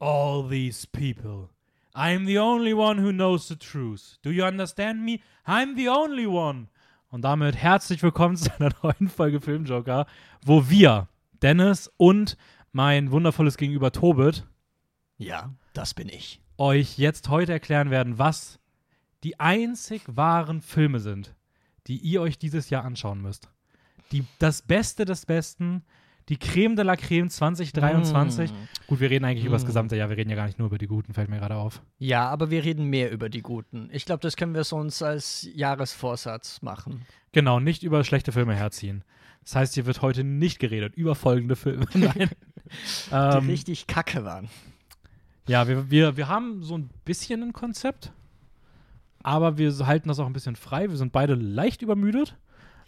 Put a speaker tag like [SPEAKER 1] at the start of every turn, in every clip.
[SPEAKER 1] all these people. I'm the only one who knows the truth. Do you understand me? I'm the only one. Und damit herzlich willkommen zu einer neuen Folge Filmjoker, wo wir, Dennis und mein wundervolles Gegenüber Tobit,
[SPEAKER 2] Ja, das bin ich.
[SPEAKER 1] euch jetzt heute erklären werden, was die einzig wahren Filme sind, die ihr euch dieses Jahr anschauen müsst. Die, das Beste des Besten, die Creme de la Creme 2023.
[SPEAKER 2] Mm.
[SPEAKER 1] Gut, wir reden eigentlich über das
[SPEAKER 2] Mm.
[SPEAKER 1] gesamte Jahr, wir reden ja gar nicht nur über die Guten, fällt mir gerade auf.
[SPEAKER 2] Ja, aber wir reden mehr über die Guten. Ich glaube, das können wir so uns als Jahresvorsatz machen.
[SPEAKER 1] Genau, nicht über schlechte Filme herziehen. Das heißt, hier wird heute nicht geredet über folgende Filme. Nein.
[SPEAKER 2] Die
[SPEAKER 1] ähm,
[SPEAKER 2] richtig kacke waren.
[SPEAKER 1] ja, wir, wir, wir haben so ein bisschen ein Konzept, aber wir halten das auch ein bisschen frei. Wir sind beide leicht übermüdet.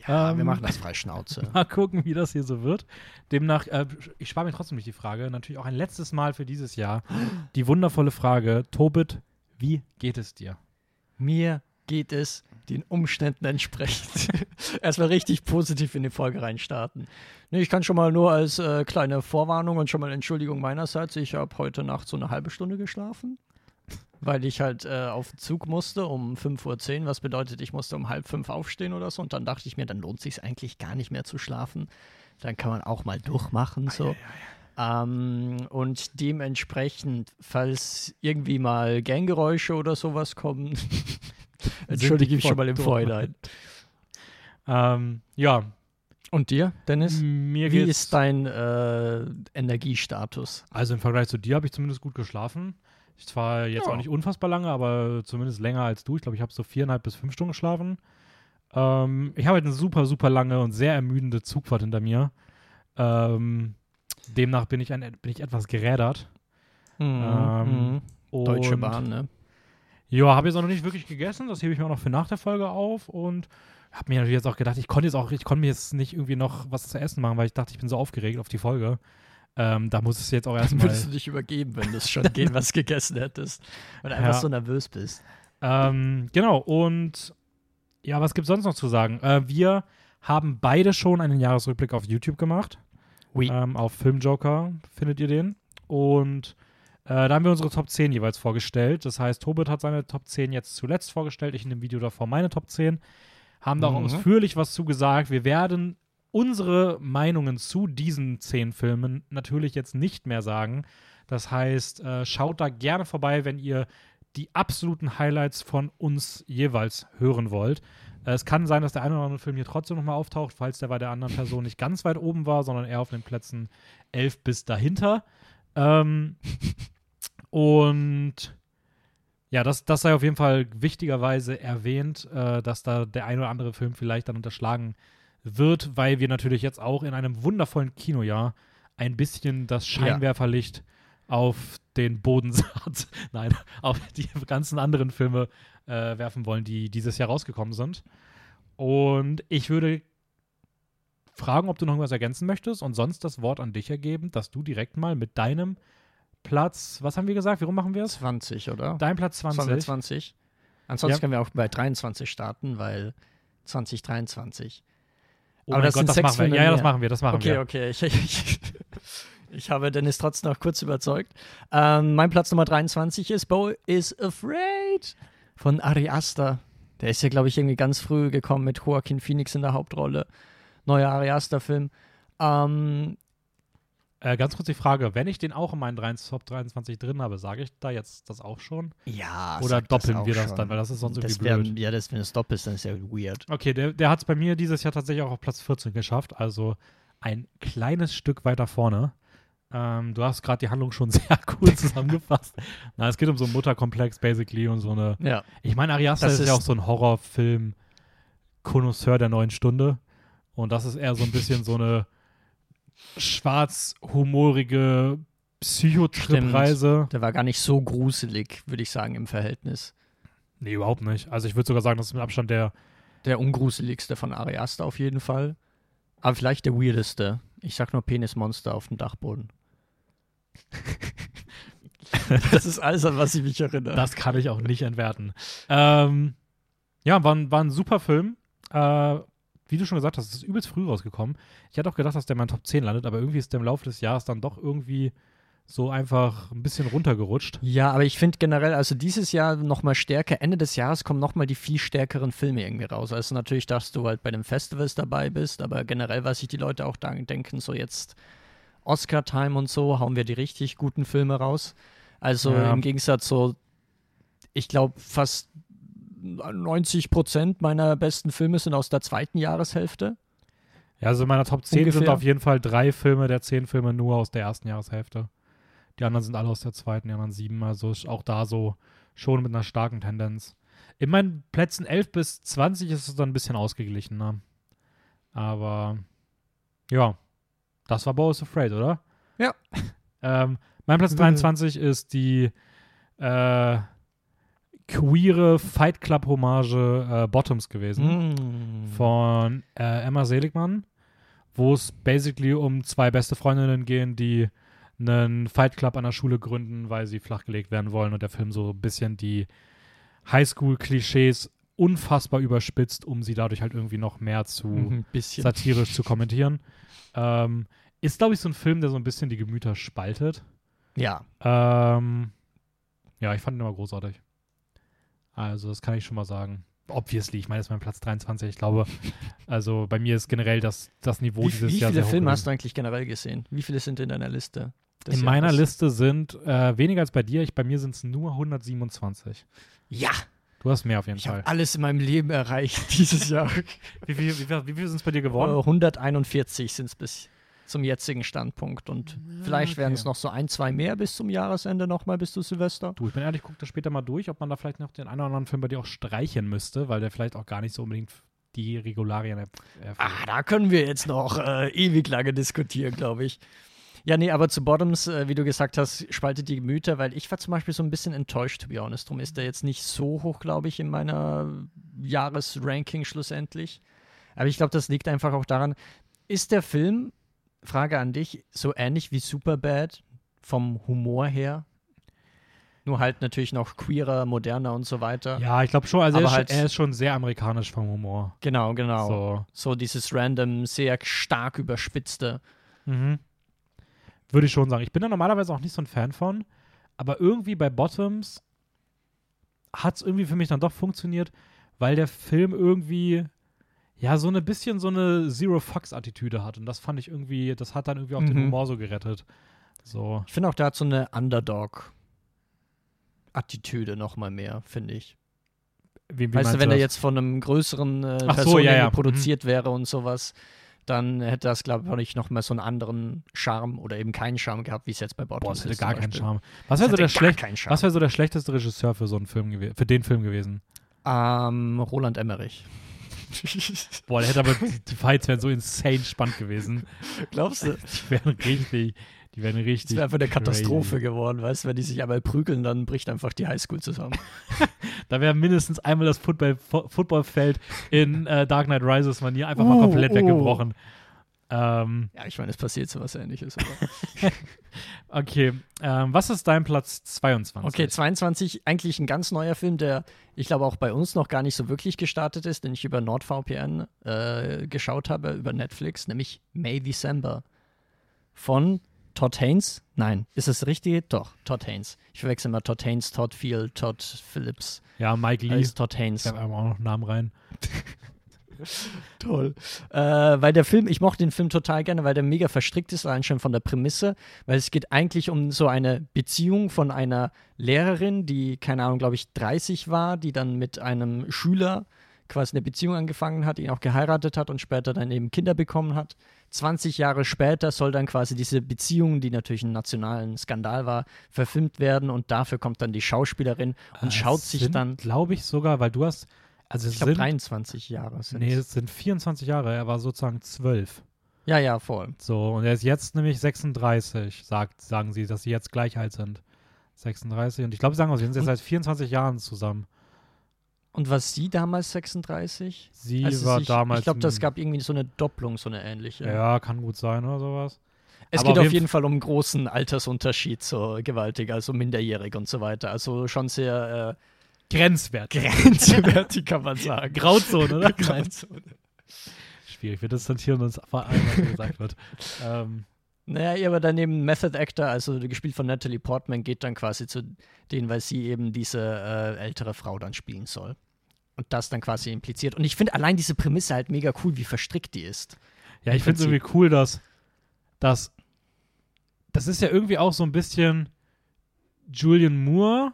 [SPEAKER 2] Ja, wir
[SPEAKER 1] ähm,
[SPEAKER 2] machen das frei Schnauze.
[SPEAKER 1] Mal gucken, wie das hier so wird. Demnach, äh, ich spare mir trotzdem nicht die Frage. Natürlich auch ein letztes Mal für dieses Jahr. Die wundervolle Frage: Tobit, wie geht es dir?
[SPEAKER 2] Mir geht es den Umständen entsprechend. Erstmal richtig positiv in die Folge reinstarten. Nee, ich kann schon mal nur als äh, kleine Vorwarnung und schon mal Entschuldigung meinerseits, ich habe heute Nacht so eine halbe Stunde geschlafen, weil ich halt äh, auf den Zug musste um 5.10 Uhr, was bedeutet, ich musste um halb fünf aufstehen oder so und dann dachte ich mir, dann lohnt sich eigentlich gar nicht mehr zu schlafen. Dann kann man auch mal durchmachen so. Ähm, und dementsprechend, falls irgendwie mal Ganggeräusche oder sowas kommen, entschuldige ich schon mal im. Vorhinein.
[SPEAKER 1] Ähm, ja,
[SPEAKER 2] Und dir, Dennis?
[SPEAKER 1] mir
[SPEAKER 2] Wie ist dein äh, Energiestatus?
[SPEAKER 1] Also im Vergleich zu dir habe ich zumindest gut geschlafen. Ich zwar jetzt
[SPEAKER 2] Ja.
[SPEAKER 1] auch nicht unfassbar lange, aber zumindest länger als du. Ich glaube, ich habe so viereinhalb bis fünf Stunden geschlafen. Ähm, ich habe halt eine super, super lange und sehr ermüdende Zugfahrt hinter mir. Ähm, demnach bin ich, ein, bin ich etwas gerädert. Ähm,
[SPEAKER 2] Deutsche
[SPEAKER 1] und-
[SPEAKER 2] Bahn, ne?
[SPEAKER 1] Ja, habe jetzt auch noch nicht wirklich gegessen. Das hebe ich mir auch noch für nach der Folge auf und habe mir natürlich jetzt auch gedacht, ich konnte jetzt auch, ich konnte mir jetzt nicht irgendwie noch was zu essen machen, weil ich dachte, ich bin so aufgeregt auf die Folge. Ähm, da muss es jetzt auch erstmal.
[SPEAKER 2] würdest du dich übergeben, wenn du es schon gehen was gegessen hättest. Und einfach
[SPEAKER 1] Ja.
[SPEAKER 2] so nervös bist.
[SPEAKER 1] Ähm, genau, und ja, was gibt es sonst noch zu sagen? Äh, wir haben beide schon einen Jahresrückblick auf YouTube gemacht.
[SPEAKER 2] Oui.
[SPEAKER 1] Ähm, auf Filmjoker findet ihr den. Und äh, da haben wir unsere Top 10 jeweils vorgestellt. Das heißt, Tobit hat seine Top 10 jetzt zuletzt vorgestellt, ich in dem Video davor meine Top 10. Haben da auch
[SPEAKER 2] Mhm.
[SPEAKER 1] ausführlich was zu gesagt. Wir werden unsere Meinungen zu diesen 10 Filmen natürlich jetzt nicht mehr sagen. Das heißt, äh, schaut da gerne vorbei, wenn ihr die absoluten Highlights von uns jeweils hören wollt. Äh, es kann sein, dass der eine oder andere Film hier trotzdem nochmal auftaucht, falls der bei der anderen Person nicht ganz weit oben war, sondern eher auf den Plätzen 11 bis dahinter. Ähm, und ja, das, das sei auf jeden Fall wichtigerweise erwähnt, äh, dass da der ein oder andere Film vielleicht dann unterschlagen wird, weil wir natürlich jetzt auch in einem wundervollen Kinojahr ein bisschen das Scheinwerferlicht auf den Bodensaat, nein, auf die ganzen anderen Filme äh, werfen wollen, die dieses Jahr rausgekommen sind. Und ich würde fragen, ob du noch irgendwas ergänzen möchtest und sonst das Wort an dich ergeben, dass du direkt mal mit deinem Platz, was haben wir gesagt, wie rum machen wir es?
[SPEAKER 2] 20, oder?
[SPEAKER 1] Dein Platz
[SPEAKER 2] Sollen wir
[SPEAKER 1] 20.
[SPEAKER 2] 20? Ansonsten
[SPEAKER 1] Ja.
[SPEAKER 2] können wir auch bei 23 starten, weil 2023.
[SPEAKER 1] Oh
[SPEAKER 2] Aber das
[SPEAKER 1] Gott,
[SPEAKER 2] sind
[SPEAKER 1] das machen wir. Ja, ja, das machen wir, das machen
[SPEAKER 2] Okay,
[SPEAKER 1] wir.
[SPEAKER 2] okay. Ich, ich, ich habe Dennis trotzdem noch kurz überzeugt. Ähm, mein Platz Nummer 23 ist Bo is Afraid von Ari Aster. Der ist ja, glaube ich, irgendwie ganz früh gekommen mit Joaquin Phoenix in der Hauptrolle. Neuer Ari Aster-Film. Ähm,
[SPEAKER 1] Äh, ganz kurz die Frage, wenn ich den auch in meinen 23 Top 23 drin habe, sage ich da jetzt das auch schon?
[SPEAKER 2] ja,
[SPEAKER 1] Oder
[SPEAKER 2] das
[SPEAKER 1] doppeln
[SPEAKER 2] auch
[SPEAKER 1] wir das
[SPEAKER 2] schon.
[SPEAKER 1] dann, weil das ist sonst irgendwie
[SPEAKER 2] das wär,
[SPEAKER 1] blöd.
[SPEAKER 2] Ja, das, wenn du es doppelst, dann ist ja weird.
[SPEAKER 1] Okay, der, der hat es bei mir dieses Jahr tatsächlich auch auf Platz 14 geschafft, also ein kleines Stück weiter vorne. Ähm, du hast gerade die Handlung schon sehr cool zusammengefasst. Na, es geht um so einen Mutterkomplex basically und so eine.
[SPEAKER 2] Ja.
[SPEAKER 1] Ich meine, Ari Aster
[SPEAKER 2] Das
[SPEAKER 1] ist, ja
[SPEAKER 2] ist-
[SPEAKER 1] auch so ein Horrorfilm Konnoisseur der neuen Stunde und das ist eher so ein bisschen so eine schwarz-humorige Psychotrip-Reise.
[SPEAKER 2] Der war gar nicht so gruselig, würde ich sagen, im Verhältnis.
[SPEAKER 1] Nee, überhaupt nicht. Also ich würde sogar sagen, das ist mit Abstand der
[SPEAKER 2] Der ungruseligste von Ari Aster auf jeden Fall. Aber vielleicht der weirdeste. Ich sag nur Penismonster auf dem Dachboden. das ist alles, an was ich mich erinnere.
[SPEAKER 1] Das kann ich auch nicht entwerten. Ähm, ja, war, ein- war ein super Film. Äh, wie du schon gesagt hast, es ist übelst früh rausgekommen. Ich hatte auch gedacht, dass der mal in Top 10 landet, aber irgendwie ist der im Laufe des Jahres dann doch irgendwie so einfach ein bisschen runtergerutscht.
[SPEAKER 2] Ja, aber ich finde generell, also dieses Jahr nochmal stärker, Ende des Jahres kommen nochmal die viel stärkeren Filme irgendwie raus. Also natürlich, dass du halt bei den Festivals dabei bist, aber generell, was sich die Leute auch da denken, so jetzt Oscar-Time und so, hauen wir die richtig guten Filme raus. Also
[SPEAKER 1] Ja.
[SPEAKER 2] im Gegensatz so, ich glaube, fast 90 Prozent meiner besten Filme sind aus der zweiten Jahreshälfte.
[SPEAKER 1] Ja, also in meiner Top 10 sind
[SPEAKER 2] Ungefähr.
[SPEAKER 1] auf jeden Fall drei Filme der zehn Filme nur aus der ersten Jahreshälfte. Die anderen sind alle aus der zweiten, die anderen sieben. Also ist auch da so schon mit einer starken Tendenz. In meinen Plätzen 11 bis 20 ist es dann ein bisschen ausgeglichener. Aber ja, das war Boris Afraid, oder?
[SPEAKER 2] Ja.
[SPEAKER 1] ähm, mein Platz
[SPEAKER 2] Mhm.
[SPEAKER 1] 23 ist die äh, queere Fight Club Hommage äh, Bottoms gewesen
[SPEAKER 2] Mm.
[SPEAKER 1] von äh, Emma Seligmann, wo es basically um zwei beste Freundinnen gehen, die einen Fight Club an der Schule gründen, weil sie flachgelegt werden wollen und der Film so ein bisschen die Highschool-Klischees unfassbar überspitzt, um sie dadurch halt irgendwie noch mehr zu
[SPEAKER 2] bisschen.
[SPEAKER 1] satirisch zu kommentieren. Ähm, ist, glaube ich, so ein Film, der so ein bisschen die Gemüter spaltet.
[SPEAKER 2] Ja.
[SPEAKER 1] Ähm, ja, ich fand ihn immer großartig. Also, das kann ich schon mal sagen. Obviously, ich meine, das ist mein Platz 23. Ich glaube, also bei mir ist generell das, das Niveau
[SPEAKER 2] Wie,
[SPEAKER 1] dieses
[SPEAKER 2] wie
[SPEAKER 1] Jahr
[SPEAKER 2] viele
[SPEAKER 1] sehr
[SPEAKER 2] Filme hast du eigentlich generell gesehen? Wie viele sind in deiner Liste?
[SPEAKER 1] In meiner
[SPEAKER 2] Jahres?
[SPEAKER 1] Liste sind äh, weniger als bei dir. Ich, bei mir sind es nur 127.
[SPEAKER 2] Ja,
[SPEAKER 1] Du hast mehr auf jeden
[SPEAKER 2] ich
[SPEAKER 1] Fall.
[SPEAKER 2] habe alles in meinem Leben erreicht dieses Jahr.
[SPEAKER 1] Wie viel, wie, wie viel sind es bei dir geworden?
[SPEAKER 2] 141 sind es bis zum jetzigen Standpunkt und vielleicht werden es noch so ein, zwei mehr bis zum Jahresende nochmal bis zu Silvester.
[SPEAKER 1] Du, ich bin ehrlich, guck das später mal durch, ob man da vielleicht noch den einen oder anderen Film bei dir auch streichen müsste, weil der vielleicht auch gar nicht so unbedingt die Regularien erf- erfüllt.
[SPEAKER 2] Ah, da können wir jetzt noch äh, ewig lange diskutieren, glaube ich. Ja, nee, aber zu Bottoms, äh, wie du gesagt hast, spaltet die Gemüter, weil ich war zum Beispiel so ein bisschen enttäuscht, to be honest. Drum ist der jetzt nicht so hoch, glaube ich, in meiner Jahresranking schlussendlich. Aber ich glaube, das liegt einfach auch daran, ist der Film, Frage an dich, so ähnlich wie Superbad vom Humor her? Nur halt natürlich noch queerer, moderner und so weiter.
[SPEAKER 1] Ja, ich glaube schon. Also er ist,
[SPEAKER 2] halt-
[SPEAKER 1] er ist schon sehr amerikanisch vom Humor.
[SPEAKER 2] Genau, genau.
[SPEAKER 1] So.
[SPEAKER 2] so dieses random, sehr stark überspitzte.
[SPEAKER 1] Mhm. Würde ich schon sagen. Ich bin da normalerweise auch nicht so ein Fan von, aber irgendwie bei Bottoms hat es irgendwie für mich dann doch funktioniert, weil der Film irgendwie ja so eine bisschen so eine Zero-Fucks-Attitüde hat. Und das fand ich irgendwie, das hat dann irgendwie auch den
[SPEAKER 2] Mhm.
[SPEAKER 1] Humor so gerettet. So.
[SPEAKER 2] Ich finde auch, der hat so eine Underdog-Attitüde nochmal mehr, finde ich.
[SPEAKER 1] Wie, wie
[SPEAKER 2] weißt du, wenn
[SPEAKER 1] das?
[SPEAKER 2] er jetzt von einem größeren äh,
[SPEAKER 1] Ach so,
[SPEAKER 2] Person
[SPEAKER 1] ja, ja. Mhm.
[SPEAKER 2] produziert wäre und sowas, dann hätte das, glaube ich, noch mal so einen anderen Charme oder eben keinen Charme gehabt, wie es jetzt bei
[SPEAKER 1] Boah,
[SPEAKER 2] Bottoms
[SPEAKER 1] das hätte
[SPEAKER 2] ist.
[SPEAKER 1] gar keinen. Charme. Was wäre so, der schlecht- was wär so der schlechteste Regisseur für so einen Film gewesen, für den Film gewesen?
[SPEAKER 2] Ähm, Roland Emmerich.
[SPEAKER 1] Boah, der hätte aber, die, die Fights wären so insane spannend gewesen.
[SPEAKER 2] Glaubst du?
[SPEAKER 1] Die wären richtig, die wären richtig.
[SPEAKER 2] Das wäre einfach eine Katastrophe
[SPEAKER 1] crazy.
[SPEAKER 2] geworden, weißt du? Wenn die sich einmal prügeln, dann bricht einfach die Highschool zusammen.
[SPEAKER 1] Da wäre mindestens einmal das Football, Fo- Footballfeld in äh, Dark Knight Rises Manier einfach mal
[SPEAKER 2] Uh,
[SPEAKER 1] komplett
[SPEAKER 2] uh.
[SPEAKER 1] weggebrochen. Ähm,
[SPEAKER 2] ja, ich meine, es passiert so was ähnliches.
[SPEAKER 1] Okay, ähm, was ist dein Platz 22?
[SPEAKER 2] Okay, 22, eigentlich ein ganz neuer Film, der ich glaube auch bei uns noch gar nicht so wirklich gestartet ist, den ich über NordVPN äh, geschaut habe, über Netflix, nämlich May December von Todd Haynes. Nein, ist es richtig? Doch, Todd Haynes. Ich verwechsel mal Todd Haynes, Todd Field, Todd Phillips.
[SPEAKER 1] Ja, Mike Lee.
[SPEAKER 2] ist Todd Haynes.
[SPEAKER 1] Ich habe einfach auch noch einen Namen rein.
[SPEAKER 2] Toll. Äh, weil der Film, ich mochte den Film total gerne, weil der mega verstrickt ist, allein schon von der Prämisse, weil es geht eigentlich um so eine Beziehung von einer Lehrerin, die, keine Ahnung, glaube ich, 30 war, die dann mit einem Schüler quasi eine Beziehung angefangen hat, ihn auch geheiratet hat und später dann eben Kinder bekommen hat. 20 Jahre später soll dann quasi diese Beziehung, die natürlich ein nationalen Skandal war, verfilmt werden und dafür kommt dann die Schauspielerin und
[SPEAKER 1] Äh,
[SPEAKER 2] schaut sich
[SPEAKER 1] sind,
[SPEAKER 2] dann,
[SPEAKER 1] glaube ich sogar, weil du hast, also es
[SPEAKER 2] ich glaube,
[SPEAKER 1] sind,
[SPEAKER 2] 23 Jahre sind
[SPEAKER 1] nee, es sind 24 Jahre, er war sozusagen 12.
[SPEAKER 2] Ja, ja, voll.
[SPEAKER 1] So, und er ist jetzt nämlich 36, sagt, sagen sie, dass sie jetzt gleich alt sind. 36. Und ich glaube, sie sagen auch, sie sind jetzt seit 24 Jahren zusammen.
[SPEAKER 2] Und war sie damals 36?
[SPEAKER 1] Sie
[SPEAKER 2] Als es
[SPEAKER 1] war
[SPEAKER 2] sich-
[SPEAKER 1] damals.
[SPEAKER 2] Ich glaube, das gab irgendwie so eine Doppelung, so eine ähnliche.
[SPEAKER 1] Ja, kann gut sein oder sowas.
[SPEAKER 2] es
[SPEAKER 1] aber
[SPEAKER 2] geht
[SPEAKER 1] auf jeden
[SPEAKER 2] jeden Fall um einen großen Altersunterschied, so gewaltig, also minderjährig und so weiter. Also schon sehr äh, grenzwertig, kann man sagen.
[SPEAKER 1] Grauzone, oder?
[SPEAKER 2] Grauzone.
[SPEAKER 1] Schwierig. Wir distanzieren uns vor allem, was hier gesagt wird. Ähm,
[SPEAKER 2] Naja, aber daneben Method Actor, also gespielt von Natalie Portman, geht dann quasi zu denen, weil sie eben diese äh, ältere Frau dann spielen soll. Und das dann quasi impliziert. Und ich finde allein diese Prämisse halt mega cool, wie verstrickt die ist.
[SPEAKER 1] Ja, ich finde es irgendwie cool, dass, dass das ist ja irgendwie auch so ein bisschen Julian Moore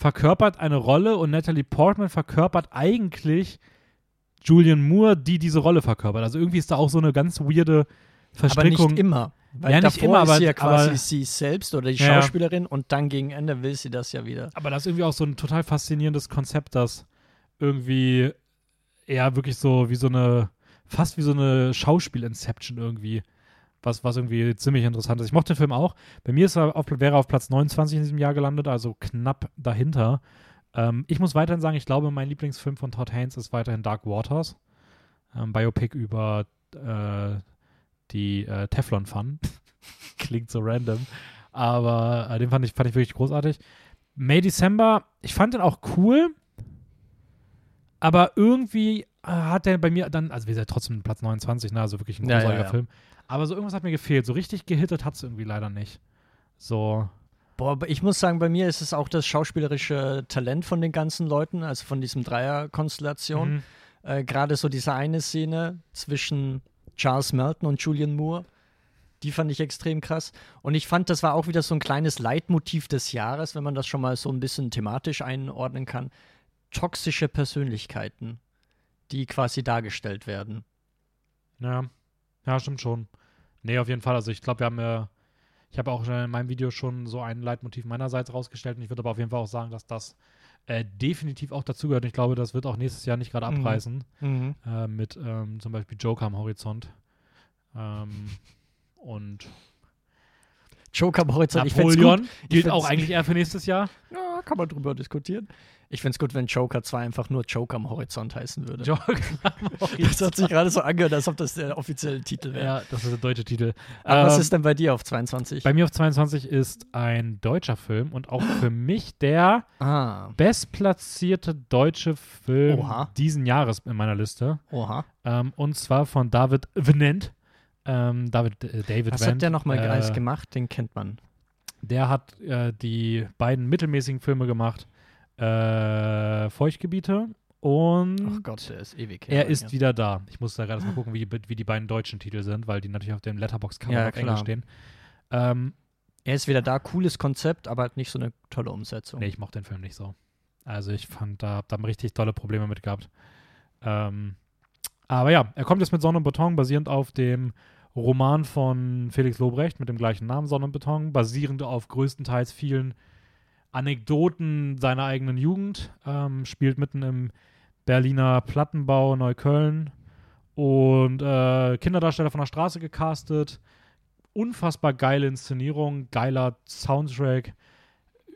[SPEAKER 1] verkörpert eine Rolle und Natalie Portman verkörpert eigentlich Julian Moore, die diese Rolle verkörpert. Also irgendwie ist da auch so eine ganz weirde Verstrickung.
[SPEAKER 2] Aber nicht immer. Weil
[SPEAKER 1] Ja, nicht immer, aber-
[SPEAKER 2] ist sie ja quasi
[SPEAKER 1] aber-
[SPEAKER 2] sie selbst oder die
[SPEAKER 1] Ja.
[SPEAKER 2] Schauspielerin und dann gegen Ende will sie das ja wieder.
[SPEAKER 1] Aber das ist irgendwie auch so ein total faszinierendes Konzept, das irgendwie eher wirklich so wie so eine, fast wie so eine Schauspiel-Inception irgendwie, was, was irgendwie ziemlich interessant ist. Ich mochte den Film auch. Bei mir ist er auf, wäre er auf Platz 29 in diesem Jahr gelandet, also knapp dahinter. Ähm, ich muss weiterhin sagen, ich glaube, mein Lieblingsfilm von Todd Haynes ist weiterhin Dark Waters. Ähm, Biopic über äh, die äh, Teflon Fun. Klingt so random. Aber äh, den fand ich, fand ich wirklich großartig. May December, ich fand den auch cool, aber irgendwie äh, hat der bei mir dann, also wir sind ja trotzdem Platz 29, ne, also wirklich ein
[SPEAKER 2] Ja, ja,
[SPEAKER 1] großartiger
[SPEAKER 2] ja.
[SPEAKER 1] Film. Aber so irgendwas hat mir gefehlt. So richtig gehittet hat es irgendwie leider nicht. So,
[SPEAKER 2] Boah, ich muss sagen, bei mir ist es auch das schauspielerische Talent von den ganzen Leuten, also von diesem Dreier-Konstellation.
[SPEAKER 1] mhm.
[SPEAKER 2] Äh, Gerade so diese eine Szene zwischen Charles Melton und Julian Moore, die fand ich extrem krass. Und ich fand, das war auch wieder so ein kleines Leitmotiv des Jahres, wenn man das schon mal so ein bisschen thematisch einordnen kann. Toxische Persönlichkeiten, die quasi dargestellt werden.
[SPEAKER 1] Ja, ja, stimmt schon. Nee, auf jeden Fall. Also ich glaube, wir haben ja, ich habe auch schon in meinem Video schon so ein Leitmotiv meinerseits rausgestellt und ich würde aber auf jeden Fall auch sagen, dass das äh, definitiv auch dazugehört. Und ich glaube, das wird auch nächstes Jahr nicht gerade
[SPEAKER 2] Mhm.
[SPEAKER 1] abreißen. Äh, mit ähm, zum Beispiel Joker am Horizont. Ähm, und
[SPEAKER 2] Joker am Horizont,
[SPEAKER 1] Napoleon gilt auch eigentlich eher für nächstes Jahr.
[SPEAKER 2] Ja, kann man drüber diskutieren. Ich find's gut, wenn Joker 2 einfach nur Joker am Horizont heißen würde.
[SPEAKER 1] Joker am
[SPEAKER 2] Das
[SPEAKER 1] Horizont.
[SPEAKER 2] hat sich gerade so angehört, als ob das der offizielle Titel wäre.
[SPEAKER 1] Ja, das ist der deutsche Titel.
[SPEAKER 2] Aber was
[SPEAKER 1] Ähm,
[SPEAKER 2] ist denn bei dir auf 22?
[SPEAKER 1] Bei mir auf 22 ist ein deutscher Film und auch für mich der
[SPEAKER 2] ah,
[SPEAKER 1] bestplatzierte deutsche Film
[SPEAKER 2] Oha.
[SPEAKER 1] diesen Jahres in meiner Liste.
[SPEAKER 2] oha.
[SPEAKER 1] Ähm, und zwar von David Venant. Ähm, David, äh, David
[SPEAKER 2] Was
[SPEAKER 1] Wendt,
[SPEAKER 2] hat der nochmal
[SPEAKER 1] äh,
[SPEAKER 2] alles gemacht? Den kennt man.
[SPEAKER 1] Der hat äh, die beiden mittelmäßigen Filme gemacht. Äh, Feuchtgebiete und
[SPEAKER 2] Ach Gott, der ist ewig
[SPEAKER 1] er
[SPEAKER 2] her.
[SPEAKER 1] ist
[SPEAKER 2] ja.
[SPEAKER 1] wieder da. Ich muss da gerade mal gucken, wie, wie die beiden deutschen Titel sind, weil die natürlich auf dem Letterbox-Cover
[SPEAKER 2] Ja,
[SPEAKER 1] auf Englisch
[SPEAKER 2] klar.
[SPEAKER 1] stehen. Ähm,
[SPEAKER 2] Er ist wieder da, cooles Konzept, aber halt nicht so eine tolle Umsetzung.
[SPEAKER 1] Nee, ich mochte den Film nicht so. Also ich fand, da hab da richtig tolle Probleme mit gehabt. Ähm, aber ja, er kommt jetzt mit Sonne und Beton, basierend auf dem Roman von Felix Lobrecht mit dem gleichen Namen, Sonne und Beton, basierend auf größtenteils vielen Anekdoten seiner eigenen Jugend, ähm, spielt mitten im Berliner Plattenbau Neukölln und äh, Kinderdarsteller von der Straße gecastet. Unfassbar geile Inszenierung, geiler Soundtrack,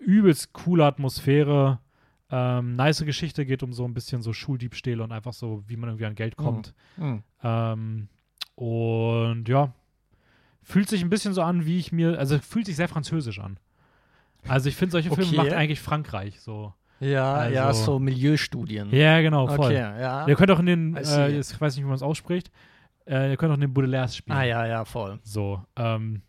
[SPEAKER 1] übelst coole Atmosphäre. Ähm, nice Geschichte geht um so ein bisschen so Schuldiebstähle und einfach so, wie man irgendwie an Geld kommt.
[SPEAKER 2] Hm.
[SPEAKER 1] Ähm, und ja, fühlt sich ein bisschen so an, wie ich mir, also fühlt sich sehr französisch an. Also ich finde, solche Filme
[SPEAKER 2] Okay.
[SPEAKER 1] macht eigentlich Frankreich so.
[SPEAKER 2] Ja, ja,
[SPEAKER 1] Also-
[SPEAKER 2] so Milieustudien.
[SPEAKER 1] Ja, genau, voll.
[SPEAKER 2] okay, ja.
[SPEAKER 1] Ihr könnt auch in den, äh, ich weiß nicht, wie man es ausspricht, äh, ihr könnt auch in den Baudelaires spielen.
[SPEAKER 2] Ah ja, ja, voll.
[SPEAKER 1] So, ähm,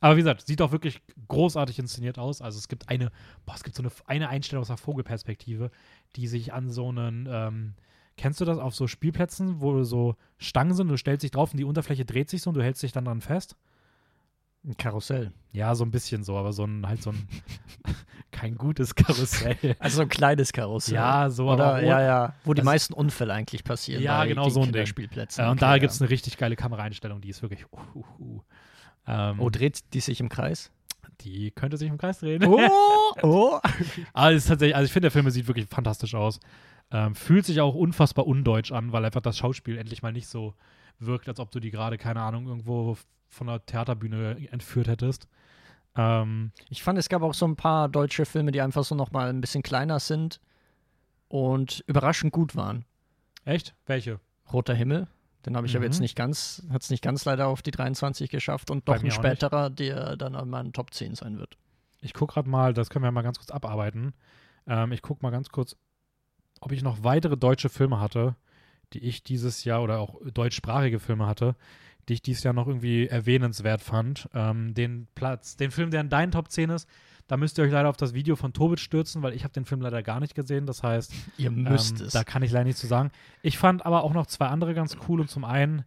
[SPEAKER 1] aber wie gesagt, sieht auch wirklich großartig inszeniert aus. Also es gibt eine, boah, es gibt so eine, eine Einstellung aus der Vogelperspektive, die sich an so einen, ähm, kennst du das auf so Spielplätzen, wo so Stangen sind, du stellst dich drauf und die Unterfläche dreht sich so und du hältst dich dann dran fest?
[SPEAKER 2] Ein Karussell.
[SPEAKER 1] Ja, so ein bisschen so, aber so ein, halt so ein, kein gutes Karussell.
[SPEAKER 2] Also so ein kleines Karussell.
[SPEAKER 1] ja, so,
[SPEAKER 2] Oder,
[SPEAKER 1] aber
[SPEAKER 2] ja, ja, wo die meisten Unfälle eigentlich passieren.
[SPEAKER 1] Ja,
[SPEAKER 2] bei
[SPEAKER 1] genau so ein Ding. Äh, und
[SPEAKER 2] Okay,
[SPEAKER 1] da
[SPEAKER 2] ja.
[SPEAKER 1] gibt es eine richtig geile Kameraeinstellung, die ist wirklich, uh, uh, uh. Ähm,
[SPEAKER 2] Oh, dreht die sich im Kreis?
[SPEAKER 1] die könnte sich im Kreis drehen.
[SPEAKER 2] Oh, oh.
[SPEAKER 1] Aber es ist tatsächlich, also ich finde, der Film sieht wirklich fantastisch aus. Ähm, fühlt sich auch unfassbar undeutsch an, weil einfach das Schauspiel endlich mal nicht so wirkt, als ob du die gerade, keine Ahnung, irgendwo von einer Theaterbühne entführt hättest. Ähm,
[SPEAKER 2] Ich fand, es gab auch so ein paar deutsche Filme, die einfach so nochmal ein bisschen kleiner sind und überraschend gut waren.
[SPEAKER 1] echt? Welche?
[SPEAKER 2] Roter Himmel, den habe ich aber
[SPEAKER 1] Mhm.
[SPEAKER 2] jetzt nicht ganz, hat es nicht ganz leider auf die 23 geschafft und noch ein späterer, der dann an meinen Top 10 sein wird.
[SPEAKER 1] Ich gucke gerade mal, das können wir mal ganz kurz abarbeiten. Ähm, ich gucke mal ganz kurz, ob ich noch weitere deutsche Filme hatte, die ich dieses Jahr oder auch deutschsprachige Filme hatte, die ich dieses Jahr noch irgendwie erwähnenswert fand. Ähm, den Platz, den Film, der in deinen Top 10 ist, da müsst ihr euch leider auf das Video von Tobit stürzen, weil ich habe den Film leider gar nicht gesehen. Das heißt,
[SPEAKER 2] Ihr müsst
[SPEAKER 1] ähm,
[SPEAKER 2] es.
[SPEAKER 1] da kann ich leider nichts zu sagen. Ich fand aber auch noch zwei andere ganz cool. Und zum einen,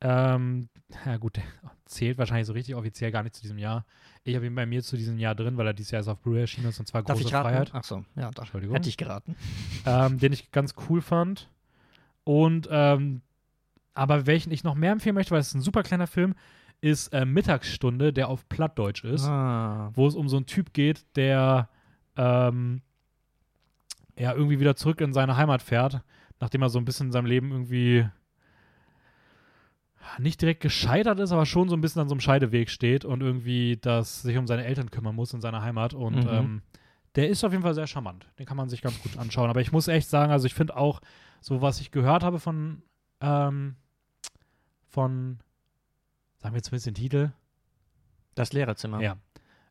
[SPEAKER 1] ähm, ja gut, der zählt wahrscheinlich so richtig offiziell gar nicht zu diesem Jahr. Ich habe ihn bei mir zu diesem Jahr drin, weil er dieses Jahr erst auf Blu-ray erschienen ist, und zwar
[SPEAKER 2] Darf
[SPEAKER 1] Große
[SPEAKER 2] ich raten?
[SPEAKER 1] Freiheit.
[SPEAKER 2] Ach so, ja, da
[SPEAKER 1] Entschuldigung.
[SPEAKER 2] hätte ich geraten.
[SPEAKER 1] ähm, den ich ganz cool fand. Und ähm, aber welchen ich noch mehr empfehlen möchte, weil es ist ein super kleiner Film, ist äh, Mittagsstunde, der auf Plattdeutsch ist,
[SPEAKER 2] Ah.
[SPEAKER 1] wo es um so einen Typ geht, der ähm, ja irgendwie wieder zurück in seine Heimat fährt, nachdem er so ein bisschen in seinem Leben irgendwie nicht direkt gescheitert ist, aber schon so ein bisschen an so einem Scheideweg steht und irgendwie das sich um seine Eltern kümmern muss in seiner Heimat. Und
[SPEAKER 2] Mhm.
[SPEAKER 1] ähm, der ist auf jeden Fall sehr charmant. Den kann man sich ganz gut anschauen. Aber ich muss echt sagen, also ich finde auch, so was ich gehört habe von, ähm, von, sagen wir zumindest den Titel,
[SPEAKER 2] Das Lehrerzimmer.
[SPEAKER 1] ja.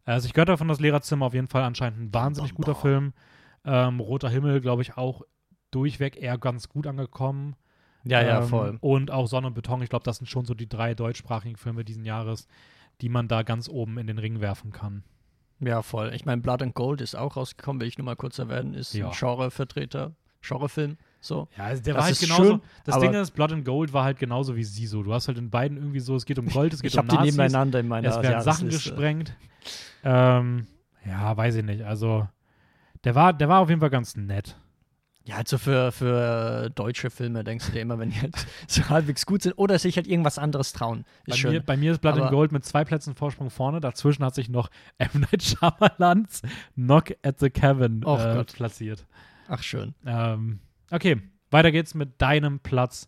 [SPEAKER 1] Also ich gehört davon, das Lehrerzimmer auf jeden Fall anscheinend ein wahnsinnig guter Film. Ähm, Roter Himmel, glaube ich, auch durchweg eher ganz gut angekommen.
[SPEAKER 2] Ja, ja,
[SPEAKER 1] Ähm,
[SPEAKER 2] voll.
[SPEAKER 1] Und auch Sonne und Beton, ich glaube, das sind schon so die drei deutschsprachigen Filme diesen Jahres, die man da ganz oben in den Ring werfen kann.
[SPEAKER 2] Ja, voll. Ich meine, Blood and Gold ist auch rausgekommen, will ich nur mal kurz erwähnen, ist
[SPEAKER 1] Ja.
[SPEAKER 2] ein Genrevertreter, Genrefilm. So.
[SPEAKER 1] Ja, also der
[SPEAKER 2] Das
[SPEAKER 1] war halt
[SPEAKER 2] ist
[SPEAKER 1] genauso.
[SPEAKER 2] schön,
[SPEAKER 1] das Ding ist, Blood and Gold war halt genauso wie Siso. Du hast halt in beiden irgendwie so, es geht um Gold, es geht
[SPEAKER 2] Ich
[SPEAKER 1] um
[SPEAKER 2] habe die
[SPEAKER 1] Nazis,
[SPEAKER 2] nebeneinander in meiner
[SPEAKER 1] es werden Sachen
[SPEAKER 2] Jahresliste.
[SPEAKER 1] gesprengt. Ähm, ja, weiß ich nicht. Also, der war, der war auf jeden Fall ganz nett.
[SPEAKER 2] Ja, halt so für, für deutsche Filme denkst du dir immer, wenn die halt so halbwegs gut sind oder sich halt irgendwas anderes trauen. Ist
[SPEAKER 1] Bei
[SPEAKER 2] schön.
[SPEAKER 1] mir, bei mir ist Blood and
[SPEAKER 2] Aber-
[SPEAKER 1] Gold mit zwei Plätzen Vorsprung vorne. Dazwischen hat sich noch M. Night Shyamalan's Knock at the Cabin äh, platziert.
[SPEAKER 2] Ach, schön.
[SPEAKER 1] Ähm, okay, weiter geht's mit deinem Platz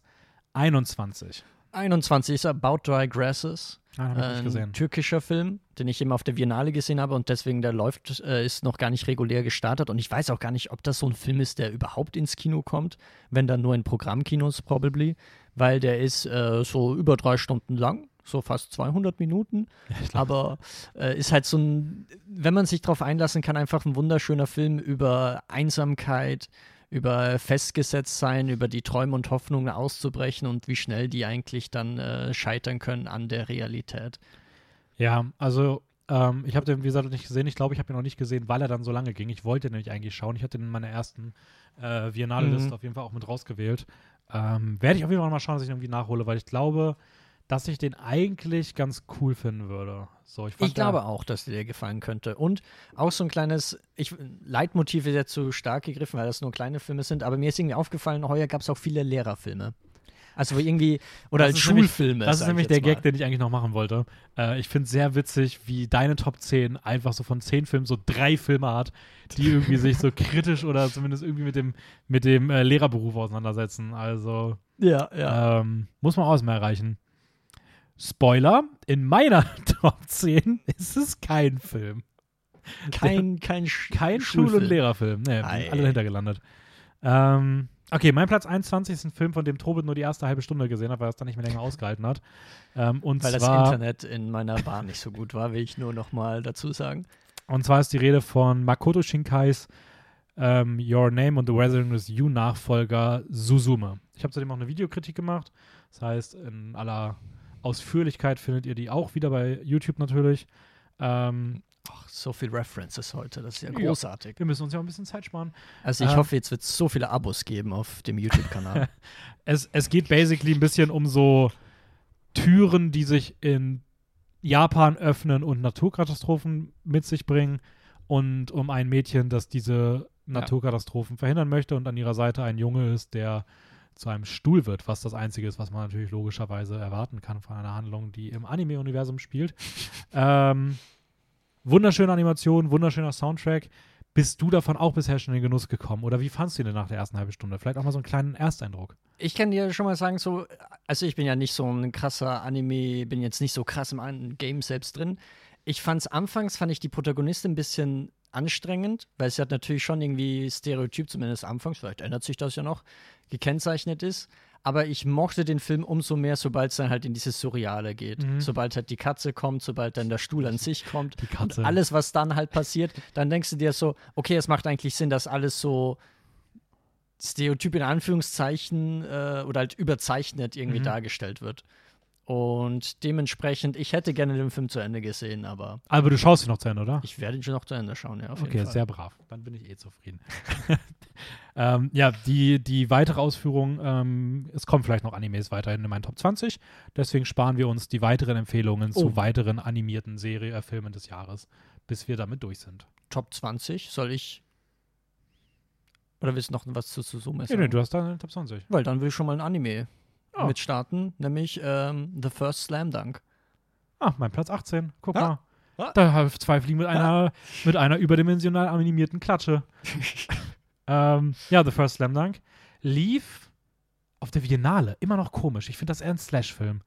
[SPEAKER 1] 21.
[SPEAKER 2] 21 ist About Dry Grasses.
[SPEAKER 1] Ah, nicht
[SPEAKER 2] ein türkischer Film, den ich eben auf der Biennale gesehen habe und deswegen der läuft, äh, ist noch gar nicht regulär gestartet und ich weiß auch gar nicht, ob das so ein Film ist, der überhaupt ins Kino kommt, wenn dann nur in Programmkinos probably, weil der ist äh, so über drei Stunden lang, so fast 200 Minuten, aber äh, ist halt so ein, wenn man sich darauf einlassen kann, einfach ein wunderschöner Film über Einsamkeit, über Festgesetztsein, über die Träume und Hoffnungen auszubrechen und wie schnell die eigentlich dann äh, scheitern können an der Realität.
[SPEAKER 1] Ja, also ähm, ich habe den, wie gesagt, nicht gesehen. Ich glaube, ich habe ihn noch nicht gesehen, weil er dann so lange ging. Ich wollte nämlich eigentlich schauen. Ich hatte ihn in meiner ersten äh, Biennale-Liste
[SPEAKER 2] Mhm.
[SPEAKER 1] auf jeden Fall auch mit rausgewählt. Ähm, Werde ich auf jeden Fall mal schauen, dass ich ihn irgendwie nachhole, weil ich glaube, dass ich den eigentlich ganz cool finden würde. So, ich
[SPEAKER 2] Ich
[SPEAKER 1] der-
[SPEAKER 2] glaube auch, dass dir gefallen könnte. Und auch so ein kleines, ich, Leitmotiv ist jetzt zu stark gegriffen, weil das nur kleine Filme sind, aber mir ist irgendwie aufgefallen, heuer gab es auch viele Lehrerfilme. Also wo irgendwie, oder
[SPEAKER 1] Das ist nämlich-
[SPEAKER 2] Schulfilme.
[SPEAKER 1] Das ist nämlich der Gag,
[SPEAKER 2] mal.
[SPEAKER 1] den ich eigentlich noch machen wollte. Äh, ich finde es sehr witzig, wie deine Top 10 einfach so von 10 Filmen so drei Filme hat, die irgendwie sich so kritisch oder zumindest irgendwie mit dem, mit dem äh, Lehrerberuf auseinandersetzen. Also
[SPEAKER 2] Ja, ja.
[SPEAKER 1] ähm, muss man auch erstmal erreichen. Spoiler, in meiner Top 10 ist es kein Film.
[SPEAKER 2] kein, kein,
[SPEAKER 1] Kein Schul- und Lehrerfilm. Nee, alle dahinter gelandet. Ähm, okay, mein Platz 21 ist ein Film, von dem Tobit nur die erste halbe Stunde gesehen hat, weil er es dann nicht mehr länger ausgehalten hat. Ähm, und
[SPEAKER 2] Weil das
[SPEAKER 1] zwar,
[SPEAKER 2] Internet in meiner Bahn nicht so gut war, will ich nur noch mal dazu sagen.
[SPEAKER 1] Und zwar ist die Rede von Makoto Shinkais ähm, Your Name and the Weathering with You Nachfolger Suzume. Ich habe zudem auch eine Videokritik gemacht. Das heißt, in aller Ausführlichkeit findet ihr die auch wieder bei YouTube natürlich. Ähm,
[SPEAKER 2] Ach, so viel References heute, das ist ja
[SPEAKER 1] Ja.
[SPEAKER 2] großartig.
[SPEAKER 1] wir müssen uns ja auch ein bisschen Zeit sparen.
[SPEAKER 2] Also ich
[SPEAKER 1] Ähm.
[SPEAKER 2] hoffe, jetzt wird es so viele Abos geben auf dem YouTube-Kanal.
[SPEAKER 1] Es, es geht basically ein bisschen um so Türen, die sich in Japan öffnen und Naturkatastrophen mit sich bringen und um ein Mädchen, das diese Naturkatastrophen verhindern möchte und an ihrer Seite ein Junge ist, der zu einem Stuhl wird, was das Einzige ist, was man natürlich logischerweise erwarten kann von einer Handlung, die im Anime-Universum spielt. ähm, wunderschöne Animation, wunderschöner Soundtrack. Bist du davon auch bisher schon in den Genuss gekommen? Oder wie fandst du ihn denn nach der ersten halben Stunde? Vielleicht auch mal so einen kleinen Ersteindruck.
[SPEAKER 2] ich kann dir schon mal sagen, so, also ich bin ja nicht so ein krasser Anime, bin jetzt nicht so krass im Game selbst drin. Ich fand's anfangs, fand ich die Protagonistin ein bisschen anstrengend, weil sie hat natürlich schon irgendwie Stereotyp, zumindest anfangs, vielleicht ändert sich das ja noch, gekennzeichnet ist. Aber ich mochte den Film umso mehr, sobald es dann halt in dieses Surreale geht.
[SPEAKER 1] Mhm.
[SPEAKER 2] Sobald halt die Katze kommt, sobald dann der Stuhl an sich kommt.
[SPEAKER 1] Die Katze.
[SPEAKER 2] Und alles, was dann halt passiert, dann denkst du dir so, okay, es macht eigentlich Sinn, dass alles so Stereotyp in Anführungszeichen äh, oder halt überzeichnet irgendwie
[SPEAKER 1] Mhm.
[SPEAKER 2] dargestellt wird. Und dementsprechend, ich hätte gerne den Film zu Ende gesehen, aber
[SPEAKER 1] Aber du schaust ihn noch zu Ende, oder?
[SPEAKER 2] ich werde ihn schon noch zu Ende schauen, ja,
[SPEAKER 1] Okay, sehr brav. Dann bin ich eh zufrieden. ähm, ja, die, die weitere Ausführung, ähm, es kommen vielleicht noch Animes weiterhin in meinen Top 20. Deswegen sparen wir uns die weiteren Empfehlungen
[SPEAKER 2] Oh.
[SPEAKER 1] zu weiteren animierten Serie, äh, Filmen des Jahres, bis wir damit durch sind.
[SPEAKER 2] Top 20, soll ich. Oder willst du noch was zu Suzume
[SPEAKER 1] Nee,
[SPEAKER 2] sagen?
[SPEAKER 1] nee, du hast da Top 20.
[SPEAKER 2] Weil dann will ich schon mal ein Anime
[SPEAKER 1] Oh.
[SPEAKER 2] mit starten, nämlich ähm, The First Slam Dunk.
[SPEAKER 1] Ah, mein Platz 18. Guck
[SPEAKER 2] Ah.
[SPEAKER 1] mal.
[SPEAKER 2] Ah.
[SPEAKER 1] Da habe ich zwei Fliegen mit einer, mit einer überdimensional animierten Klatsche. ähm, ja, The First Slam Dunk lief auf der Biennale. Immer noch komisch. Ich finde das eher ein Slash-Film.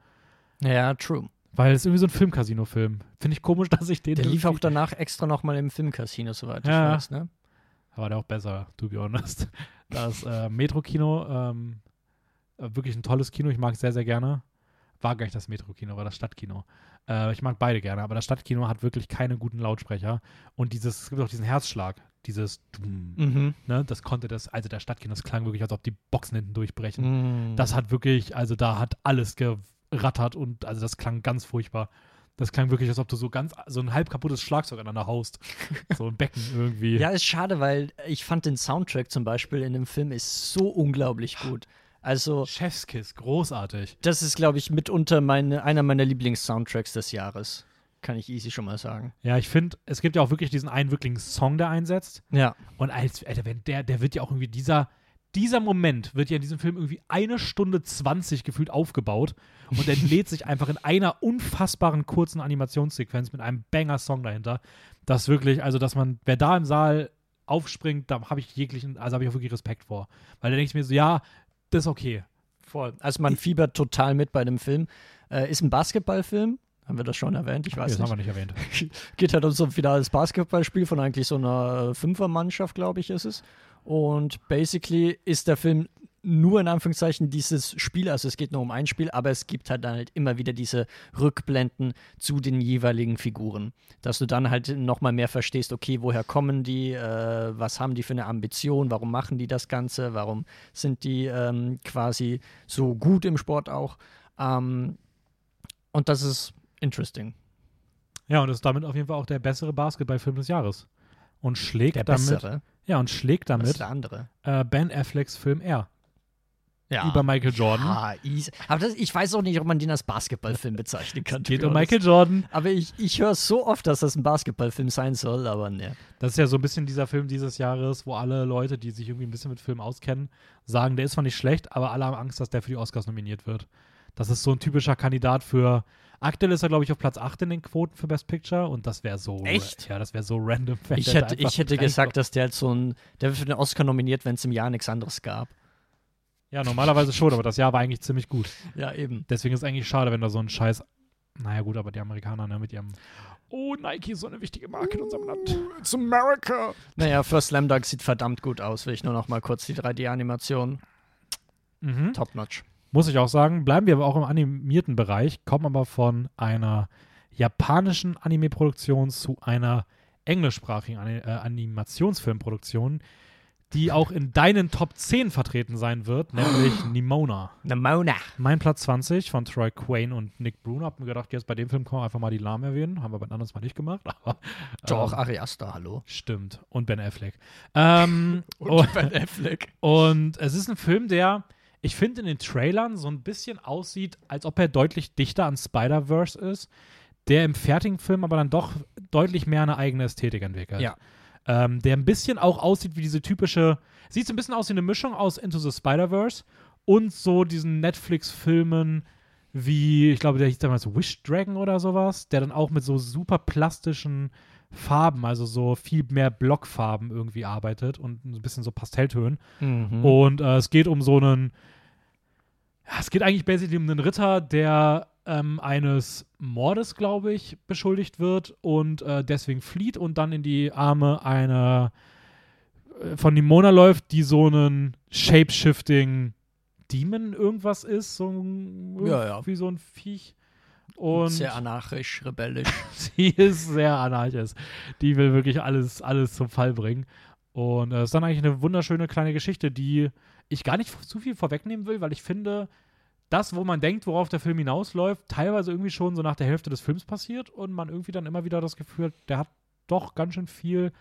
[SPEAKER 2] Ja, true.
[SPEAKER 1] Weil es irgendwie so ein Filmcasino-Film. Finde ich komisch, dass ich den.
[SPEAKER 2] Der lief auch danach extra nochmal im Filmcasino, soweit
[SPEAKER 1] Ja.
[SPEAKER 2] ich weiß, ne?
[SPEAKER 1] war der auch besser, to be honest. Das äh, Metro-Kino, ähm, äh, wirklich ein tolles Kino. Ich mag es sehr, sehr gerne. War gar nicht das Metro-Kino, war das Stadtkino. Äh, ich mag beide gerne, aber das Stadtkino hat wirklich keine guten Lautsprecher. Und dieses, es gibt auch diesen Herzschlag, dieses,
[SPEAKER 2] Mhm.
[SPEAKER 1] ne, das konnte das, also der Stadtkino, das klang wirklich, als ob die Boxen hinten durchbrechen.
[SPEAKER 2] Mhm.
[SPEAKER 1] Das hat wirklich, also da hat alles gerattert und also das klang ganz furchtbar. Das klang wirklich, als ob du so ganz, so ein halb kaputtes Schlagzeug aneinander haust. so ein Becken irgendwie.
[SPEAKER 2] Ja, ist schade, weil ich fand den Soundtrack zum Beispiel in dem Film ist so unglaublich gut. Also,
[SPEAKER 1] Chefskiss, großartig.
[SPEAKER 2] das ist, glaube ich, mitunter meine, einer meiner Lieblings-Soundtracks des Jahres. Kann ich easy schon mal sagen.
[SPEAKER 1] Ja, ich finde, es gibt ja auch wirklich diesen einen wirklichen Song, der einsetzt.
[SPEAKER 2] Ja.
[SPEAKER 1] Und als, Alter, wenn der, der wird ja auch irgendwie dieser, dieser Moment wird ja in diesem Film irgendwie eine Stunde 20 gefühlt aufgebaut und entlädt sich einfach in einer unfassbaren kurzen Animationssequenz mit einem Banger-Song dahinter. Das wirklich, also, dass man, wer da im Saal aufspringt, da habe ich jeglichen, also habe ich auch wirklich Respekt vor. Weil da denke ich mir so, ja, das ist okay.
[SPEAKER 2] Voll. Also man fiebert total mit bei dem Film. Äh, ist ein Basketballfilm. Haben wir das schon erwähnt? Ich weiß
[SPEAKER 1] das
[SPEAKER 2] nicht.
[SPEAKER 1] haben wir nicht erwähnt.
[SPEAKER 2] geht halt um so ein finales Basketballspiel von eigentlich so einer äh, Fünfermannschaft, glaube ich, ist es. Und basically ist der Film nur in Anführungszeichen dieses Spiel, also es geht nur um ein Spiel, aber es gibt halt dann halt immer wieder diese Rückblenden zu den jeweiligen Figuren, dass du dann halt nochmal mehr verstehst, okay, woher kommen die, äh, was haben die für eine Ambition, warum machen die das Ganze, warum sind die ähm, quasi so gut im Sport auch. Ähm, und das ist interesting.
[SPEAKER 1] Ja, und ist damit auf jeden Fall auch der bessere Basketballfilm des Jahres. Und schlägt
[SPEAKER 2] Der
[SPEAKER 1] damit,
[SPEAKER 2] bessere.
[SPEAKER 1] ja, und schlägt damit
[SPEAKER 2] der andere?
[SPEAKER 1] äh, Ben Afflecks Film R.
[SPEAKER 2] Ja.
[SPEAKER 1] über Michael Jordan.
[SPEAKER 2] Easy. Aber das, ich weiß auch nicht, ob man den als Basketballfilm bezeichnen kann.
[SPEAKER 1] Geht um. Michael Jordan.
[SPEAKER 2] Aber ich, ich höre so oft, dass das ein Basketballfilm sein soll, aber ne.
[SPEAKER 1] Das ist ja so ein bisschen dieser Film dieses Jahres, wo alle Leute, die sich irgendwie ein bisschen mit Film auskennen, sagen, der ist zwar nicht schlecht, aber alle haben Angst, dass der für die Oscars nominiert wird. Das ist so ein typischer Kandidat für. Aktuell ist er, glaube ich, auf Platz 8 in den Quoten für Best Picture und das wäre so.
[SPEAKER 2] Echt?
[SPEAKER 1] Ja, das wäre so random.
[SPEAKER 2] Ich hätte, ich hätte gesagt, dass der halt so ein. Der wird für den Oscar nominiert, wenn es im Jahr nichts anderes gab.
[SPEAKER 1] Ja, normalerweise schon, aber das Jahr war eigentlich ziemlich gut.
[SPEAKER 2] Ja, eben.
[SPEAKER 1] Deswegen ist es eigentlich schade, wenn da so ein Scheiß. Naja, gut, aber die Amerikaner, ne, mit ihrem. Oh, Nike ist so eine wichtige Marke in unserem Land.
[SPEAKER 2] It's America. Naja, First Slam Dunk sieht verdammt gut aus, will ich nur noch mal kurz die 3D-Animation.
[SPEAKER 1] Mhm.
[SPEAKER 2] Top notch.
[SPEAKER 1] Muss ich auch sagen. Bleiben wir aber auch im animierten Bereich, kommen aber von einer japanischen Anime-Produktion zu einer englischsprachigen äh, Animationsfilmproduktion, die auch in deinen Top 10 vertreten sein wird, nämlich Nimona.
[SPEAKER 2] Namona.
[SPEAKER 1] Mein Platz 20 von Troy Quane und Nick Bruno. Hab mir gedacht, jetzt bei dem Film können wir einfach mal die Namen erwähnen. Haben wir bei den anderen mal nicht gemacht. Aber,
[SPEAKER 2] Doch,
[SPEAKER 1] ähm,
[SPEAKER 2] Ari Aster, hallo.
[SPEAKER 1] Stimmt. Und Ben Affleck. Ähm, und,
[SPEAKER 2] Ben Affleck.
[SPEAKER 1] und es ist ein Film, der, ich finde, in den Trailern so ein bisschen aussieht, als ob er deutlich dichter an Spider-Verse ist, der im fertigen Film aber dann doch deutlich mehr eine eigene Ästhetik entwickelt.
[SPEAKER 2] Ja.
[SPEAKER 1] Ähm, der ein bisschen auch aussieht wie diese typische, sieht so ein bisschen aus wie eine Mischung aus Into the Spider-Verse und so diesen Netflix-Filmen wie, ich glaube, der hieß damals Wish Dragon oder sowas, der dann auch mit so super plastischen Farben, also so viel mehr Blockfarben irgendwie arbeitet und ein bisschen so Pastelltönen.
[SPEAKER 2] Mhm.
[SPEAKER 1] Und äh, es geht um so einen, ja, es geht eigentlich basically um einen Ritter, der ähm, eines Mordes, glaube ich, beschuldigt wird und äh, deswegen flieht und dann in die Arme einer äh, von Nimona läuft, die so einen Shape-Shifting Demon irgendwas ist, so ein,
[SPEAKER 2] Ja, ja.
[SPEAKER 1] wie so ein Viech. Und
[SPEAKER 2] Sehr anarchisch, rebellisch.
[SPEAKER 1] sie ist sehr anarchisch. Die will wirklich alles, alles zum Fall bringen. Und es ist dann eigentlich eine wunderschöne kleine Geschichte, die ich gar nicht zu viel vorwegnehmen will, weil ich finde, das, wo man denkt, worauf der Film hinausläuft, teilweise irgendwie schon so nach der Hälfte des Films passiert und man irgendwie dann immer wieder das Gefühl hat, der hat doch ganz schön viel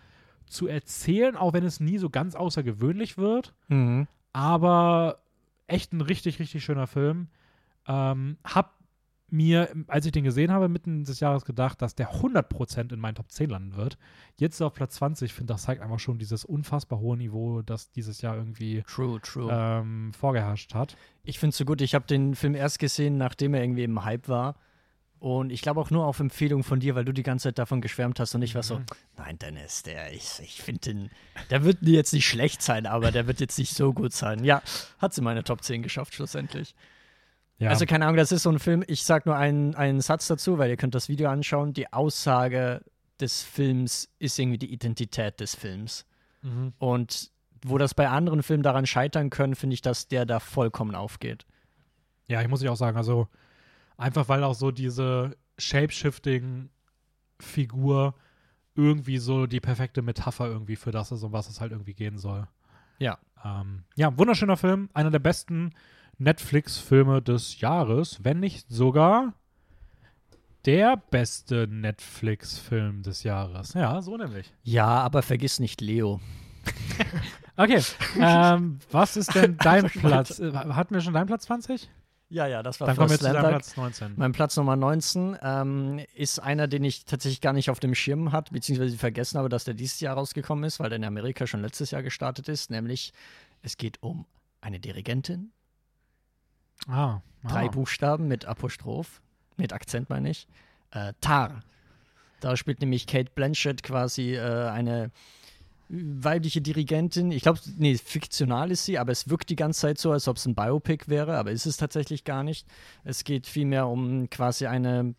[SPEAKER 1] zu erzählen, auch wenn es nie so ganz außergewöhnlich wird.
[SPEAKER 2] Mhm.
[SPEAKER 1] Aber echt ein richtig, richtig schöner Film. Ähm, hab mir, als ich den gesehen habe, mitten des Jahres gedacht, dass der 100% in meinen Top 10 landen wird. Jetzt auf Platz 20, ich finde, das zeigt einfach schon dieses unfassbar hohe Niveau, das dieses Jahr irgendwie
[SPEAKER 2] True, true.
[SPEAKER 1] ähm, vorgeherrscht hat.
[SPEAKER 2] Ich finde es so gut, ich habe den Film erst gesehen, nachdem er irgendwie im Hype war. Und ich glaube auch nur auf Empfehlung von dir, weil du die ganze Zeit davon geschwärmt hast und ich war so,
[SPEAKER 1] Mhm.
[SPEAKER 2] nein, Dennis, der, ich, ich finde den, der wird jetzt nicht schlecht sein, aber der wird jetzt nicht so gut sein. Ja, hat sie meine Top 10 geschafft, schlussendlich.
[SPEAKER 1] Ja.
[SPEAKER 2] Also keine Ahnung, das ist so ein Film, ich sag nur einen, einen Satz dazu, weil ihr könnt das Video anschauen. Die Aussage des Films ist irgendwie die Identität des Films.
[SPEAKER 1] mhm.
[SPEAKER 2] Und wo das bei anderen Filmen daran scheitern können, finde ich, dass der da vollkommen aufgeht.
[SPEAKER 1] Ja, ich muss ich auch sagen, also einfach weil auch so diese Shape-Shifting-Figur irgendwie so die perfekte Metapher irgendwie für das ist, um was es halt irgendwie gehen soll.
[SPEAKER 2] Ja.
[SPEAKER 1] Ähm, ja, wunderschöner Film, einer der besten Netflix-Filme des Jahres, wenn nicht sogar der beste Netflix-Film des Jahres. Ja, so nämlich.
[SPEAKER 2] Ja, aber vergiss nicht Leo.
[SPEAKER 1] Okay, ähm, was ist denn dein Platz? Äh, Hatten wir schon deinen Platz 20?
[SPEAKER 2] Ja, ja, das war
[SPEAKER 1] Dann kommen wir zu deinem. Platz 19.
[SPEAKER 2] Mein Platz Nummer 19 ähm, ist einer, den ich tatsächlich gar nicht auf dem Schirm hatte, beziehungsweise vergessen habe, dass der dieses Jahr rausgekommen ist, weil der in Amerika schon letztes Jahr gestartet ist. Nämlich, es geht um eine Dirigentin,
[SPEAKER 1] Ah,
[SPEAKER 2] drei
[SPEAKER 1] ah.
[SPEAKER 2] Buchstaben mit Apostroph, mit Akzent meine ich. Äh, Tar. Da spielt nämlich Kate Blanchett quasi äh, eine weibliche Dirigentin. Ich glaube, nee, fiktional ist sie, aber es wirkt die ganze Zeit so, als ob es ein Biopic wäre, aber ist es tatsächlich gar nicht. Es geht vielmehr um quasi eine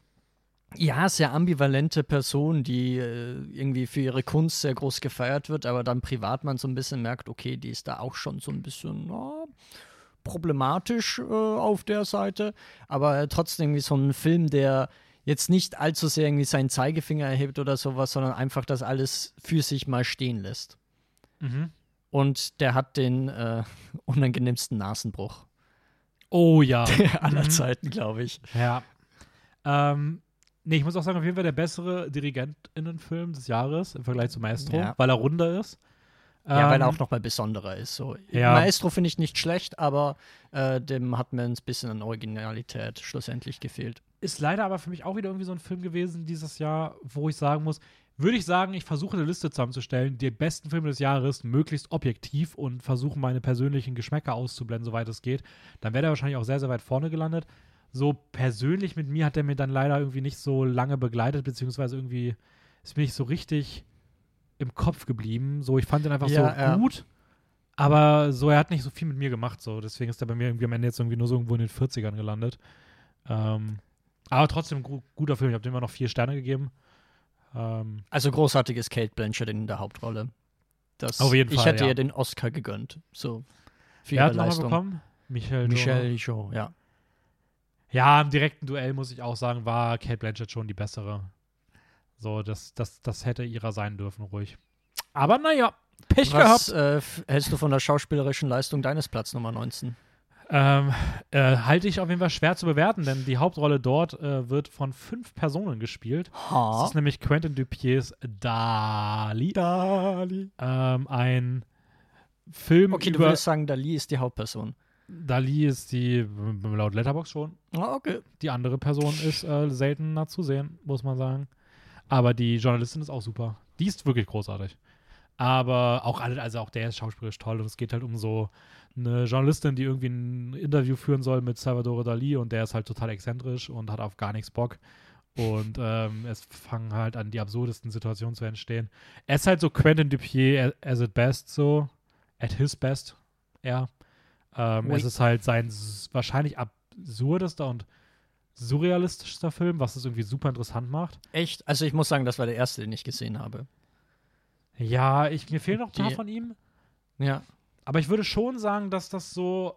[SPEAKER 2] ja, sehr ambivalente Person, die äh, irgendwie für ihre Kunst sehr groß gefeiert wird, aber dann privat man so ein bisschen merkt, okay, die ist da auch schon so ein bisschen na, problematisch äh, auf der Seite, aber äh, trotzdem irgendwie so ein Film, der jetzt nicht allzu sehr irgendwie seinen Zeigefinger erhebt oder sowas, sondern einfach das alles für sich mal stehen lässt.
[SPEAKER 1] Mhm.
[SPEAKER 2] Und der hat den äh, unangenehmsten Nasenbruch
[SPEAKER 1] Oh ja.
[SPEAKER 2] aller
[SPEAKER 1] Mhm.
[SPEAKER 2] Zeiten, glaube ich.
[SPEAKER 1] Ja. Ähm, nee, ich muss auch sagen, auf jeden Fall der bessere DirigentInnenfilm des Jahres im Vergleich zu Maestro,
[SPEAKER 2] Ja.
[SPEAKER 1] weil er runder ist.
[SPEAKER 2] Ja, weil er
[SPEAKER 1] Ähm,
[SPEAKER 2] auch nochmal besonderer ist. So.
[SPEAKER 1] ja.
[SPEAKER 2] Maestro finde ich nicht schlecht, aber äh, dem hat mir ein bisschen an Originalität schlussendlich gefehlt.
[SPEAKER 1] Ist leider aber für mich auch wieder irgendwie so ein Film gewesen dieses Jahr, wo ich sagen muss, würde ich sagen, ich versuche eine Liste zusammenzustellen, die besten Filme des Jahres, möglichst objektiv und versuche meine persönlichen Geschmäcker auszublenden, soweit es geht. Dann wäre er wahrscheinlich auch sehr, sehr weit vorne gelandet. So persönlich mit mir hat er mir dann leider irgendwie nicht so lange begleitet, beziehungsweise irgendwie ist mir nicht so richtig im Kopf geblieben. So, ich fand ihn einfach
[SPEAKER 2] Ja,
[SPEAKER 1] so gut, aber so, er hat nicht so viel mit mir gemacht, so. Deswegen ist er bei mir irgendwie am Ende jetzt irgendwie nur so irgendwo in den 40ern gelandet. Ähm, aber trotzdem gu guter Film. Ich habe dem immer noch vier Sterne gegeben. Ähm,
[SPEAKER 2] Also großartig ist Kate Blanchett in der Hauptrolle. Das,
[SPEAKER 1] Auf jeden
[SPEAKER 2] ich
[SPEAKER 1] Fall,
[SPEAKER 2] hätte
[SPEAKER 1] ja.
[SPEAKER 2] ihr den Oscar gegönnt. So für
[SPEAKER 1] wer
[SPEAKER 2] ihre
[SPEAKER 1] hat nochmal
[SPEAKER 2] Leistung.
[SPEAKER 1] bekommen? Michelle Joe.
[SPEAKER 2] Joe, ja.
[SPEAKER 1] Ja, im direkten Duell muss ich auch sagen, war Kate Blanchett schon die bessere. So, das, das, das hätte ihrer sein dürfen, ruhig. Aber naja, Pech
[SPEAKER 2] Was
[SPEAKER 1] gehabt.
[SPEAKER 2] äh, hältst du von der schauspielerischen Leistung deines Platz Nummer 19?
[SPEAKER 1] Ähm, äh, halte ich auf jeden Fall schwer zu bewerten, denn die Hauptrolle dort äh, wird von fünf Personen gespielt. Das
[SPEAKER 2] Ha.
[SPEAKER 1] ist nämlich Quentin Dupiers Dali.
[SPEAKER 2] Dali.
[SPEAKER 1] Ähm, ein Film
[SPEAKER 2] Okay, du
[SPEAKER 1] über
[SPEAKER 2] würdest sagen, Dali ist die Hauptperson.
[SPEAKER 1] Dali ist die laut Letterbox schon.
[SPEAKER 2] Ah, okay.
[SPEAKER 1] Die andere Person ist äh, seltener zu sehen, muss man sagen. Aber die Journalistin ist auch super. Die ist wirklich großartig. Aber auch alle, also auch der ist schauspielerisch toll und es geht halt um so eine Journalistin, die irgendwie ein Interview führen soll mit Salvador Dali und der ist halt total exzentrisch und hat auf gar nichts Bock. Und ähm, es fangen halt an, die absurdesten Situationen zu entstehen. Er ist halt so Quentin Dupier as at best, so. At his best, ja. Ähm, es ist halt sein wahrscheinlich absurdester und surrealistischster Film, was es irgendwie super interessant macht.
[SPEAKER 2] Echt? Also ich muss sagen, das war der erste, den ich gesehen habe.
[SPEAKER 1] Ja, ich, mir fehlen noch ein paar von ihm.
[SPEAKER 2] Ja.
[SPEAKER 1] Aber ich würde schon sagen, dass das so,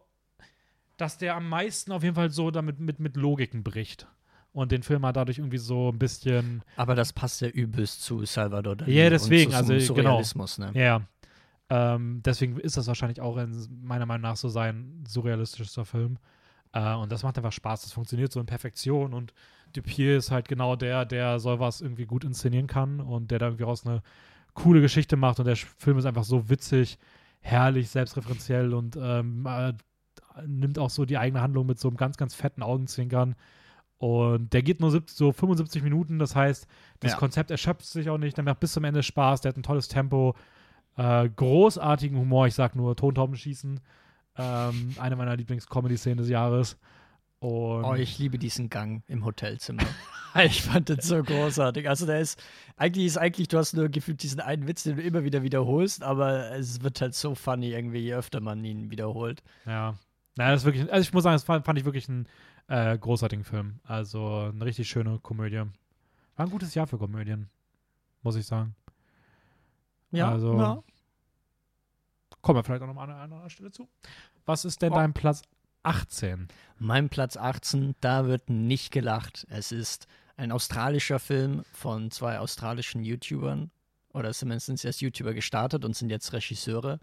[SPEAKER 1] dass der am meisten auf jeden Fall so damit mit, mit Logiken bricht. Und den Film hat dadurch irgendwie so ein bisschen,
[SPEAKER 2] Aber das passt ja übelst zu Salvador Dali.
[SPEAKER 1] Ja, deswegen,
[SPEAKER 2] und zu
[SPEAKER 1] also, genau.
[SPEAKER 2] Surrealismus, ne?
[SPEAKER 1] ja. Ähm, deswegen ist das wahrscheinlich auch in, meiner Meinung nach so sein surrealistischster Film. Äh, und das macht einfach Spaß. Das funktioniert so in Perfektion. Und Dupier ist halt genau der, der sowas irgendwie gut inszenieren kann und der da irgendwie raus eine coole Geschichte macht. Und der Film ist einfach so witzig, herrlich, selbstreferenziell und ähm, äh, nimmt auch so die eigene Handlung mit so einem ganz, ganz fetten Augenzwinkern. Und der geht nur 70, so 75 Minuten, das heißt, das
[SPEAKER 2] Ja.
[SPEAKER 1] Konzept erschöpft sich auch nicht, der macht bis zum Ende Spaß, der hat ein tolles Tempo, äh, großartigen Humor, ich sag nur Tontauben schießen, ähm, eine meiner Lieblings-Comedy-Szenen des Jahres. Und
[SPEAKER 2] Oh, ich liebe diesen Gang im Hotelzimmer. ich fand den so großartig. Also der ist, eigentlich ist eigentlich, du hast nur gefühlt diesen einen Witz, den du immer wieder wiederholst, aber es wird halt so funny irgendwie, je öfter man ihn wiederholt.
[SPEAKER 1] Ja. Naja, das ist wirklich, also ich muss sagen, das fand, fand ich wirklich einen äh, großartigen Film. Also eine richtig schöne Komödie. War ein gutes Jahr für Komödien, muss ich sagen.
[SPEAKER 2] Ja,
[SPEAKER 1] Also-
[SPEAKER 2] ja.
[SPEAKER 1] Kommen wir vielleicht auch nochmal an einer anderen Stelle zu. Was ist denn
[SPEAKER 2] Oh.
[SPEAKER 1] dein Platz 18?
[SPEAKER 2] Mein Platz 18, da wird nicht gelacht. Es ist ein australischer Film von zwei australischen YouTubern. Oder zumindest sind sie als YouTuber gestartet und sind jetzt Regisseure.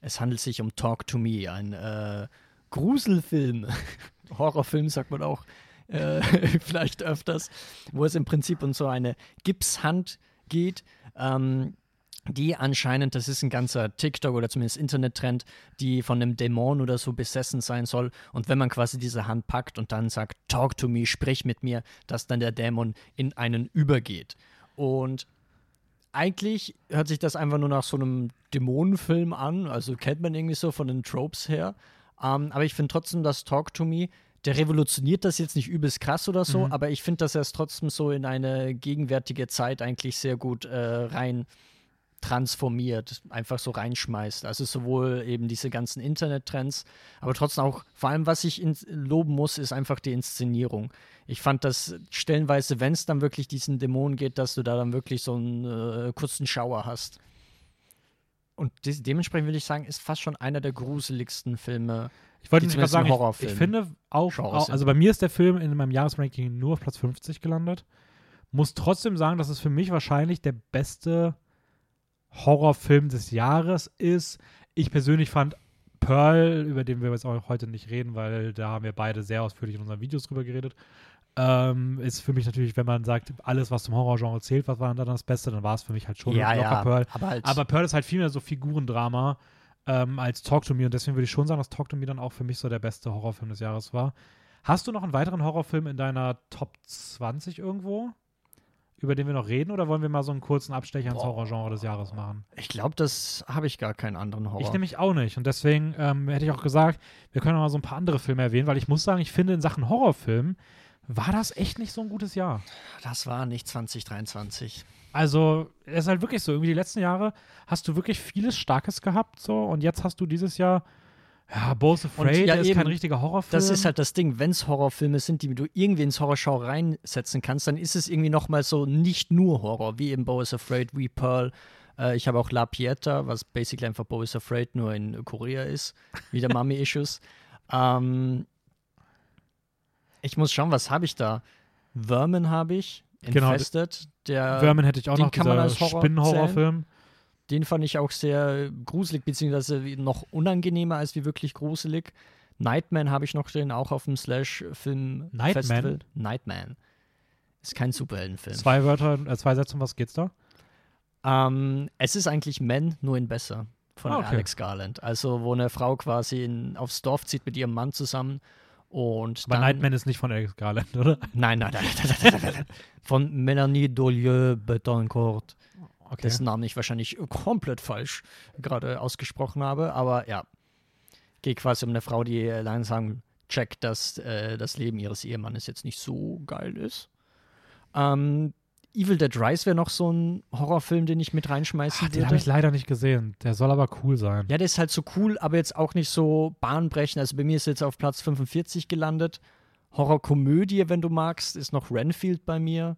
[SPEAKER 2] Es handelt sich um Talk to Me, ein äh, Gruselfilm. Horrorfilm sagt man auch äh, vielleicht öfters, wo es im Prinzip um so eine Gipshand geht. Ähm, die anscheinend, das ist ein ganzer TikTok oder zumindest Internettrend, die von einem Dämon oder so besessen sein soll. Und wenn man quasi diese Hand packt und dann sagt, talk to me, sprich mit mir, dass dann der Dämon in einen übergeht. Und eigentlich hört sich das einfach nur nach so einem Dämonenfilm an, also kennt man irgendwie so von den Tropes her. Ähm, aber ich finde trotzdem, dass Talk to Me, der revolutioniert das jetzt nicht übelst krass oder so,
[SPEAKER 1] Mhm.
[SPEAKER 2] aber ich finde, dass er es trotzdem so in eine gegenwärtige Zeit eigentlich sehr gut äh, rein transformiert, einfach so reinschmeißt. Also sowohl eben diese ganzen Internettrends, aber trotzdem auch, vor allem was ich loben muss, ist einfach die Inszenierung. Ich fand das stellenweise, wenn es dann wirklich diesen Dämon geht, dass du da dann wirklich so einen äh, kurzen Schauer hast. Und de dementsprechend würde ich sagen, ist fast schon einer der gruseligsten Filme.
[SPEAKER 1] Ich wollte nicht gerade sagen, ich, ich finde auch, auch, also bei mir ist der Film in meinem Jahresranking nur auf Platz 50 gelandet. Muss trotzdem sagen, dass es für mich wahrscheinlich der beste Horrorfilm des Jahres ist. Ich persönlich fand Pearl, über den wir jetzt auch heute nicht reden, weil da haben wir beide sehr ausführlich in unseren Videos drüber geredet, ähm, ist für mich natürlich, wenn man sagt, alles, was zum Horrorgenre zählt, was war dann das Beste, dann war es für mich halt schon locker Pearl.
[SPEAKER 2] aber halt
[SPEAKER 1] Aber Pearl ist halt viel mehr so Figurendrama ähm, als Talk to Me und deswegen würde ich schon sagen, dass Talk to Me dann auch für mich so der beste Horrorfilm des Jahres war. Hast du noch einen weiteren Horrorfilm in deiner Top 20 irgendwo, über den wir noch reden, oder wollen wir mal so einen kurzen Abstecher ins. Horrorgenre des Jahres machen?
[SPEAKER 2] ich glaube, das habe ich gar keinen anderen Horror.
[SPEAKER 1] Ich nämlich auch nicht und deswegen ähm, hätte ich auch gesagt, wir können noch mal so ein paar andere Filme erwähnen, weil ich muss sagen, ich finde in Sachen Horrorfilm war das echt nicht so ein gutes Jahr.
[SPEAKER 2] das war nicht 2023.
[SPEAKER 1] Also, es ist halt wirklich so, irgendwie die letzten Jahre hast du wirklich vieles Starkes gehabt, so, und jetzt hast du dieses Jahr, ja, Both Afraid,
[SPEAKER 2] ja,
[SPEAKER 1] der ist
[SPEAKER 2] eben,
[SPEAKER 1] kein richtiger Horrorfilm.
[SPEAKER 2] Das ist halt das Ding, wenn es Horrorfilme sind, die du irgendwie ins Horrorschau reinsetzen kannst, dann ist es irgendwie nochmal so nicht nur Horror, wie eben Bo is Afraid, wie Pearl. Äh, ich habe auch La Pieta, was basically einfach Bo is Afraid nur in Korea ist. Wieder Mummy Issues. Ähm, ich muss schauen, was habe ich da? Vermin habe ich.
[SPEAKER 1] Genau,
[SPEAKER 2] Infested. Der,
[SPEAKER 1] Vermin hätte ich auch noch,
[SPEAKER 2] kann man
[SPEAKER 1] dieser Spinnenhorrorfilm.
[SPEAKER 2] Den fand ich auch sehr gruselig, beziehungsweise noch unangenehmer als wie wirklich gruselig. Nightman habe ich noch drin, auch auf dem Slash-Film
[SPEAKER 1] Nightman?
[SPEAKER 2] Festival. Nightman. Ist kein Superheldenfilm.
[SPEAKER 1] Zwei Wörter, äh, zwei Sätze, um was geht's da?
[SPEAKER 2] Ähm, es ist eigentlich Men, nur in besser. Von
[SPEAKER 1] Ah, okay.
[SPEAKER 2] Alex Garland. Also, wo eine Frau quasi in, aufs Dorf zieht mit ihrem Mann zusammen. Und
[SPEAKER 1] Aber
[SPEAKER 2] dann,
[SPEAKER 1] Nightman ist nicht von Alex Garland, oder?
[SPEAKER 2] Nein, nein, nein, nein, nein, nein, nein. Von Melanie Dolieu Betancourt.
[SPEAKER 1] Okay.
[SPEAKER 2] dessen Namen ich wahrscheinlich komplett falsch gerade ausgesprochen habe, aber ja. Geht quasi um eine Frau, die äh, langsam checkt, dass äh, das Leben ihres Ehemannes jetzt nicht so geil ist. Ähm, Evil Dead Rise wäre noch so ein Horrorfilm, den ich mit reinschmeißen
[SPEAKER 1] Ach, den habe
[SPEAKER 2] würde.
[SPEAKER 1] ich leider nicht gesehen. Der soll aber cool sein.
[SPEAKER 2] Ja, der ist halt so cool, aber jetzt auch nicht so bahnbrechend. Also bei mir ist jetzt auf Platz 45 gelandet. Horrorkomödie, wenn du magst, ist noch Renfield bei mir.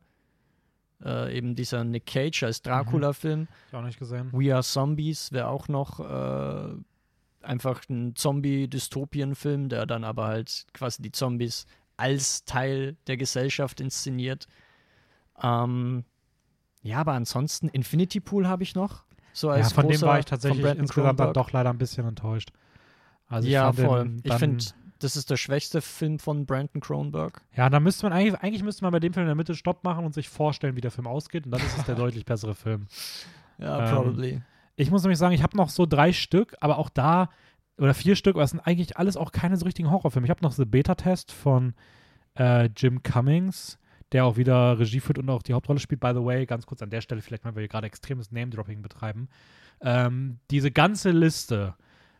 [SPEAKER 2] Äh, eben dieser Nick Cage als Dracula-Film.
[SPEAKER 1] Hab ich auch nicht gesehen.
[SPEAKER 2] We Are Zombies wäre auch noch äh, einfach ein Zombie-Dystopien-Film, der dann aber halt quasi die Zombies als Teil der Gesellschaft inszeniert. Ähm, ja, aber ansonsten Infinity Pool habe ich noch. So als
[SPEAKER 1] Ja, von dem
[SPEAKER 2] großer-
[SPEAKER 1] war ich tatsächlich insgesamt dann
[SPEAKER 2] Cronenberg.
[SPEAKER 1] doch leider ein bisschen enttäuscht. Also ich
[SPEAKER 2] ja,
[SPEAKER 1] den
[SPEAKER 2] voll. Ich finde, das ist der schwächste Film von Brandon Cronenberg.
[SPEAKER 1] Ja, da müsste man eigentlich, eigentlich müsste man bei dem Film in der Mitte Stopp machen und sich vorstellen, wie der Film ausgeht. Und dann ist es der deutlich bessere Film.
[SPEAKER 2] Ja,
[SPEAKER 1] Ähm,
[SPEAKER 2] probably.
[SPEAKER 1] Ich muss nämlich sagen, ich habe noch so drei Stück, aber auch da, oder vier Stück, aber es sind eigentlich alles auch keine so richtigen Horrorfilme. Ich habe noch The Beta-Test von äh, Jim Cummings, der auch wieder Regie führt und auch die Hauptrolle spielt. By the way, ganz kurz an der Stelle, vielleicht mal, weil wir gerade extremes Name-Dropping betreiben. Ähm, diese ganze Liste,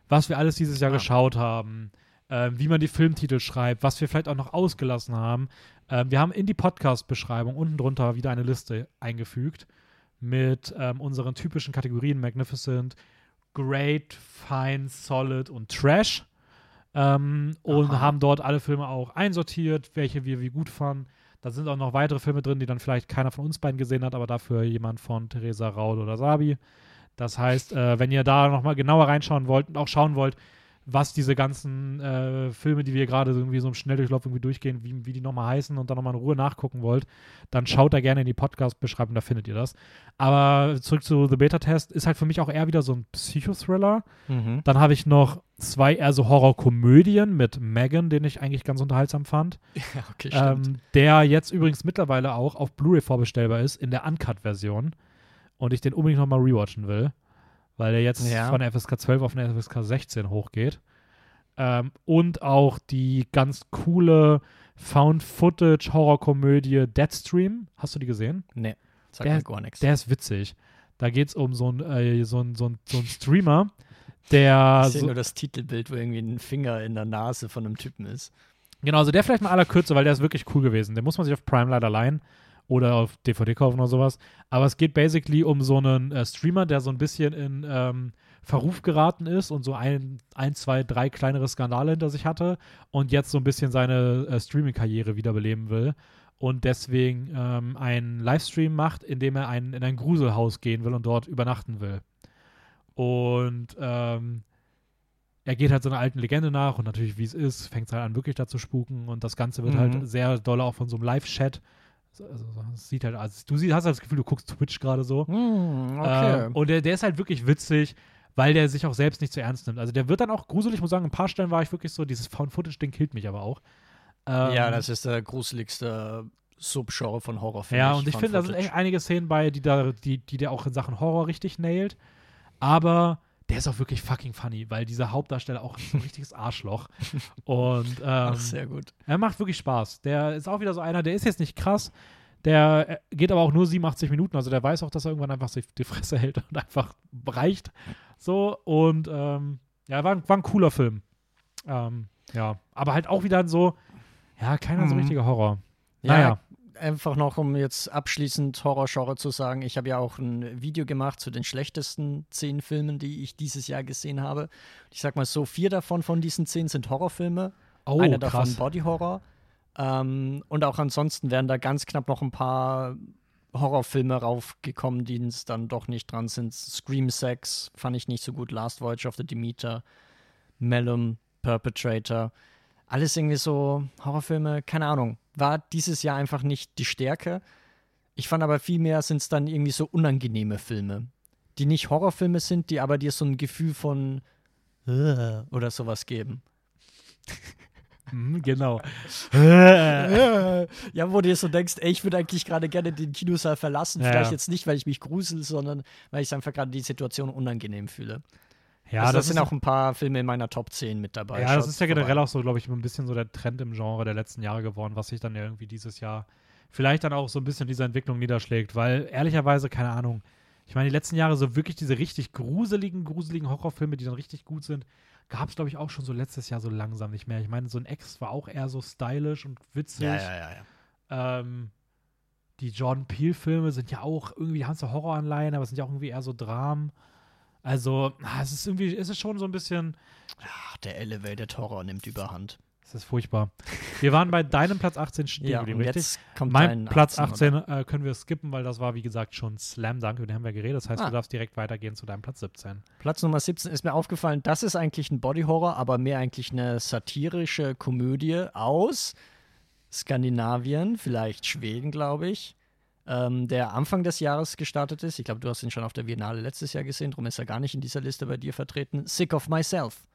[SPEAKER 1] was wir alles dieses Jahr
[SPEAKER 2] Ah.
[SPEAKER 1] geschaut haben, ähm, wie man die Filmtitel schreibt, was wir vielleicht auch noch ausgelassen haben. Ähm, wir haben in die Podcast-Beschreibung unten drunter wieder eine Liste eingefügt mit ähm, unseren typischen Kategorien Magnificent, Great, Fine, Solid und Trash. Ähm, und haben dort alle Filme auch einsortiert, welche wir wie gut fanden. Da sind auch noch weitere Filme drin, die dann vielleicht keiner von uns beiden gesehen hat, aber dafür jemand von Theresa Raul oder Sabi. Das heißt, äh, wenn ihr da nochmal genauer reinschauen wollt und auch schauen wollt, was diese ganzen äh, Filme, die wir gerade so irgendwie so im Schnelldurchlauf irgendwie durchgehen, wie, wie die nochmal heißen und dann nochmal in Ruhe nachgucken wollt, dann schaut da gerne in die Podcast-Beschreibung, da findet ihr das. Aber zurück zu The Beta-Test, ist halt für mich auch eher wieder so ein Psychothriller.
[SPEAKER 2] Mhm.
[SPEAKER 1] Dann habe ich noch zwei eher so Horrorkomödien mit Megan, den ich eigentlich ganz unterhaltsam fand.
[SPEAKER 2] Ja, okay, stimmt.
[SPEAKER 1] Ähm, der jetzt übrigens mittlerweile auch auf Blu-ray vorbestellbar ist, in der Uncut-Version. Und ich den unbedingt nochmal rewatchen will, weil der jetzt
[SPEAKER 2] Ja.
[SPEAKER 1] von der FSK 12 auf eine FSK 16 hochgeht. Ähm, und auch die ganz coole Found-Footage-Horrorkomödie Deadstream. Hast du die gesehen?
[SPEAKER 2] nee, sag
[SPEAKER 1] der-
[SPEAKER 2] mir gar nichts.
[SPEAKER 1] Der ist witzig. Da geht es um so einen äh, so ein, so ein, so ein Streamer, der.
[SPEAKER 2] ich sehe
[SPEAKER 1] So,
[SPEAKER 2] nur das Titelbild, wo irgendwie ein Finger in der Nase von einem Typen ist.
[SPEAKER 1] genau, also der vielleicht mal aller Kürze, weil der ist wirklich cool gewesen. Den muss man sich auf Prime leider leihen oder auf DVD kaufen oder sowas. Aber es geht basically um so einen äh, Streamer, der so ein bisschen in ähm, Verruf geraten ist und so ein, ein, zwei, drei kleinere Skandale hinter sich hatte und jetzt so ein bisschen seine äh, Streaming-Karriere wiederbeleben will. Und deswegen ähm, einen Livestream macht, in dem er ein, in ein Gruselhaus gehen will und dort übernachten will. Und ähm, er geht halt so einer alten Legende nach und natürlich, wie es ist, fängt es halt an, wirklich da zu spuken. Und das Ganze wird
[SPEAKER 2] Mhm.
[SPEAKER 1] halt sehr doll auch von so einem Live-Chat. Also, es sieht halt, also du hast halt das Gefühl, du guckst Twitch gerade so.
[SPEAKER 2] Hm, okay.
[SPEAKER 1] Ähm, und der, der ist halt wirklich witzig, weil der sich auch selbst nicht zu ernst nimmt. Also der wird dann auch gruselig, ich muss sagen, ein paar Stellen war ich wirklich so, dieses Found-Footage-Ding killt mich aber auch. Ähm,
[SPEAKER 2] ja, das ist der gruseligste Subgenre von Horror.
[SPEAKER 1] Ja, und ich finde, da sind echt einige Szenen bei, die, da, die, die der auch in Sachen Horror richtig nailt. Aber der ist auch wirklich fucking funny, weil dieser Hauptdarsteller auch so ein richtiges Arschloch. Und ähm,
[SPEAKER 2] Ach, sehr gut.
[SPEAKER 1] er macht wirklich Spaß. Der ist auch wieder so einer, der ist jetzt nicht krass. Der äh, geht aber auch nur 87 Minuten. Also der weiß auch, dass er irgendwann einfach sich die Fresse hält und einfach reicht. So, und ähm, ja, war, ein- war ein cooler Film. Ähm, ja, aber halt auch wieder so, ja, keiner so
[SPEAKER 2] Mhm.
[SPEAKER 1] richtiger Horror.
[SPEAKER 2] Ja,
[SPEAKER 1] Naja.
[SPEAKER 2] Einfach noch, um jetzt abschließend Horrorgenre zu sagen, ich habe ja auch ein Video gemacht zu den schlechtesten zehn Filmen, die ich dieses Jahr gesehen habe. Ich sag mal so, vier davon von diesen zehn sind Horrorfilme,
[SPEAKER 1] Oh,
[SPEAKER 2] einer davon
[SPEAKER 1] krass.
[SPEAKER 2] Body Horror. Ähm, und auch ansonsten wären da ganz knapp noch ein paar Horrorfilme raufgekommen, die es dann doch nicht dran sind. Scream Sex fand ich nicht so gut, Last Voyage of the Demeter, Mellum, Perpetrator. Alles irgendwie so Horrorfilme, keine Ahnung. War dieses Jahr einfach nicht die Stärke. Ich fand aber vielmehr sind es dann irgendwie so unangenehme Filme, die nicht Horrorfilme sind, die aber dir so ein Gefühl von äh, oder sowas geben.
[SPEAKER 1] Mhm, genau.
[SPEAKER 2] ja, wo du dir so denkst, ey, ich würde eigentlich gerade gerne den Kinosaal verlassen. Vielleicht
[SPEAKER 1] ja.
[SPEAKER 2] jetzt nicht, weil ich mich grusel, sondern weil ich einfach gerade die Situation unangenehm fühle.
[SPEAKER 1] Ja,
[SPEAKER 2] also,
[SPEAKER 1] das,
[SPEAKER 2] sind auch ein paar Filme in meiner Top 10 mit dabei.
[SPEAKER 1] ja, das ist ja generell
[SPEAKER 2] vorbei.
[SPEAKER 1] auch so, glaube ich, ein bisschen so der Trend im Genre der letzten Jahre geworden, was sich dann ja irgendwie dieses Jahr vielleicht dann auch so ein bisschen diese Entwicklung niederschlägt, weil ehrlicherweise, keine Ahnung, ich meine, die letzten Jahre so wirklich diese richtig gruseligen, gruseligen Horrorfilme, die dann richtig gut sind, gab es, glaube ich, auch schon so letztes Jahr so langsam nicht mehr. Ich meine, so ein Ex war auch eher so stylisch und witzig.
[SPEAKER 2] Ja, ja, ja, ja.
[SPEAKER 1] Ähm, die Jordan Peele-Filme sind ja auch irgendwie, die haben so Horroranleihen, aber es sind ja auch irgendwie eher so Dramen. Also, ah, es ist irgendwie, es ist schon so ein bisschen,
[SPEAKER 2] Ach, der Elevated Horror nimmt überhand.
[SPEAKER 1] es ist furchtbar. Wir waren bei deinem Platz 18 stehen
[SPEAKER 2] Ja,
[SPEAKER 1] geblieben, richtig?
[SPEAKER 2] jetzt kommt
[SPEAKER 1] Mein Platz
[SPEAKER 2] 18,
[SPEAKER 1] 18 äh, können wir skippen, weil das war, wie gesagt, schon Slam Dunk, über den haben wir geredet. Das heißt,
[SPEAKER 2] Ah.
[SPEAKER 1] du darfst direkt weitergehen zu deinem Platz 17.
[SPEAKER 2] Platz Nummer 17 ist mir aufgefallen, das ist eigentlich ein Body Horror, aber mehr eigentlich eine satirische Komödie aus Skandinavien, vielleicht Schweden, glaube ich, ähm, der Anfang des Jahres gestartet ist. Ich glaube, du hast ihn schon auf der Biennale letztes Jahr gesehen, darum ist er gar nicht in dieser Liste bei dir vertreten. Sick of Myself.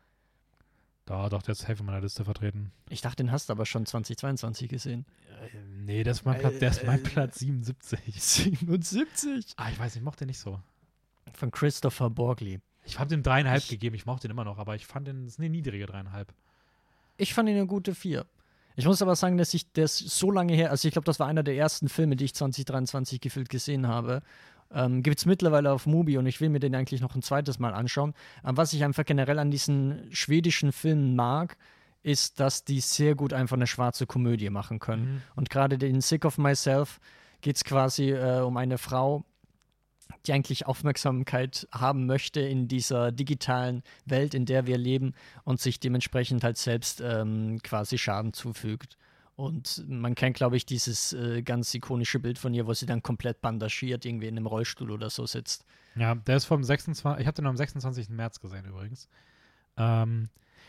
[SPEAKER 1] Da, doch, der ist safe in meiner Liste vertreten.
[SPEAKER 2] Ich dachte, den hast du aber schon 2022 gesehen.
[SPEAKER 1] Äh, nee, das ist mein, Platz, der ist mein
[SPEAKER 2] Äh,
[SPEAKER 1] Platz 77.
[SPEAKER 2] 77?
[SPEAKER 1] Ah, ich weiß, ich mochte den nicht so.
[SPEAKER 2] Von Christopher Borgley.
[SPEAKER 1] Ich habe dem dreieinhalb
[SPEAKER 2] Ich-
[SPEAKER 1] gegeben, ich mochte den immer noch, aber ich fand den, das ist eine niedrige dreieinhalb.
[SPEAKER 2] Ich fand ihn eine gute 4. Ich muss aber sagen, dass ich das so lange her, also ich glaube, das war einer der ersten Filme, die ich 2023 gefühlt gesehen habe. Ähm, Gibt es mittlerweile auf Mubi und ich will mir den eigentlich noch ein zweites Mal anschauen. Aber was ich einfach generell an diesen schwedischen Filmen mag, ist, dass die sehr gut einfach eine schwarze Komödie machen können.
[SPEAKER 1] Mhm.
[SPEAKER 2] Und gerade den Sick of Myself geht es quasi äh, um eine Frau, die eigentlich Aufmerksamkeit haben möchte in dieser digitalen Welt, in der wir leben und sich dementsprechend halt selbst ähm, quasi Schaden zufügt. Und man kennt, glaube ich, dieses äh, ganz ikonische Bild von ihr, wo sie dann komplett bandagiert irgendwie in einem Rollstuhl oder so sitzt.
[SPEAKER 1] Ja, der ist vom 26. Ich habe den am 26. März gesehen übrigens. Ähm,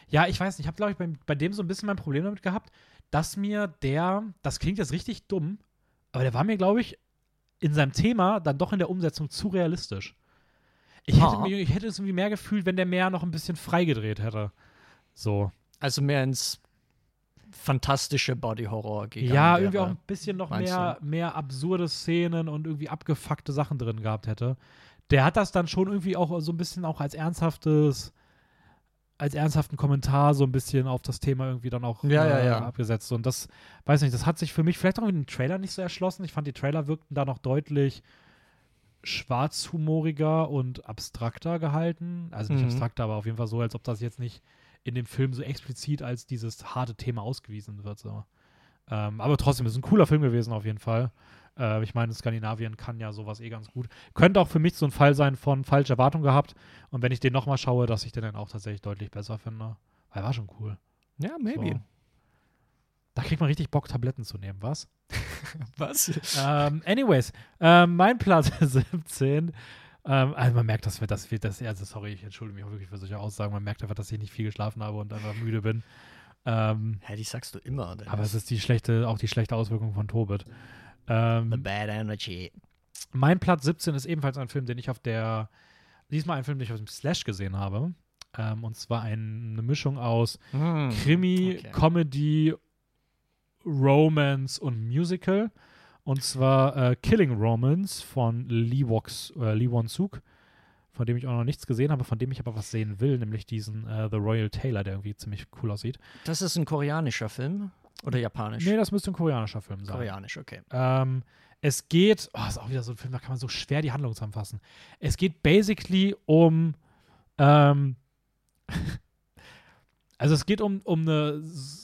[SPEAKER 1] ja, ich weiß nicht, ich habe, glaube ich, bei, bei dem so ein bisschen mein Problem damit gehabt, dass mir der, das klingt jetzt richtig dumm, aber der war mir, glaube ich, in seinem Thema dann doch in der Umsetzung zu realistisch. Ich hätte,
[SPEAKER 2] Ha.
[SPEAKER 1] mir, ich hätte es irgendwie mehr gefühlt, wenn der mehr noch ein bisschen freigedreht hätte. So.
[SPEAKER 2] Also mehr ins fantastische Body-Horror gegangen.
[SPEAKER 1] Ja,
[SPEAKER 2] wäre.
[SPEAKER 1] irgendwie auch ein bisschen noch mehr, mehr absurde Szenen und irgendwie abgefuckte Sachen drin gehabt hätte. Der hat das dann schon irgendwie auch so ein bisschen auch als ernsthaftes, als ernsthaften Kommentar so ein bisschen auf das Thema irgendwie dann auch
[SPEAKER 2] Ja, ja,
[SPEAKER 1] äh,
[SPEAKER 2] ja.
[SPEAKER 1] abgesetzt. Und das, weiß nicht, das hat sich für mich vielleicht auch in den Trailer nicht so erschlossen. Ich fand, die Trailer wirkten da noch deutlich schwarzhumoriger und abstrakter gehalten. Also nicht
[SPEAKER 2] Mhm.
[SPEAKER 1] abstrakter, aber auf jeden Fall so, als ob das jetzt nicht in dem Film so explizit als dieses harte Thema ausgewiesen wird. So. Ähm, aber trotzdem, ist ein cooler Film gewesen auf jeden Fall. Äh, ich meine, Skandinavien kann ja sowas eh ganz gut. Könnte auch für mich so ein Fall sein von falsche Erwartung gehabt. Und wenn ich den nochmal schaue, dass ich den dann auch tatsächlich deutlich besser finde. Weil war schon cool.
[SPEAKER 2] Ja, maybe.
[SPEAKER 1] So. Da kriegt man richtig Bock, Tabletten zu nehmen, was?
[SPEAKER 2] Was?
[SPEAKER 1] ähm, anyways, ähm, mein Platz 17. Ähm, also man merkt, dass wir das, das, also sorry, ich entschuldige mich auch wirklich für solche Aussagen. Man merkt einfach, dass ich nicht viel geschlafen habe und einfach müde bin. Ähm,
[SPEAKER 2] Hä, die sagst du immer. Dennis.
[SPEAKER 1] aber es ist die schlechte, auch die schlechte Auswirkung von Tobit.
[SPEAKER 2] The
[SPEAKER 1] Ähm,
[SPEAKER 2] bad energy.
[SPEAKER 1] mein Platz 17 ist ebenfalls ein Film, den ich auf der, diesmal ein Film, den ich auf dem Slash gesehen habe. Ähm, und zwar ein, eine Mischung aus
[SPEAKER 2] Hm,
[SPEAKER 1] Krimi,
[SPEAKER 2] okay.
[SPEAKER 1] Comedy, Romance und Musical. Und zwar äh, Killing Romance von Lee, Woks, äh, Lee Won-suk, von dem ich auch noch nichts gesehen habe, von dem ich aber was sehen will, nämlich diesen äh, The Royal Tailor, der irgendwie ziemlich cool aussieht.
[SPEAKER 2] Das ist ein koreanischer Film oder japanisch?
[SPEAKER 1] Nee, das müsste ein koreanischer Film sein.
[SPEAKER 2] Koreanisch, okay.
[SPEAKER 1] Ähm, es geht, oh, ist auch wieder so ein Film, da kann man so schwer die Handlung zusammenfassen. Es geht basically um, ähm, also es geht um, um, eine,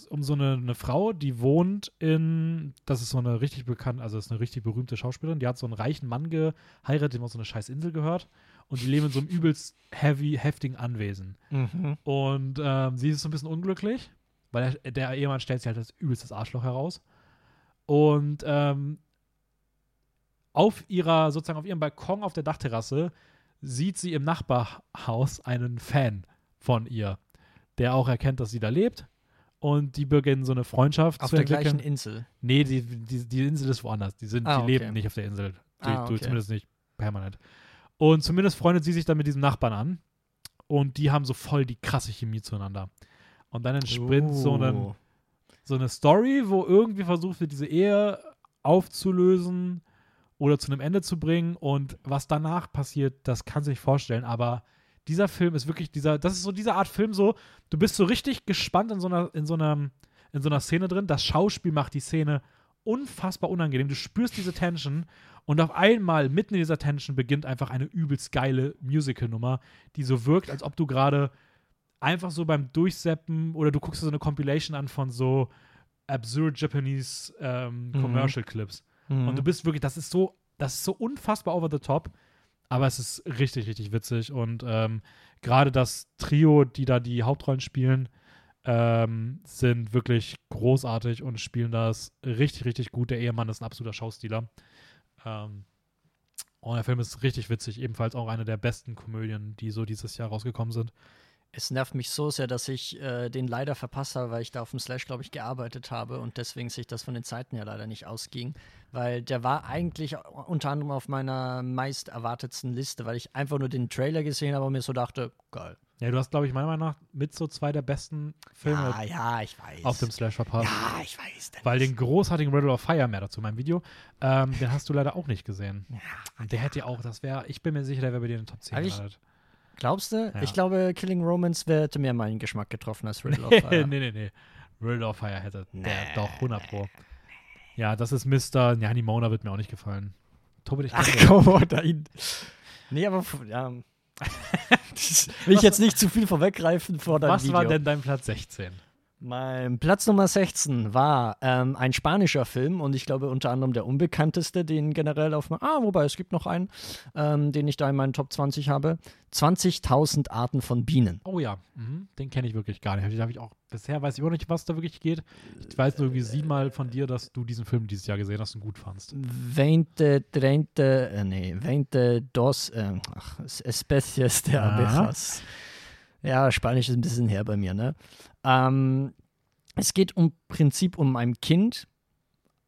[SPEAKER 1] um so eine, eine Frau, die wohnt in, das ist so eine richtig bekannt, also ist eine richtig berühmte Schauspielerin, die hat so einen reichen Mann geheiratet, dem auf so eine scheiß Insel gehört und die leben in so einem übelst heavy, heftigen Anwesen.
[SPEAKER 2] Mhm.
[SPEAKER 1] Und ähm, sie ist so ein bisschen unglücklich, weil der, der Ehemann stellt sich halt als übelstes Arschloch heraus. Und ähm, auf ihrer, sozusagen auf ihrem Balkon auf der Dachterrasse sieht sie im Nachbarhaus einen Fan von ihr, der auch erkennt, dass sie da lebt. Und die beginnen so eine Freundschaft
[SPEAKER 2] Auf
[SPEAKER 1] zu
[SPEAKER 2] der
[SPEAKER 1] entwickeln.
[SPEAKER 2] gleichen Insel.
[SPEAKER 1] Nee, die, die, die Insel ist woanders. Die, sind,
[SPEAKER 2] Ah,
[SPEAKER 1] die
[SPEAKER 2] okay.
[SPEAKER 1] leben nicht auf der Insel. Die,
[SPEAKER 2] Ah,
[SPEAKER 1] du,
[SPEAKER 2] okay.
[SPEAKER 1] zumindest nicht permanent. Und zumindest freundet sie sich dann mit diesem Nachbarn an. Und die haben so voll die krasse Chemie zueinander. Und dann entspringt so, einen,
[SPEAKER 2] Oh.
[SPEAKER 1] so eine Story, wo irgendwie versucht wird, diese Ehe aufzulösen oder zu einem Ende zu bringen. Und was danach passiert, das kannst du nicht vorstellen. Aber dieser Film ist wirklich dieser, das ist so diese Art Film so, du bist so richtig gespannt in so einer, in so einer, in so einer Szene drin. Das Schauspiel macht die Szene unfassbar unangenehm. Du spürst diese Tension und auf einmal mitten in dieser Tension beginnt einfach eine übelst geile Musical-Nummer, die so wirkt, als ob du gerade einfach so beim Durchseppen oder du guckst dir so eine Compilation an von so absurd Japanese ähm,
[SPEAKER 2] Mhm.
[SPEAKER 1] Commercial Clips.
[SPEAKER 2] Mhm.
[SPEAKER 1] Und du bist wirklich, das ist so, das ist so unfassbar over the top, aber es ist richtig, richtig witzig. Und ähm, gerade das Trio, die da die Hauptrollen spielen, ähm, sind wirklich großartig und spielen das richtig, richtig gut. Der Ehemann ist ein absoluter Schauspieler. Ähm, und der Film ist richtig witzig, ebenfalls auch eine der besten Komödien, die so dieses Jahr rausgekommen sind.
[SPEAKER 2] Es nervt mich so sehr, dass ich äh, den leider verpasst habe, weil ich da auf dem Slash, glaube ich, gearbeitet habe und deswegen sich das von den Zeiten her leider nicht ausging. Weil der war eigentlich unter anderem auf meiner meist erwartetsten Liste, weil ich einfach nur den Trailer gesehen habe und mir so dachte, geil.
[SPEAKER 1] Ja, du hast, glaube ich, meiner Meinung nach mit so zwei der besten Filme
[SPEAKER 2] Ja, ja, ich weiß.
[SPEAKER 1] auf dem Slash verpasst.
[SPEAKER 2] ja, ich weiß. Dennis.
[SPEAKER 1] Weil den großartigen Riddle of Fire, mehr dazu in meinem Video, ähm, den hast du leider auch nicht gesehen.
[SPEAKER 2] Ja,
[SPEAKER 1] Und der hätte ja auch, das wäre, ich bin mir sicher, der wäre bei dir in den Top 10
[SPEAKER 2] Hab ich-
[SPEAKER 1] gelandet.
[SPEAKER 2] Glaubst du?
[SPEAKER 1] Ja.
[SPEAKER 2] Ich glaube, Killing Romance wär- hätte mehr meinen Geschmack getroffen als Riddle of Fire.
[SPEAKER 1] nee, nee, nee. Riddle of Fire hätte der
[SPEAKER 2] Nee.
[SPEAKER 1] doch 100 Pro. Ja, das ist Mr. Ja, Nimona wird mir auch nicht gefallen. Tobi, dich
[SPEAKER 2] Ach komm, da hin. Nee, aber ja. Will ich jetzt nicht zu viel vorweggreifen vor deinem
[SPEAKER 1] Was
[SPEAKER 2] Video.
[SPEAKER 1] war denn dein Platz 16?
[SPEAKER 2] Mein Platz Nummer 16 war ähm, ein spanischer Film und ich glaube unter anderem der unbekannteste, den generell auf mein, Ah, wobei es gibt noch einen, ähm, den ich da in meinen Top 20 habe. 20.000 Arten von Bienen.
[SPEAKER 1] Oh ja, mhm. den kenne ich wirklich gar nicht. Ich auch, bisher weiß ich auch nicht, was da wirklich geht. Ich weiß nur irgendwie siebenmal von dir, dass du diesen Film dieses Jahr gesehen hast und gut fandst.
[SPEAKER 2] Veinte, treinta, äh, nee, veinte dos, äh, ach, Especies de. Abejas. Ja, Spanisch ist ein bisschen her bei mir, ne? Ähm, es geht im Prinzip um ein Kind,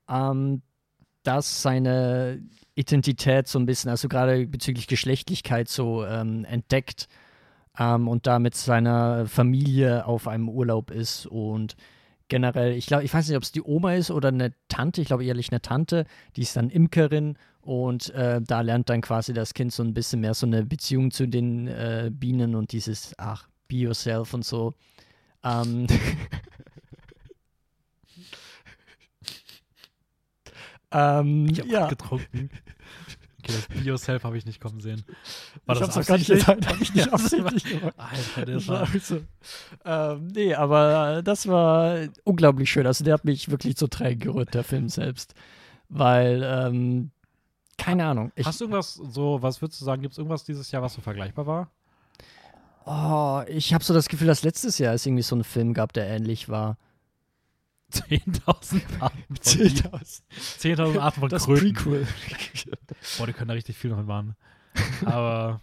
[SPEAKER 2] ähm, das seine Identität so ein bisschen, also gerade bezüglich Geschlechtlichkeit so ähm, entdeckt ähm, und da mit seiner Familie auf einem Urlaub ist und generell, ich glaube, ich weiß nicht, ob es die Oma ist oder eine Tante, ich glaube ehrlich eine Tante, die ist dann Imkerin und äh, da lernt dann quasi das Kind so ein bisschen mehr so eine Beziehung zu den äh, Bienen und dieses, ach, be yourself und so. Ähm, ähm,
[SPEAKER 1] Ich habe
[SPEAKER 2] ja,
[SPEAKER 1] getrunken. Okay, das Be Yourself habe ich nicht kommen sehen. War
[SPEAKER 2] ich
[SPEAKER 1] das
[SPEAKER 2] hab's doch gar nicht
[SPEAKER 1] absichtlich?
[SPEAKER 2] gesagt, hab ich nicht absichtlich gemacht.
[SPEAKER 1] Alter, der
[SPEAKER 2] war
[SPEAKER 1] war.
[SPEAKER 2] so. Ähm, nee, aber das war unglaublich schön. Also der hat mich wirklich zu Tränen gerührt, der Film selbst. Weil, ähm, keine Ahnung.
[SPEAKER 1] Hast du irgendwas so, was würdest du sagen, gibt es irgendwas dieses Jahr, was so vergleichbar war?
[SPEAKER 2] Oh, ich habe so das Gefühl, dass letztes Jahr es irgendwie so einen Film gab, der ähnlich war.
[SPEAKER 1] 10.000 Arten von Bienen. 10.000 Arten von
[SPEAKER 2] Das
[SPEAKER 1] Kröten.
[SPEAKER 2] Prequel.
[SPEAKER 1] Boah, die können da richtig viel noch machen. Aber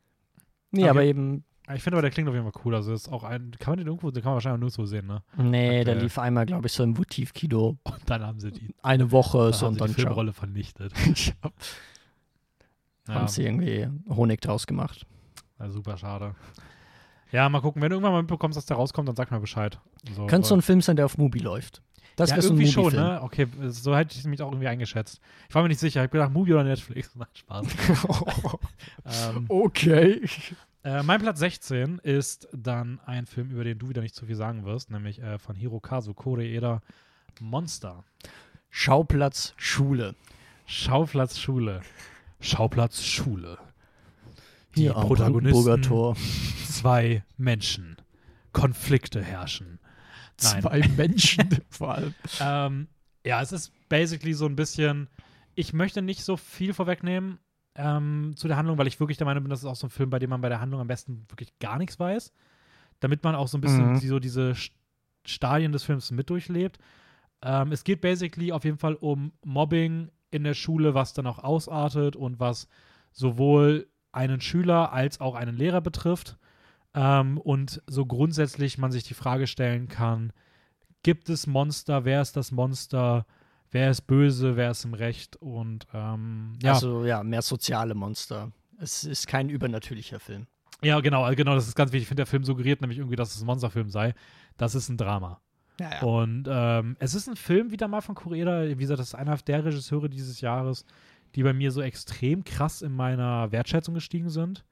[SPEAKER 2] nee,
[SPEAKER 1] Okay.
[SPEAKER 2] aber eben,
[SPEAKER 1] ich finde aber, der klingt auf jeden Fall cool. Also ist auch ein, kann man den irgendwo, den kann man wahrscheinlich nur so sehen, ne?
[SPEAKER 2] nee, der
[SPEAKER 1] Aktuell.
[SPEAKER 2] lief einmal, glaube ich, so im Votivkino.
[SPEAKER 1] Und dann haben sie die,
[SPEAKER 2] Eine Woche,
[SPEAKER 1] dann
[SPEAKER 2] so
[SPEAKER 1] haben
[SPEAKER 2] und
[SPEAKER 1] sie
[SPEAKER 2] dann
[SPEAKER 1] die. Filmrolle vernichtet. Ja,
[SPEAKER 2] Haben sie irgendwie Honig draus gemacht.
[SPEAKER 1] Ja, super schade. Ja, mal gucken. Wenn du irgendwann mal mitbekommst, dass der rauskommt, dann sag mir Bescheid. So,
[SPEAKER 2] Könnte so ein Film sein, der auf Mubi läuft. Das
[SPEAKER 1] ja,
[SPEAKER 2] wäre so ein
[SPEAKER 1] irgendwie schon, ne? Okay, so hätte ich mich auch irgendwie eingeschätzt. Ich war mir nicht sicher. Ich habe gedacht, Movie oder Netflix. Nein, Spaß. ähm,
[SPEAKER 2] okay.
[SPEAKER 1] äh, mein Platz 16 ist dann ein Film, über den du wieder nicht so viel sagen wirst, nämlich äh, von Hirokazu Koreeda, Monster.
[SPEAKER 2] Schauplatz Schule.
[SPEAKER 1] Schauplatz Schule. Schauplatz Schule. Die
[SPEAKER 2] Hier
[SPEAKER 1] Protagonisten,
[SPEAKER 2] Tor.
[SPEAKER 1] zwei Menschen. Konflikte herrschen. Nein.
[SPEAKER 2] Zwei Menschen vor allem.
[SPEAKER 1] Ähm, ja, es ist basically so ein bisschen. Ich möchte nicht so viel vorwegnehmen ähm, zu der Handlung, weil ich wirklich der Meinung bin, das ist auch so ein Film, bei dem man bei der Handlung am besten wirklich gar nichts weiß. Damit man auch so ein bisschen
[SPEAKER 2] Mhm.
[SPEAKER 1] so diese St- Stadien des Films mit durchlebt. Ähm, es geht basically auf jeden Fall um Mobbing in der Schule, was dann auch ausartet und was sowohl einen Schüler als auch einen Lehrer betrifft. Ähm, und so grundsätzlich man sich die Frage stellen kann, gibt es Monster, wer ist das Monster, wer ist böse, wer ist im Recht und ähm, ja,
[SPEAKER 2] Also ja, mehr soziale Monster. Es ist kein übernatürlicher Film.
[SPEAKER 1] ja, genau, äh, genau, das ist ganz wichtig. Ich finde, der Film suggeriert nämlich irgendwie, dass es ein Monsterfilm sei. Das ist ein Drama.
[SPEAKER 2] Ja,
[SPEAKER 1] Und ähm, es ist ein Film wieder mal von Koreeda. Wie gesagt, das ist einer der Regisseure dieses Jahres, die bei mir so extrem krass in meiner Wertschätzung gestiegen sind.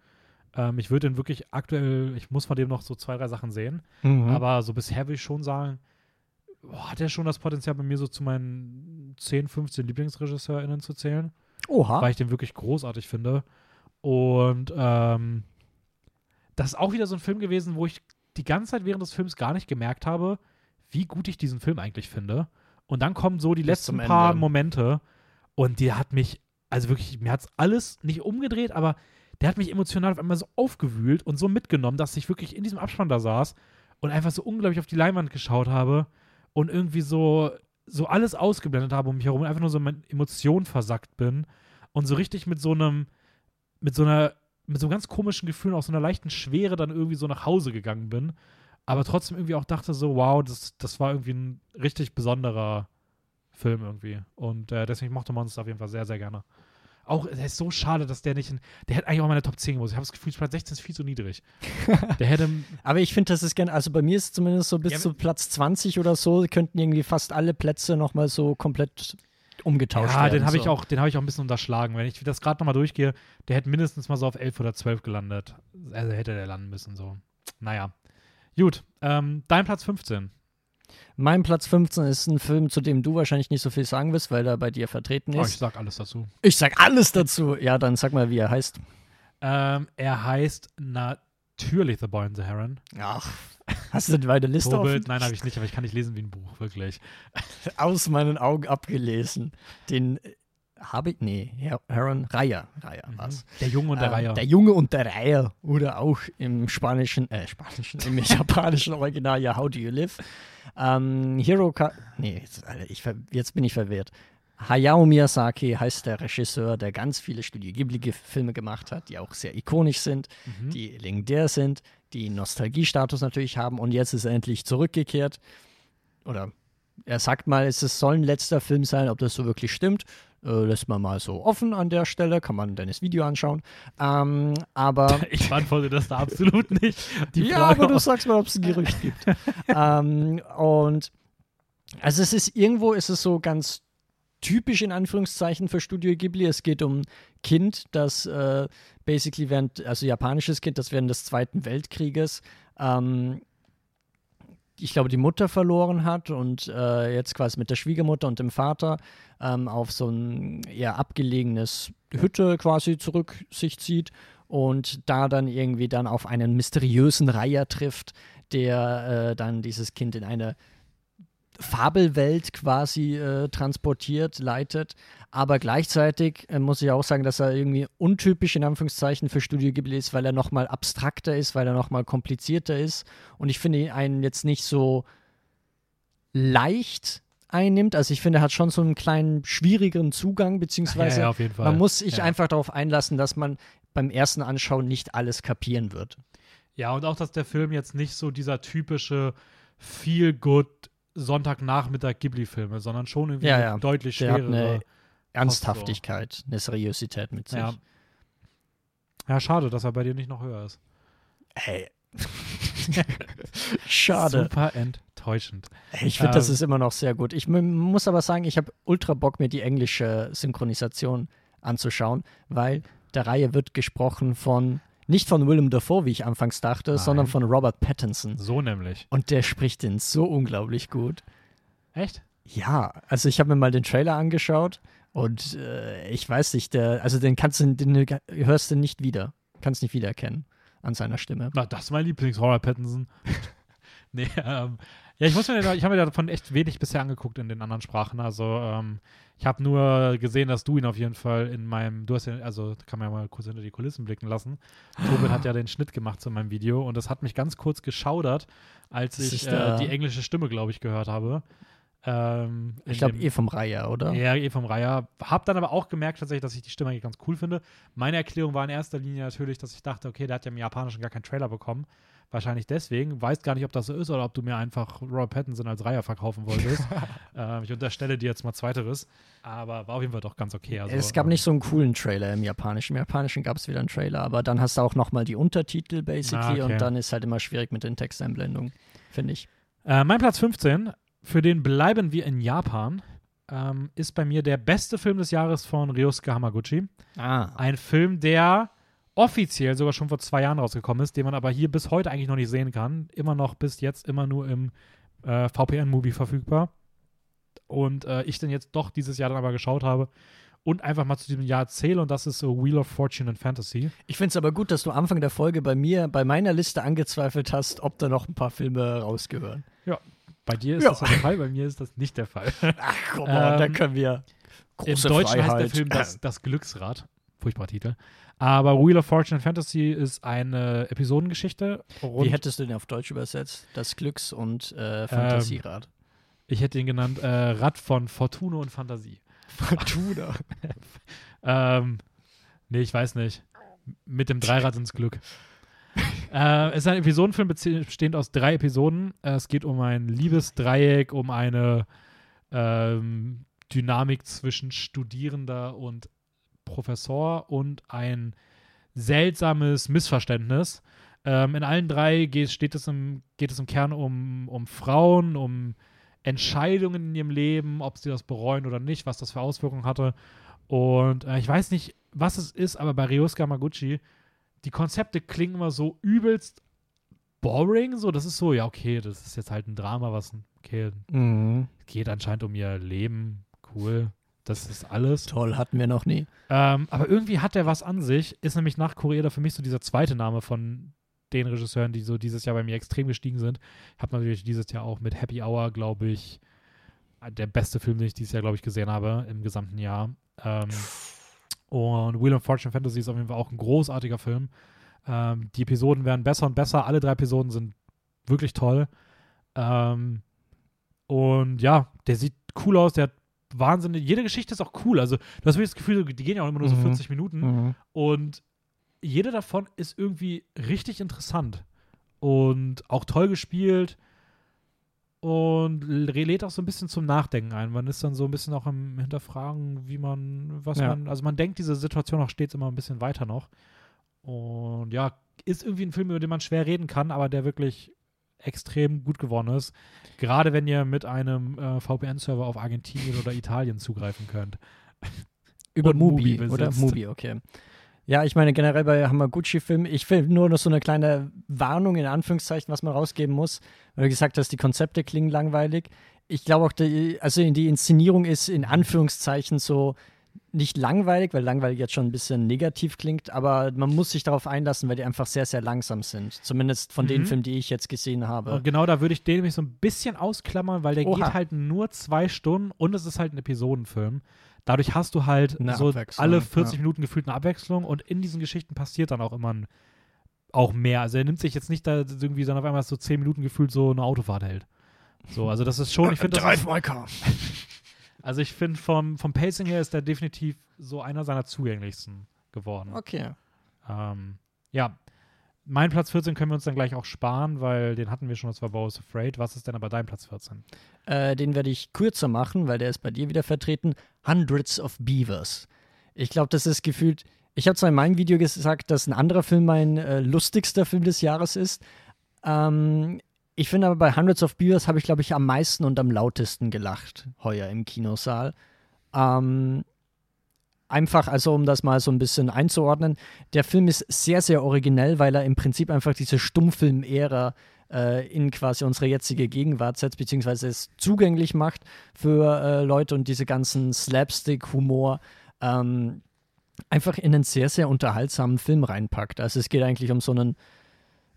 [SPEAKER 1] Ähm, ich würde den wirklich aktuell, ich muss von dem noch so zwei, drei Sachen sehen.
[SPEAKER 2] Mhm.
[SPEAKER 1] Aber so bisher würde ich schon sagen, boah, hat er schon das Potenzial, bei mir so zu meinen 10, 15 LieblingsregisseurInnen zu zählen,
[SPEAKER 2] Oha.
[SPEAKER 1] weil ich den wirklich großartig finde. Und ähm, das ist auch wieder so ein Film gewesen, wo ich die ganze Zeit während des Films gar nicht gemerkt habe, wie gut ich diesen Film eigentlich finde. Und dann kommen so die
[SPEAKER 2] Bis
[SPEAKER 1] letzten paar
[SPEAKER 2] Ende.
[SPEAKER 1] Momente und die hat mich, also wirklich, mir hat es alles nicht umgedreht, aber der hat mich emotional auf einmal so aufgewühlt und so mitgenommen, dass ich wirklich in diesem Abspann da saß und einfach so unglaublich auf die Leinwand geschaut habe und irgendwie so, so alles ausgeblendet habe um mich herum und einfach nur so in meinen Emotionen versackt bin und so richtig mit so einem, mit so einer, mit so ganz komischen Gefühlen, auch so einer leichten Schwere dann irgendwie so nach Hause gegangen bin. Aber trotzdem irgendwie auch dachte so, wow, das, das war irgendwie ein richtig besonderer Film irgendwie. Und äh, deswegen mochte es auf jeden Fall sehr, sehr gerne. Auch, es ist so schade, dass der nicht in, der hätte eigentlich auch meine Top 10 gemusst. Ich habe das Gefühl, Platz 16 ist viel zu niedrig. der hätte,
[SPEAKER 2] Aber ich finde, das ist gerne, also bei mir ist es zumindest so bis
[SPEAKER 1] Ja,
[SPEAKER 2] zu Platz 20 oder so, könnten irgendwie fast alle Plätze nochmal so komplett umgetauscht
[SPEAKER 1] ja,
[SPEAKER 2] werden.
[SPEAKER 1] den habe ich
[SPEAKER 2] so.
[SPEAKER 1] auch, den habe ich auch ein bisschen unterschlagen. Wenn ich das gerade nochmal durchgehe, der hätte mindestens mal so auf 11 oder 12 gelandet. Also hätte der landen müssen, so. Naja. Gut, ähm, dein Platz 15.
[SPEAKER 2] Mein Platz 15 ist ein Film, zu dem du wahrscheinlich nicht so viel sagen wirst, weil er bei dir vertreten
[SPEAKER 1] Oh, ich
[SPEAKER 2] ist.
[SPEAKER 1] sag alles dazu.
[SPEAKER 2] ich sag alles dazu. Ja, dann sag mal, wie er heißt.
[SPEAKER 1] Ähm, er heißt natürlich The Boy and the Heron.
[SPEAKER 2] Ach, hast du denn meine Liste
[SPEAKER 1] Vorbild,
[SPEAKER 2] offen?
[SPEAKER 1] nein, habe ich nicht, aber ich kann nicht lesen wie ein Buch, wirklich.
[SPEAKER 2] Aus meinen Augen abgelesen. Den habe ich, nee, Her Heron, Reiher, Reiher was.
[SPEAKER 1] Der Junge und der
[SPEAKER 2] Ähm,
[SPEAKER 1] Reiher.
[SPEAKER 2] Der Junge und der Reiher. Oder auch im spanischen, äh, spanischen, im japanischen Original, ja, How Do You Live? Ähm, Hiroka, nee, jetzt, Alter, ich, jetzt bin ich verwirrt. Hayao Miyazaki heißt der Regisseur, der ganz viele Studio Ghibli-Filme gemacht hat, die auch sehr ikonisch sind,
[SPEAKER 1] Mhm.
[SPEAKER 2] die legendär sind, die Nostalgiestatus natürlich haben und jetzt ist er endlich zurückgekehrt. Oder er sagt mal, es soll ein letzter Film sein, ob das so wirklich stimmt. Äh, lässt man mal so offen an der Stelle, kann man Dennis Video anschauen. Ähm, aber
[SPEAKER 1] Ich beantworte das da absolut nicht.
[SPEAKER 2] Ja, aber du sagst mal, ob es ein Gerücht gibt. ähm, und also es ist irgendwo ist es so ganz typisch in Anführungszeichen für Studio Ghibli. Es geht um Kind, das äh, basically während, also japanisches Kind, das während des Zweiten Weltkrieges ähm, ich glaube, die Mutter verloren hat und äh, jetzt quasi mit der Schwiegermutter und dem Vater ähm, auf so ein eher abgelegenes Hütte quasi zurück sich zieht und da dann irgendwie dann auf einen mysteriösen Reiher trifft, der äh, dann dieses Kind in eine Fabelwelt quasi äh, transportiert, leitet. Aber gleichzeitig äh, muss ich auch sagen, dass er irgendwie untypisch in Anführungszeichen für Studio Ghibli ist, weil er nochmal abstrakter ist, weil er nochmal komplizierter ist. Und ich finde einen jetzt nicht so leicht einnimmt. Also ich finde, er hat schon so einen kleinen schwierigeren Zugang,
[SPEAKER 1] ja,
[SPEAKER 2] beziehungsweise
[SPEAKER 1] ja, auf jeden Fall.
[SPEAKER 2] man muss sich
[SPEAKER 1] ja.
[SPEAKER 2] einfach darauf einlassen, dass man beim ersten Anschauen nicht alles kapieren wird.
[SPEAKER 1] Ja, und auch, dass der Film jetzt nicht so dieser typische Feel-Good Sonntagnachmittag Ghibli-Filme, sondern schon irgendwie
[SPEAKER 2] Ja, ja.
[SPEAKER 1] deutlich schwerere.
[SPEAKER 2] eine Ernsthaftigkeit, eine Seriosität mit sich.
[SPEAKER 1] Ja. ja, schade, dass er bei dir nicht noch höher ist.
[SPEAKER 2] Hey. Schade.
[SPEAKER 1] Super enttäuschend.
[SPEAKER 2] Hey, Ich finde, das
[SPEAKER 1] Ähm,
[SPEAKER 2] ist immer noch sehr gut. Ich muss aber sagen, ich habe ultra Bock, mir die englische Synchronisation anzuschauen, weil der Reihe wird gesprochen von, nicht von Willem Dafoe, wie ich anfangs dachte,
[SPEAKER 1] Nein.
[SPEAKER 2] sondern von Robert Pattinson.
[SPEAKER 1] So nämlich.
[SPEAKER 2] Und der spricht den so unglaublich gut.
[SPEAKER 1] Echt?
[SPEAKER 2] Ja, also ich habe mir mal den Trailer angeschaut und äh, ich weiß nicht, der, also den kannst du, den hörst du nicht wieder, kannst nicht wiedererkennen an seiner Stimme.
[SPEAKER 1] Na, das ist mein Lieblings-Horror Pattinson. nee, ähm, ja, ich muss mir, da- ich habe mir davon echt wenig bisher angeguckt in den anderen Sprachen. Also, ähm, ich habe nur gesehen, dass du ihn auf jeden Fall in meinem, du hast ja, also kann man ja mal kurz hinter die Kulissen blicken lassen. Tobit hat ja den Schnitt gemacht zu meinem Video und das hat mich ganz kurz geschaudert, als
[SPEAKER 2] Das
[SPEAKER 1] ich äh, die englische Stimme, glaube ich, gehört habe. Ähm,
[SPEAKER 2] Ich glaube eh vom Reiher, oder?
[SPEAKER 1] ja, eh vom Reiher. Hab dann aber auch gemerkt tatsächlich, dass ich die Stimme eigentlich ganz cool finde. Meine Erklärung war in erster Linie natürlich, dass ich dachte, okay, der hat ja im Japanischen gar keinen Trailer bekommen. Wahrscheinlich deswegen. Weiß gar nicht, ob das so ist oder ob du mir einfach Robert Pattinson als Reiher verkaufen wolltest. ähm, ich unterstelle dir jetzt mal Zweiteres. Aber war auf jeden Fall doch ganz okay. Also,
[SPEAKER 2] es gab
[SPEAKER 1] ähm,
[SPEAKER 2] nicht so einen coolen Trailer im Japanischen. Im Japanischen gab es wieder einen Trailer, aber dann hast du auch nochmal die Untertitel basically
[SPEAKER 1] Ah, okay.
[SPEAKER 2] und dann ist halt immer schwierig mit den Texteinblendungen, finde ich.
[SPEAKER 1] Äh, mein Platz 15, für den bleiben wir in Japan, ähm, ist bei mir der beste Film des Jahres von Ryosuke Hamaguchi.
[SPEAKER 2] Ah.
[SPEAKER 1] Ein Film, der offiziell sogar schon vor zwei Jahren rausgekommen ist, den man aber hier bis heute eigentlich noch nicht sehen kann. Immer noch bis jetzt immer nur im äh, VPN-Movie verfügbar. Und äh, ich den jetzt doch dieses Jahr dann aber geschaut habe und einfach mal zu diesem Jahr erzähle und das ist so Wheel of Fortune and Fantasy.
[SPEAKER 2] Ich finde es aber gut, dass du Anfang der Folge bei mir, bei meiner Liste angezweifelt hast, ob da noch ein paar Filme rausgehören.
[SPEAKER 1] Bei dir ist
[SPEAKER 2] Ja.
[SPEAKER 1] das der Fall, bei mir ist das nicht der Fall.
[SPEAKER 2] Ach komm,
[SPEAKER 1] Ähm,
[SPEAKER 2] da können wir.
[SPEAKER 1] Im
[SPEAKER 2] Große
[SPEAKER 1] Deutschen heißt
[SPEAKER 2] Freiheit.
[SPEAKER 1] der Film das, das Glücksrad. Furchtbarer Titel. Aber Wheel of Fortune and Fantasy ist eine Episodengeschichte.
[SPEAKER 2] Wie hättest du den auf Deutsch übersetzt? Das Glücks- und äh, Fantasierad.
[SPEAKER 1] ich hätte ihn genannt äh, Rad von Fortune und Fantasie.
[SPEAKER 2] Fortuna.
[SPEAKER 1] Ähm, nee, ich weiß nicht. Mit dem Dreirad ins Glück. äh, es ist ein Episodenfilm bestehend aus drei Episoden. Es geht um ein Liebesdreieck, um eine ähm, Dynamik zwischen Studierender und Professor und ein seltsames Missverständnis. Ähm, in allen drei geht, steht es im, geht es im Kern um, um Frauen, um Entscheidungen in ihrem Leben, ob sie das bereuen oder nicht, was das für Auswirkungen hatte. Und äh, ich weiß nicht, was es ist, aber bei Ryosuke Maguchi, die Konzepte klingen immer so übelst boring. So, das ist so, ja, okay, das ist jetzt halt ein Drama, was, okay,
[SPEAKER 2] Mhm.
[SPEAKER 1] geht anscheinend um ihr Leben. Cool. Das ist alles.
[SPEAKER 2] Toll, hatten wir noch nie.
[SPEAKER 1] Ähm, aber irgendwie hat er was an sich. Ist nämlich nach Korea für mich so dieser zweite Name von den Regisseuren, die so dieses Jahr bei mir extrem gestiegen sind. Ich habe natürlich dieses Jahr auch mit Happy Hour, glaube ich, der beste Film, den ich dieses Jahr, glaube ich, gesehen habe im gesamten Jahr. Ähm, und Wheel of Fortune Fantasy ist auf jeden Fall auch ein großartiger Film. Ähm, die Episoden werden besser und besser. Alle drei Episoden sind wirklich toll. Ähm, und ja, der sieht cool aus. Der hat wahnsinnig. Jede Geschichte ist auch cool. Also, du hast wirklich das Gefühl, die gehen ja auch immer nur so
[SPEAKER 2] Mhm.
[SPEAKER 1] 40 Minuten.
[SPEAKER 2] Mhm.
[SPEAKER 1] Und jede davon ist irgendwie richtig interessant. Und auch toll gespielt. Und lädt auch so ein bisschen zum Nachdenken ein. Man ist dann so ein bisschen auch im Hinterfragen, wie man, was
[SPEAKER 2] Ja.
[SPEAKER 1] man, also man denkt diese Situation auch stets immer ein bisschen weiter noch. Und ja, ist irgendwie ein Film, über den man schwer reden kann, aber der wirklich extrem gut geworden ist. Gerade wenn ihr mit einem äh, VPN-Server auf Argentinien oder Italien zugreifen könnt.
[SPEAKER 2] Über Mubi,
[SPEAKER 1] Mubi
[SPEAKER 2] oder? Mubi, okay. Ja, ich meine generell bei Hamaguchi-Filmen, ich will nur noch so eine kleine Warnung in Anführungszeichen, was man rausgeben muss, weil du gesagt hast, die Konzepte klingen langweilig. Ich glaube auch, die, also die Inszenierung ist in Anführungszeichen so nicht langweilig, weil langweilig jetzt schon ein bisschen negativ klingt, aber man muss sich darauf einlassen, weil die einfach sehr, sehr langsam sind. Zumindest von den
[SPEAKER 1] Mhm.
[SPEAKER 2] Filmen, die ich jetzt gesehen habe.
[SPEAKER 1] Und genau da würde ich den nämlich so ein bisschen ausklammern, weil der
[SPEAKER 2] Oha.
[SPEAKER 1] geht halt nur zwei Stunden und es ist halt ein Episodenfilm. Dadurch hast du halt
[SPEAKER 2] Eine
[SPEAKER 1] so alle 40
[SPEAKER 2] ja.
[SPEAKER 1] Minuten gefühlt eine Abwechslung und in diesen Geschichten passiert dann auch immer ein, auch mehr. Also er nimmt sich jetzt nicht da irgendwie, sondern auf einmal so 10 Minuten gefühlt so eine Autofahrt hält. So, also das ist schon, ich finde, das ist,
[SPEAKER 2] my car.
[SPEAKER 1] also ich finde vom, vom Pacing her ist der definitiv so einer seiner zugänglichsten geworden.
[SPEAKER 2] Okay.
[SPEAKER 1] Ähm, ja, mein Platz 14 können wir uns dann gleich auch sparen, weil den hatten wir schon, das war Boris Afraid. Was ist denn aber dein Platz 14?
[SPEAKER 2] Äh, den werde ich kürzer machen, weil der ist bei dir wieder vertreten. Hundreds of Beavers. Ich glaube, das ist gefühlt. Ich habe zwar in meinem Video gesagt, dass ein anderer Film mein äh, lustigster Film des Jahres ist. Ähm, ich finde aber bei Hundreds of Beavers habe ich, glaube ich, am meisten und am lautesten gelacht heuer im Kinosaal. Ähm, einfach, also um das mal so ein bisschen einzuordnen, der Film ist sehr, sehr originell, weil er im Prinzip einfach diese Stummfilm-Ära äh, in quasi unsere jetzige Gegenwart setzt, beziehungsweise es zugänglich macht für äh, Leute und diese ganzen Slapstick-Humor ähm, einfach in einen sehr, sehr unterhaltsamen Film reinpackt. Also es geht eigentlich um so einen,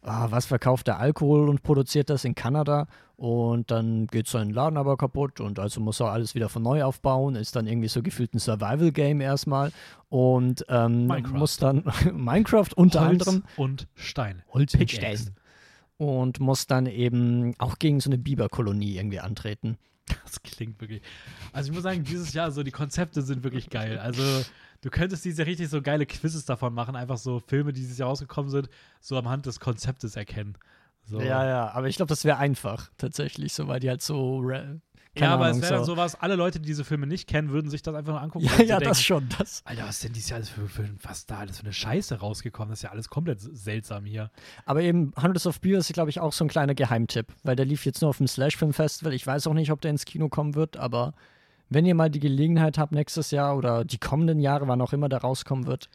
[SPEAKER 2] ah, was verkauft der Alkohol und produziert das in Kanada und dann geht sein Laden aber kaputt und also muss er alles wieder von neu aufbauen, ist dann irgendwie so gefühlt ein Survival-Game erstmal und ähm, muss dann Minecraft unter
[SPEAKER 1] Holz
[SPEAKER 2] anderem
[SPEAKER 1] und Stein.
[SPEAKER 2] Holz und. Stein. und muss dann eben auch gegen so eine Biberkolonie irgendwie antreten.
[SPEAKER 1] Das klingt wirklich. Also ich muss sagen, dieses Jahr so die Konzepte sind wirklich geil. Also du könntest dieses Jahr richtig so geile Quizzes davon machen, einfach so Filme, die dieses Jahr rausgekommen sind, so am Hand des Konzeptes erkennen. So.
[SPEAKER 2] Ja, ja, aber ich glaube, das wäre einfach tatsächlich, so weil die halt so.
[SPEAKER 1] Ja, aber
[SPEAKER 2] Ahnung,
[SPEAKER 1] es wäre dann
[SPEAKER 2] so.
[SPEAKER 1] sowas, alle Leute, die diese Filme nicht kennen, würden sich das einfach nur angucken.
[SPEAKER 2] Ja, ja,
[SPEAKER 1] so
[SPEAKER 2] das
[SPEAKER 1] denken,
[SPEAKER 2] schon. Das.
[SPEAKER 1] Alter, was ist denn dieses Jahr alles für, für was da alles für eine Scheiße rausgekommen? Das ist ja alles komplett seltsam hier.
[SPEAKER 2] Aber eben Hundreds of Beers ist, glaube ich, auch so ein kleiner Geheimtipp, weil der lief jetzt nur auf dem Slash-Film-Festival. Ich weiß auch nicht, ob der ins Kino kommen wird, aber wenn ihr mal die Gelegenheit habt, nächstes Jahr oder die kommenden Jahre, wann auch immer der rauskommen wird,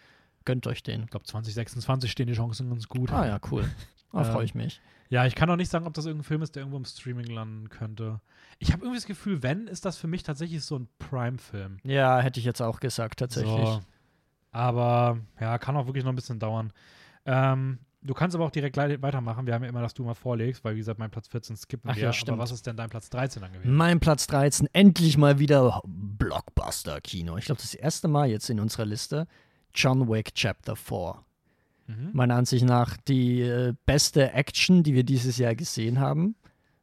[SPEAKER 2] gönnt euch den.
[SPEAKER 1] Ich glaube, 2026 stehen die Chancen ganz gut.
[SPEAKER 2] Ah ja, cool. Da
[SPEAKER 1] Ähm,
[SPEAKER 2] freue ich mich.
[SPEAKER 1] Ja, ich kann auch nicht sagen, ob das irgendein Film ist, der irgendwo im Streaming landen könnte. Ich habe irgendwie das Gefühl, wenn, ist das für mich tatsächlich so ein Prime-Film.
[SPEAKER 2] Ja, hätte ich jetzt auch gesagt, tatsächlich.
[SPEAKER 1] So. Aber ja, kann auch wirklich noch ein bisschen dauern. Ähm, du kannst aber auch direkt gleich weitermachen. Wir haben ja immer, dass du mal vorlegst, weil wie gesagt, mein Platz 14 skippen
[SPEAKER 2] Ach
[SPEAKER 1] wir.
[SPEAKER 2] ja,
[SPEAKER 1] aber
[SPEAKER 2] stimmt.
[SPEAKER 1] was ist denn dein Platz 13 dann gewesen?
[SPEAKER 2] Mein Platz 13, endlich mal wieder Blockbuster-Kino. Ich glaube, das erste Mal jetzt in unserer Liste. John Wick Chapter 4.
[SPEAKER 1] Mhm.
[SPEAKER 2] Meiner Ansicht nach die äh, beste Action, die wir dieses Jahr gesehen haben.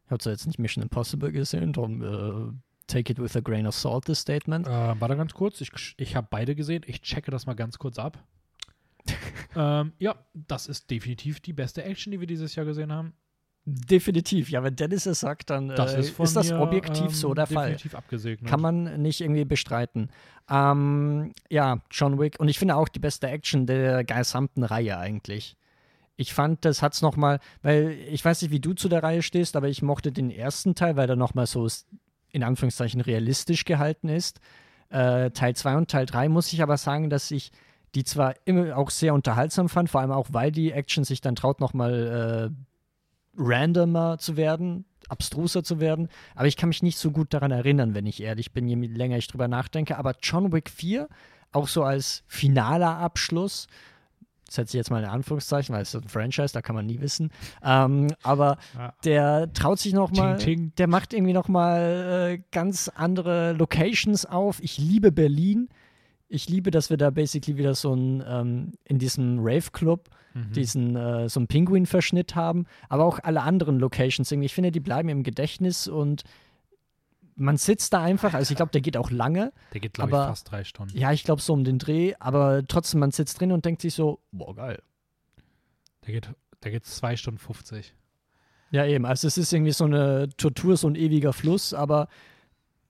[SPEAKER 2] Ich habe zwar jetzt nicht Mission Impossible gesehen, darum äh, take it with a grain of salt, this statement.
[SPEAKER 1] Äh, warte ganz kurz. Ich, ich habe beide gesehen. Ich checke das mal ganz kurz ab. Ähm, ja, das ist definitiv die beste Action, die wir dieses Jahr gesehen haben.
[SPEAKER 2] Definitiv. Ja, wenn Dennis es sagt, dann
[SPEAKER 1] Das
[SPEAKER 2] äh,
[SPEAKER 1] ist,
[SPEAKER 2] ist das
[SPEAKER 1] mir,
[SPEAKER 2] objektiv
[SPEAKER 1] ähm,
[SPEAKER 2] so der Fall.
[SPEAKER 1] Abgesegnet.
[SPEAKER 2] Kann man nicht irgendwie bestreiten. Ähm, ja, John Wick. Und ich finde auch die beste Action der gesamten Reihe eigentlich. Ich fand, das hat's noch mal, weil ich weiß nicht, wie du zu der Reihe stehst, aber ich mochte den ersten Teil, weil der noch mal so in Anführungszeichen realistisch gehalten ist. Äh, Teil 2 und Teil 3 muss ich aber sagen, dass ich die zwar immer auch sehr unterhaltsam fand, vor allem auch, weil die Action sich dann traut, noch mal äh, randomer zu werden, abstruser zu werden. Aber ich kann mich nicht so gut daran erinnern, wenn ich ehrlich bin, je länger ich drüber nachdenke. Aber John Wick 4, auch so als finaler Abschluss, setze ich jetzt mal in Anführungszeichen, weil es ist ein Franchise, da kann man nie wissen. Ähm, aber
[SPEAKER 1] Ja.
[SPEAKER 2] der traut sich noch mal,
[SPEAKER 1] Ting, ting.
[SPEAKER 2] der macht irgendwie noch mal äh, ganz andere Locations auf. Ich liebe Berlin. Ich liebe, dass wir da basically wieder so ein ähm, in diesem Rave Club
[SPEAKER 1] Mhm.
[SPEAKER 2] diesen äh, so einen Pinguin-Verschnitt haben, aber auch alle anderen Locations irgendwie. Ich finde, die bleiben im Gedächtnis und man sitzt da einfach, also ich glaube, der geht auch lange.
[SPEAKER 1] Der geht, glaube ich, fast drei Stunden.
[SPEAKER 2] Ja, ich glaube so um den Dreh, aber trotzdem, man sitzt drin und denkt sich so, boah, geil.
[SPEAKER 1] Der geht, der geht zwei Stunden 50.
[SPEAKER 2] Ja, eben. Also es ist irgendwie so eine Tortur, so ein ewiger Fluss, aber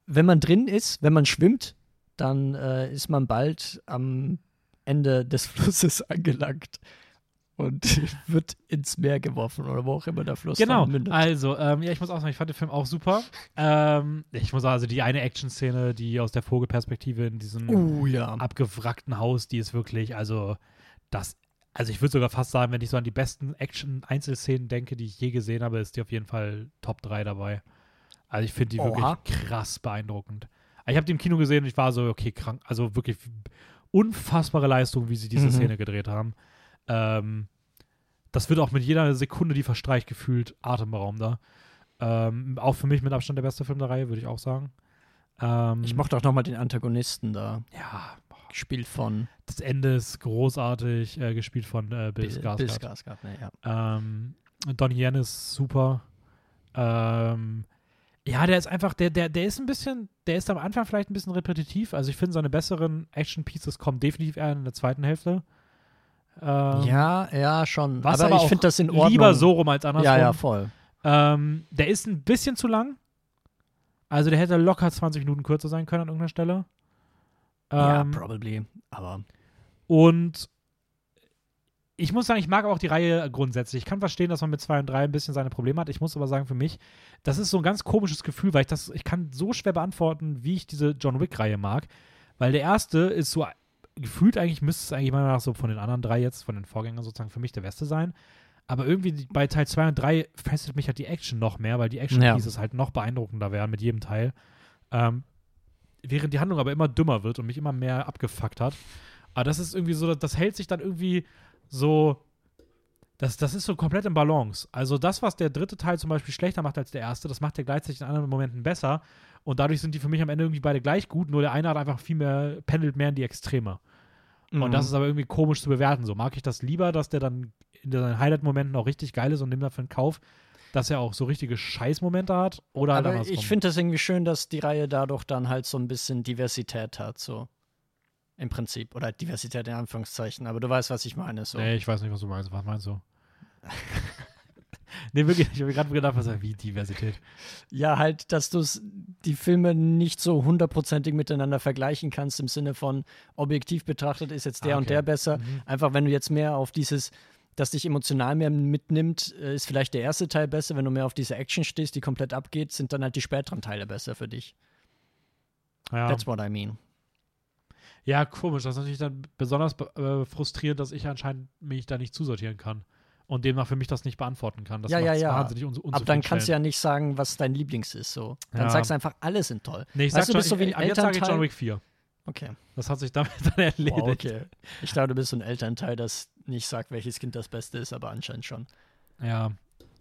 [SPEAKER 2] wenn man drin ist, wenn man schwimmt, dann äh, ist man bald am Ende des Flusses angelangt und wird ins Meer geworfen oder wo auch immer der Fluss
[SPEAKER 1] Genau, also, ähm, ja, ich muss auch sagen, ich fand den Film auch super. ähm, ich muss sagen, also die eine Action-Szene, die aus der Vogelperspektive in diesem
[SPEAKER 2] Uh, ja.
[SPEAKER 1] abgewrackten Haus, die ist wirklich, also, das, also ich würde sogar fast sagen, wenn ich so an die besten Action-Einzelszenen denke, die ich je gesehen habe, ist die auf jeden Fall Top 3 dabei. Also ich finde die
[SPEAKER 2] Oha.
[SPEAKER 1] wirklich krass beeindruckend. Ich habe die im Kino gesehen und ich war so, okay, krank, also wirklich unfassbare Leistung, wie sie diese
[SPEAKER 2] Mhm.
[SPEAKER 1] Szene gedreht haben. Ähm, das wird auch mit jeder Sekunde, die verstreicht, gefühlt atemberaubender. Ähm, auch für mich mit Abstand der beste Film der Reihe, würde ich auch sagen. Ähm,
[SPEAKER 2] Ich mochte auch nochmal den Antagonisten da,
[SPEAKER 1] ja,
[SPEAKER 2] gespielt von
[SPEAKER 1] das Ende ist großartig, äh, gespielt von äh, Bill Skarsgård.
[SPEAKER 2] Bill Skarsgård, ne, ja.
[SPEAKER 1] Ähm, Donnie Yen ist super. Ähm, ja, der ist einfach, der, der, der ist ein bisschen, der ist am Anfang vielleicht ein bisschen repetitiv. Also ich finde, seine besseren Action-Pieces kommen definitiv eher in der zweiten Hälfte. Ähm,
[SPEAKER 2] ja, ja, schon.
[SPEAKER 1] was
[SPEAKER 2] aber,
[SPEAKER 1] aber
[SPEAKER 2] ich finde das in Ordnung.
[SPEAKER 1] Lieber so rum als andersrum.
[SPEAKER 2] Ja, ja, voll.
[SPEAKER 1] Ähm, der ist ein bisschen zu lang. Also der hätte locker 20 Minuten kürzer sein können an irgendeiner Stelle.
[SPEAKER 2] ja,
[SPEAKER 1] Ähm,
[SPEAKER 2] probably. Aber
[SPEAKER 1] Und ich muss sagen, ich mag auch die Reihe grundsätzlich. Ich kann verstehen, dass man mit 2 und 3 ein bisschen seine Probleme hat. Ich muss aber sagen, für mich, das ist so ein ganz komisches Gefühl, weil ich das, ich kann so schwer beantworten, wie ich diese John Wick-Reihe mag. Weil der erste ist so gefühlt eigentlich, müsste es eigentlich meiner Meinung nach so von den anderen drei jetzt, von den Vorgängern sozusagen für mich der beste sein. Aber irgendwie bei Teil 2 und 3 fesselt mich halt die Action noch mehr, weil die Action-Pieces halt noch beeindruckender werden mit jedem Teil. Ähm, während die Handlung aber immer dümmer wird und mich immer mehr abgefuckt hat. Aber das ist irgendwie so, das hält sich dann irgendwie so. Das, das ist so komplett im Balance. Also das, was der dritte Teil zum Beispiel schlechter macht als der erste, das macht er gleichzeitig in anderen Momenten besser. Und dadurch sind die für mich am Ende irgendwie beide gleich gut, nur der eine hat einfach viel mehr, pendelt mehr in die Extreme.
[SPEAKER 2] Mhm.
[SPEAKER 1] Und das ist aber irgendwie komisch zu bewerten. So mag ich das lieber, dass der dann in seinen Highlight-Momenten auch richtig geil ist und nimmt dafür in Kauf, dass er auch so richtige Scheißmomente hat. Oder halt andersrum.
[SPEAKER 2] ich finde das irgendwie schön, dass die Reihe dadurch dann halt so ein bisschen Diversität hat, so. Im Prinzip. Oder Diversität in Anführungszeichen. Aber du weißt, was ich meine. So.
[SPEAKER 1] Nee, ich weiß nicht, was du meinst. Was meinst du? nee, wirklich. Ich habe gerade gedacht, was wie Diversität.
[SPEAKER 2] Ja, halt, dass du die Filme nicht so hundertprozentig miteinander vergleichen kannst, im Sinne von objektiv betrachtet ist jetzt der
[SPEAKER 1] Ah,
[SPEAKER 2] und
[SPEAKER 1] okay.
[SPEAKER 2] der besser.
[SPEAKER 1] Mhm.
[SPEAKER 2] Einfach, wenn du jetzt mehr auf dieses, das dich emotional mehr mitnimmt, äh, ist vielleicht der erste Teil besser. Wenn du mehr auf diese Action stehst, die komplett abgeht, sind dann halt die späteren Teile besser für dich.
[SPEAKER 1] Ja.
[SPEAKER 2] That's what I mean.
[SPEAKER 1] Ja, komisch. Das ist natürlich dann besonders äh, frustrierend, dass ich anscheinend mich da nicht zusortieren kann. Und demnach für mich das nicht beantworten kann. Das
[SPEAKER 2] Ja, ja, ja.
[SPEAKER 1] wahnsinnig un
[SPEAKER 2] Aber dann kannst du ja nicht sagen, was dein Lieblings ist. So. Dann
[SPEAKER 1] Ja.
[SPEAKER 2] sagst du einfach, alle sind toll.
[SPEAKER 1] Nee, ich
[SPEAKER 2] Weißt
[SPEAKER 1] sag
[SPEAKER 2] du,
[SPEAKER 1] schon,
[SPEAKER 2] bist so wie ein
[SPEAKER 1] ich, ab jetzt sage ich? John Wick 4.
[SPEAKER 2] Okay.
[SPEAKER 1] Das hat sich damit dann erledigt.
[SPEAKER 2] Wow, okay. Ich glaube, du bist so ein Elternteil, das nicht sagt, welches Kind das Beste ist, aber anscheinend schon.
[SPEAKER 1] Ja.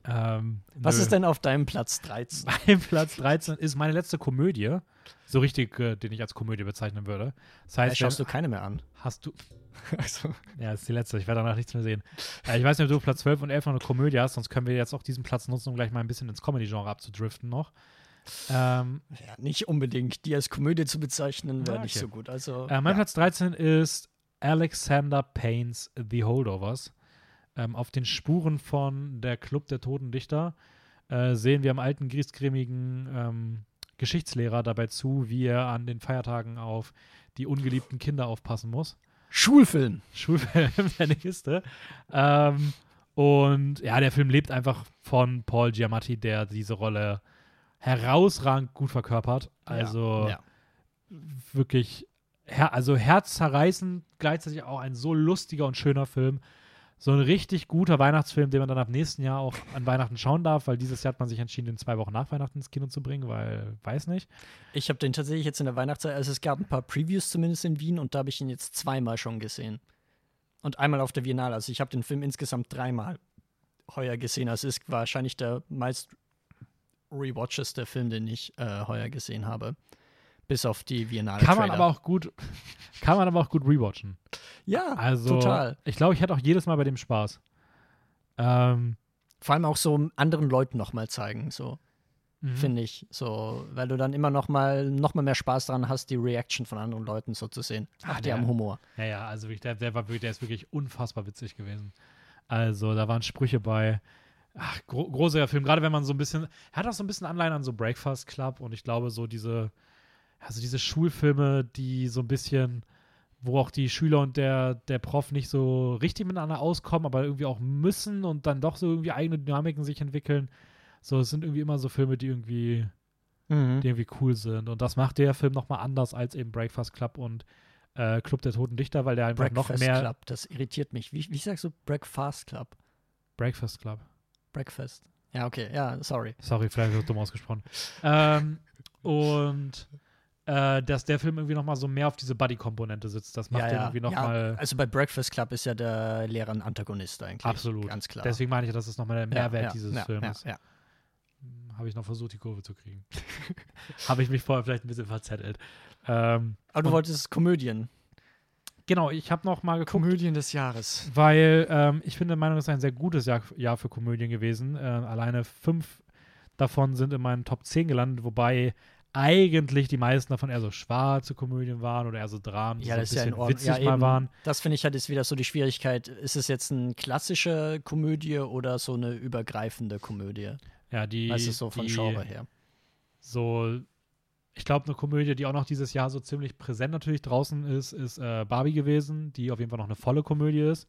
[SPEAKER 1] Ähm,
[SPEAKER 2] Was
[SPEAKER 1] nö.
[SPEAKER 2] ist denn auf deinem Platz 13?
[SPEAKER 1] Mein Platz 13 ist meine letzte Komödie. So richtig, äh, den ich als Komödie bezeichnen würde. Das
[SPEAKER 2] Äh,
[SPEAKER 1] heißt,
[SPEAKER 2] schaust
[SPEAKER 1] wenn,
[SPEAKER 2] du keine mehr an.
[SPEAKER 1] hast du.
[SPEAKER 2] Also,
[SPEAKER 1] Ja, das ist die letzte. Ich werde danach nichts mehr sehen. Äh, ich weiß nicht, ob du Platz 12 und 11 noch eine Komödie hast, sonst können wir jetzt auch diesen Platz nutzen, um gleich mal ein bisschen ins Comedy-Genre abzudriften noch. Ähm,
[SPEAKER 2] ja, nicht unbedingt. Die als Komödie zu bezeichnen, wäre
[SPEAKER 1] Ah,
[SPEAKER 2] nicht
[SPEAKER 1] okay.
[SPEAKER 2] so gut. Also,
[SPEAKER 1] äh, mein
[SPEAKER 2] ja.
[SPEAKER 1] Platz 13 ist Alexander Paynes The Holdovers. Ähm, auf den Spuren von der Club der Toten Dichter äh, sehen wir am alten griesgrämigen ähm, Geschichtslehrer dabei zu, wie er an den Feiertagen auf die ungeliebten Kinder aufpassen muss.
[SPEAKER 2] Schulfilm.
[SPEAKER 1] Schulfilm der nächste. Ähm, und ja, der Film lebt einfach von Paul Giamatti, der diese Rolle herausragend gut verkörpert. Also
[SPEAKER 2] ja, ja.
[SPEAKER 1] wirklich, her also herzzerreißend, gleichzeitig auch ein so lustiger und schöner Film. So ein richtig guter Weihnachtsfilm, den man dann ab nächsten Jahr auch an Weihnachten schauen darf, weil dieses Jahr hat man sich entschieden, den zwei Wochen nach Weihnachten ins Kino zu bringen, weil, weiß nicht.
[SPEAKER 2] Ich habe den tatsächlich jetzt in der Weihnachtszeit, also es gab ein paar Previews zumindest in Wien und da habe ich ihn jetzt zweimal schon gesehen. Und einmal auf der Biennale. Also ich habe den Film insgesamt dreimal heuer gesehen. Also es ist wahrscheinlich der meist rewatcheste Film, den ich äh, heuer gesehen habe. Bis auf die Biennale.
[SPEAKER 1] Kann man aber auch gut, kann man aber auch gut rewatchen.
[SPEAKER 2] Ja,
[SPEAKER 1] Also,
[SPEAKER 2] total.
[SPEAKER 1] ich glaube, ich hatte auch jedes Mal bei dem Spaß. Ähm,
[SPEAKER 2] Vor allem auch so anderen Leuten nochmal zeigen, so
[SPEAKER 1] mhm.
[SPEAKER 2] finde ich. So, weil du dann immer noch mal, noch mal mehr Spaß daran hast, die Reaction von anderen Leuten so zu sehen.
[SPEAKER 1] Ah,
[SPEAKER 2] Ach, die
[SPEAKER 1] der-
[SPEAKER 2] haben Humor.
[SPEAKER 1] Ja, ja, also wirklich, der, der, war der ist wirklich unfassbar witzig gewesen. Also, da waren Sprüche bei. Ach, gro großer Film, gerade wenn man so ein bisschen. Er hat auch so ein bisschen Anleihen an so Breakfast Club und ich glaube, so diese. Also, diese Schulfilme, die so ein bisschen. Wo auch die Schüler und der, der Prof nicht so richtig miteinander auskommen, aber irgendwie auch müssen und dann doch so irgendwie eigene Dynamiken sich entwickeln. So, es sind irgendwie immer so Filme, die irgendwie
[SPEAKER 2] Mhm.
[SPEAKER 1] die irgendwie cool sind. Und das macht der Film nochmal anders als eben Breakfast Club und äh, Club der Toten Dichter, weil der einfach noch
[SPEAKER 2] Breakfast
[SPEAKER 1] mehr.
[SPEAKER 2] Club, das irritiert mich. Wie, wie sagst du Breakfast Club?
[SPEAKER 1] Breakfast Club.
[SPEAKER 2] Breakfast. Ja, okay, ja, sorry.
[SPEAKER 1] Sorry, vielleicht ich dumm ausgesprochen. ähm, und äh, dass der Film irgendwie nochmal so mehr auf diese Buddy-Komponente sitzt. Das macht
[SPEAKER 2] ja, ja.
[SPEAKER 1] irgendwie
[SPEAKER 2] ja,
[SPEAKER 1] nochmal.
[SPEAKER 2] also bei Breakfast Club ist ja der Lehrer ein Antagonist eigentlich.
[SPEAKER 1] Absolut.
[SPEAKER 2] Ganz klar.
[SPEAKER 1] Deswegen meine ich, das ist nochmal der
[SPEAKER 2] Ja,
[SPEAKER 1] Mehrwert dieses Films.
[SPEAKER 2] Ja, ja.
[SPEAKER 1] Habe ich noch versucht, die Kurve zu kriegen. habe ich mich vorher vielleicht ein bisschen verzettelt. Ähm,
[SPEAKER 2] Aber du wolltest Komödien.
[SPEAKER 1] genau, ich habe noch mal geguckt.
[SPEAKER 2] Komödien des Jahres.
[SPEAKER 1] Weil ähm, ich finde, Meinung ist ein sehr gutes Jahr, Jahr für Komödien gewesen. Äh, alleine fünf davon sind in meinen Top 10 gelandet, wobei eigentlich die meisten davon eher so schwarze Komödien waren oder eher so Dramen, die
[SPEAKER 2] Ja,
[SPEAKER 1] so ein
[SPEAKER 2] ja
[SPEAKER 1] bisschen
[SPEAKER 2] Ordnung.
[SPEAKER 1] witzig
[SPEAKER 2] Ja,
[SPEAKER 1] mal waren.
[SPEAKER 2] Das finde ich halt ist wieder so die Schwierigkeit. Ist es jetzt eine klassische Komödie oder so eine übergreifende Komödie?
[SPEAKER 1] Ja, die,
[SPEAKER 2] Also so von
[SPEAKER 1] die
[SPEAKER 2] Genre her.
[SPEAKER 1] so, ich glaube, eine Komödie, die auch noch dieses Jahr so ziemlich präsent natürlich draußen ist, ist äh, Barbie gewesen, die auf jeden Fall noch eine volle Komödie ist,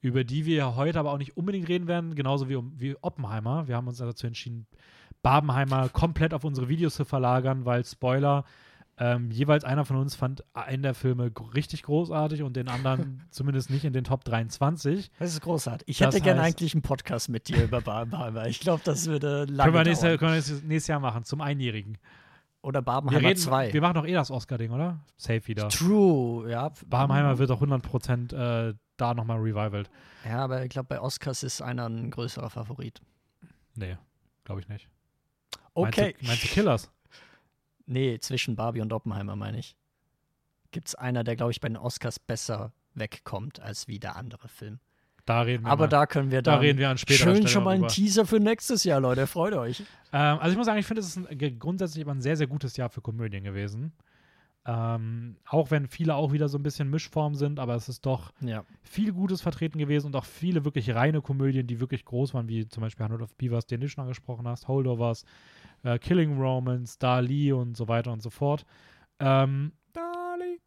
[SPEAKER 1] über die wir heute aber auch nicht unbedingt reden werden, genauso wie, wie Oppenheimer. Wir haben uns dazu entschieden, Barbenheimer komplett auf unsere Videos zu verlagern, weil Spoiler, ähm, jeweils einer von uns fand einen der Filme richtig großartig und den anderen zumindest nicht in den Top 23.
[SPEAKER 2] Das ist großartig. Ich
[SPEAKER 1] Das
[SPEAKER 2] hätte gerne eigentlich einen Podcast mit dir über Barbenheimer. Ich glaube, das würde lange
[SPEAKER 1] Können wir, nächstes, können wir nächstes, nächstes Jahr machen, zum Einjährigen.
[SPEAKER 2] Oder
[SPEAKER 1] Wir,
[SPEAKER 2] Barbenheimer
[SPEAKER 1] reden,
[SPEAKER 2] 2.
[SPEAKER 1] wir machen doch eh das Oscar-Ding, oder? Safe wieder.
[SPEAKER 2] True, ja.
[SPEAKER 1] Barbenheimer wird auch 100% äh, da nochmal revivalt.
[SPEAKER 2] Ja, aber ich glaube, bei Oscars ist einer ein größerer Favorit.
[SPEAKER 1] Nee, glaube ich nicht.
[SPEAKER 2] Okay.
[SPEAKER 1] Meinst du, meinst du Killers?
[SPEAKER 2] Nee, zwischen Barbie und Oppenheimer, meine ich. Gibt es einer, der, glaube ich, bei den Oscars besser wegkommt als wie der andere Film.
[SPEAKER 1] Da reden wir
[SPEAKER 2] Aber
[SPEAKER 1] mal.
[SPEAKER 2] da können wir
[SPEAKER 1] da
[SPEAKER 2] dann
[SPEAKER 1] reden wir an
[SPEAKER 2] schön
[SPEAKER 1] Stelle
[SPEAKER 2] schon mal
[SPEAKER 1] noch
[SPEAKER 2] ein
[SPEAKER 1] drüber.
[SPEAKER 2] Teaser für nächstes Jahr, Leute. Freut euch.
[SPEAKER 1] Ähm, also ich muss sagen, ich finde, es ist ein, grundsätzlich aber ein sehr, sehr gutes Jahr für Komödien gewesen. Ähm, auch wenn viele auch wieder so ein bisschen Mischform sind, aber es ist doch
[SPEAKER 2] Ja.
[SPEAKER 1] viel Gutes vertreten gewesen und auch viele wirklich reine Komödien, die wirklich groß waren, wie zum Beispiel 100 of Beavers, den du schon angesprochen hast, Holdovers, äh, Killing Romans, Dali und so weiter und so fort. Ähm, Dali.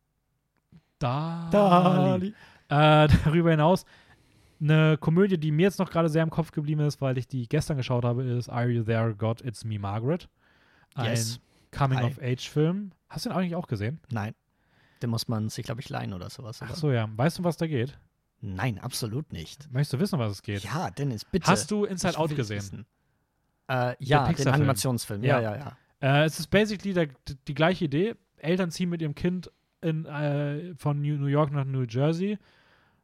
[SPEAKER 1] Dali. Äh, darüber hinaus eine Komödie, die mir jetzt noch gerade sehr im Kopf geblieben ist, weil ich die gestern geschaut habe, ist Are You There, God, It's Me, Margaret. Ein
[SPEAKER 2] Yes.
[SPEAKER 1] Coming-of-Age-Film. Hast du den eigentlich auch gesehen?
[SPEAKER 2] Nein. Den muss man sich, glaube ich, leihen oder sowas.
[SPEAKER 1] Ach
[SPEAKER 2] oder?
[SPEAKER 1] so, ja. Weißt du, was da geht?
[SPEAKER 2] Nein, absolut nicht.
[SPEAKER 1] Möchtest du wissen, was es geht?
[SPEAKER 2] Ja, Dennis, bitte.
[SPEAKER 1] Hast du
[SPEAKER 2] Ich
[SPEAKER 1] Inside
[SPEAKER 2] will
[SPEAKER 1] Out gesehen?
[SPEAKER 2] wissen. Äh, ja, den. Animationsfilm. Ja,
[SPEAKER 1] Ja.
[SPEAKER 2] ja, ja.
[SPEAKER 1] Äh, es ist basically der, die gleiche Idee. Eltern ziehen mit ihrem Kind in, äh, von New New York nach New Jersey.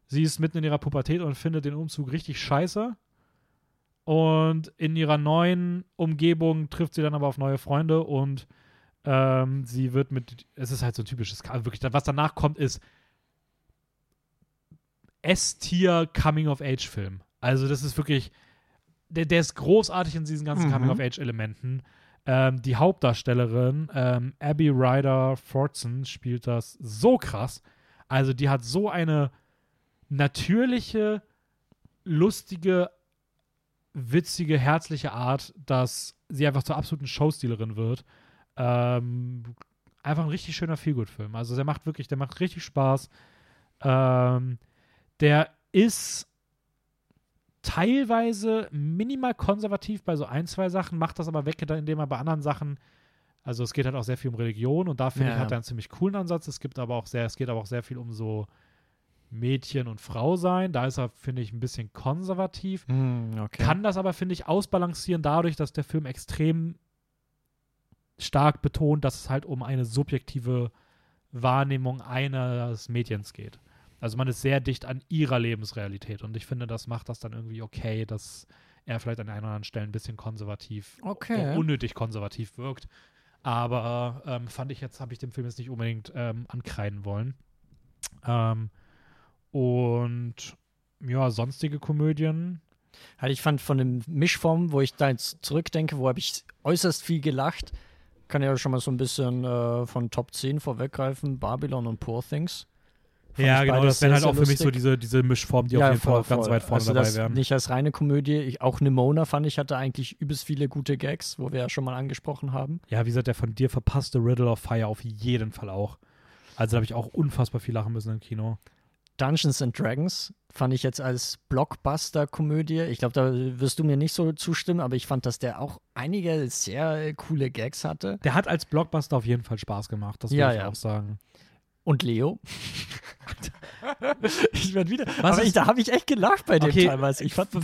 [SPEAKER 1] Sie ist mitten in ihrer Pubertät und findet den Umzug richtig scheiße. Und in ihrer neuen Umgebung trifft sie dann aber auf neue Freunde und ähm, sie wird mit. Es ist halt so ein typisches. Wirklich, was danach kommt, ist S-Tier Coming-of-Age-Film. Also, das ist wirklich. Der, der ist großartig in diesen ganzen
[SPEAKER 2] Mhm.
[SPEAKER 1] Coming-of-Age-Elementen. Ähm, die Hauptdarstellerin, ähm, Abby Ryder Fortson, spielt das so krass. Also die hat so eine natürliche, lustige, witzige, herzliche Art, dass sie einfach zur absoluten Showstealerin wird. Ähm, einfach ein richtig schöner Feelgood-Film. Also der macht wirklich, der macht richtig Spaß. Ähm, der ist teilweise minimal konservativ bei so ein, zwei Sachen, macht das aber weg, indem er bei anderen Sachen, also es geht halt auch sehr viel um Religion und da finde
[SPEAKER 2] Ja,
[SPEAKER 1] ich, hat er einen ziemlich coolen Ansatz. Es gibt aber auch sehr, es geht aber auch sehr viel um so Mädchen und Frau sein. Da ist er, finde ich, ein bisschen konservativ.
[SPEAKER 2] Hm, okay.
[SPEAKER 1] Kann das aber, finde ich, ausbalancieren dadurch, dass der Film extrem stark betont, dass es halt um eine subjektive Wahrnehmung eines Mädchens geht. Also man ist sehr dicht an ihrer Lebensrealität und ich finde, das macht das dann irgendwie okay, dass er vielleicht an einer oder anderen Stelle ein bisschen konservativ,
[SPEAKER 2] Okay.
[SPEAKER 1] unnötig konservativ wirkt. Aber ähm, fand ich jetzt, habe ich dem Film jetzt nicht unbedingt ähm, ankreiden wollen. Ähm, und ja, sonstige Komödien.
[SPEAKER 2] Halt, ich fand von dem Mischform, wo ich da jetzt zurückdenke, wo habe ich äußerst viel gelacht, kann ja schon mal so ein bisschen äh, von Top 10 vorweggreifen, Babylon und Poor Things. Fand
[SPEAKER 1] ja, genau, das wären halt auch für mich so
[SPEAKER 2] lustig.
[SPEAKER 1] diese, diese Mischformen, die auf jeden Fall auch ganz weit vorne
[SPEAKER 2] also
[SPEAKER 1] dabei wären.
[SPEAKER 2] Nicht als reine Komödie, ich, auch Nimona fand ich, hatte eigentlich übelst viele gute Gags, wo wir ja schon mal angesprochen haben.
[SPEAKER 1] Ja, wie gesagt, der von dir verpasste Riddle of Fire auf jeden Fall auch. Also da habe ich auch unfassbar viel lachen müssen im Kino.
[SPEAKER 2] Dungeons and Dragons fand ich jetzt als Blockbuster-Komödie. Ich glaube, da wirst du mir nicht so zustimmen, aber ich fand, dass der auch einige sehr coole Gags hatte.
[SPEAKER 1] Der hat als Blockbuster auf jeden Fall Spaß gemacht, das
[SPEAKER 2] Ja,
[SPEAKER 1] ich
[SPEAKER 2] ja.
[SPEAKER 1] auch sagen.
[SPEAKER 2] Und Leo. ich werde wieder.
[SPEAKER 1] Was
[SPEAKER 2] aber ich, da habe ich echt gelacht bei dem
[SPEAKER 1] Okay,
[SPEAKER 2] teilweise. Ich fand
[SPEAKER 1] um,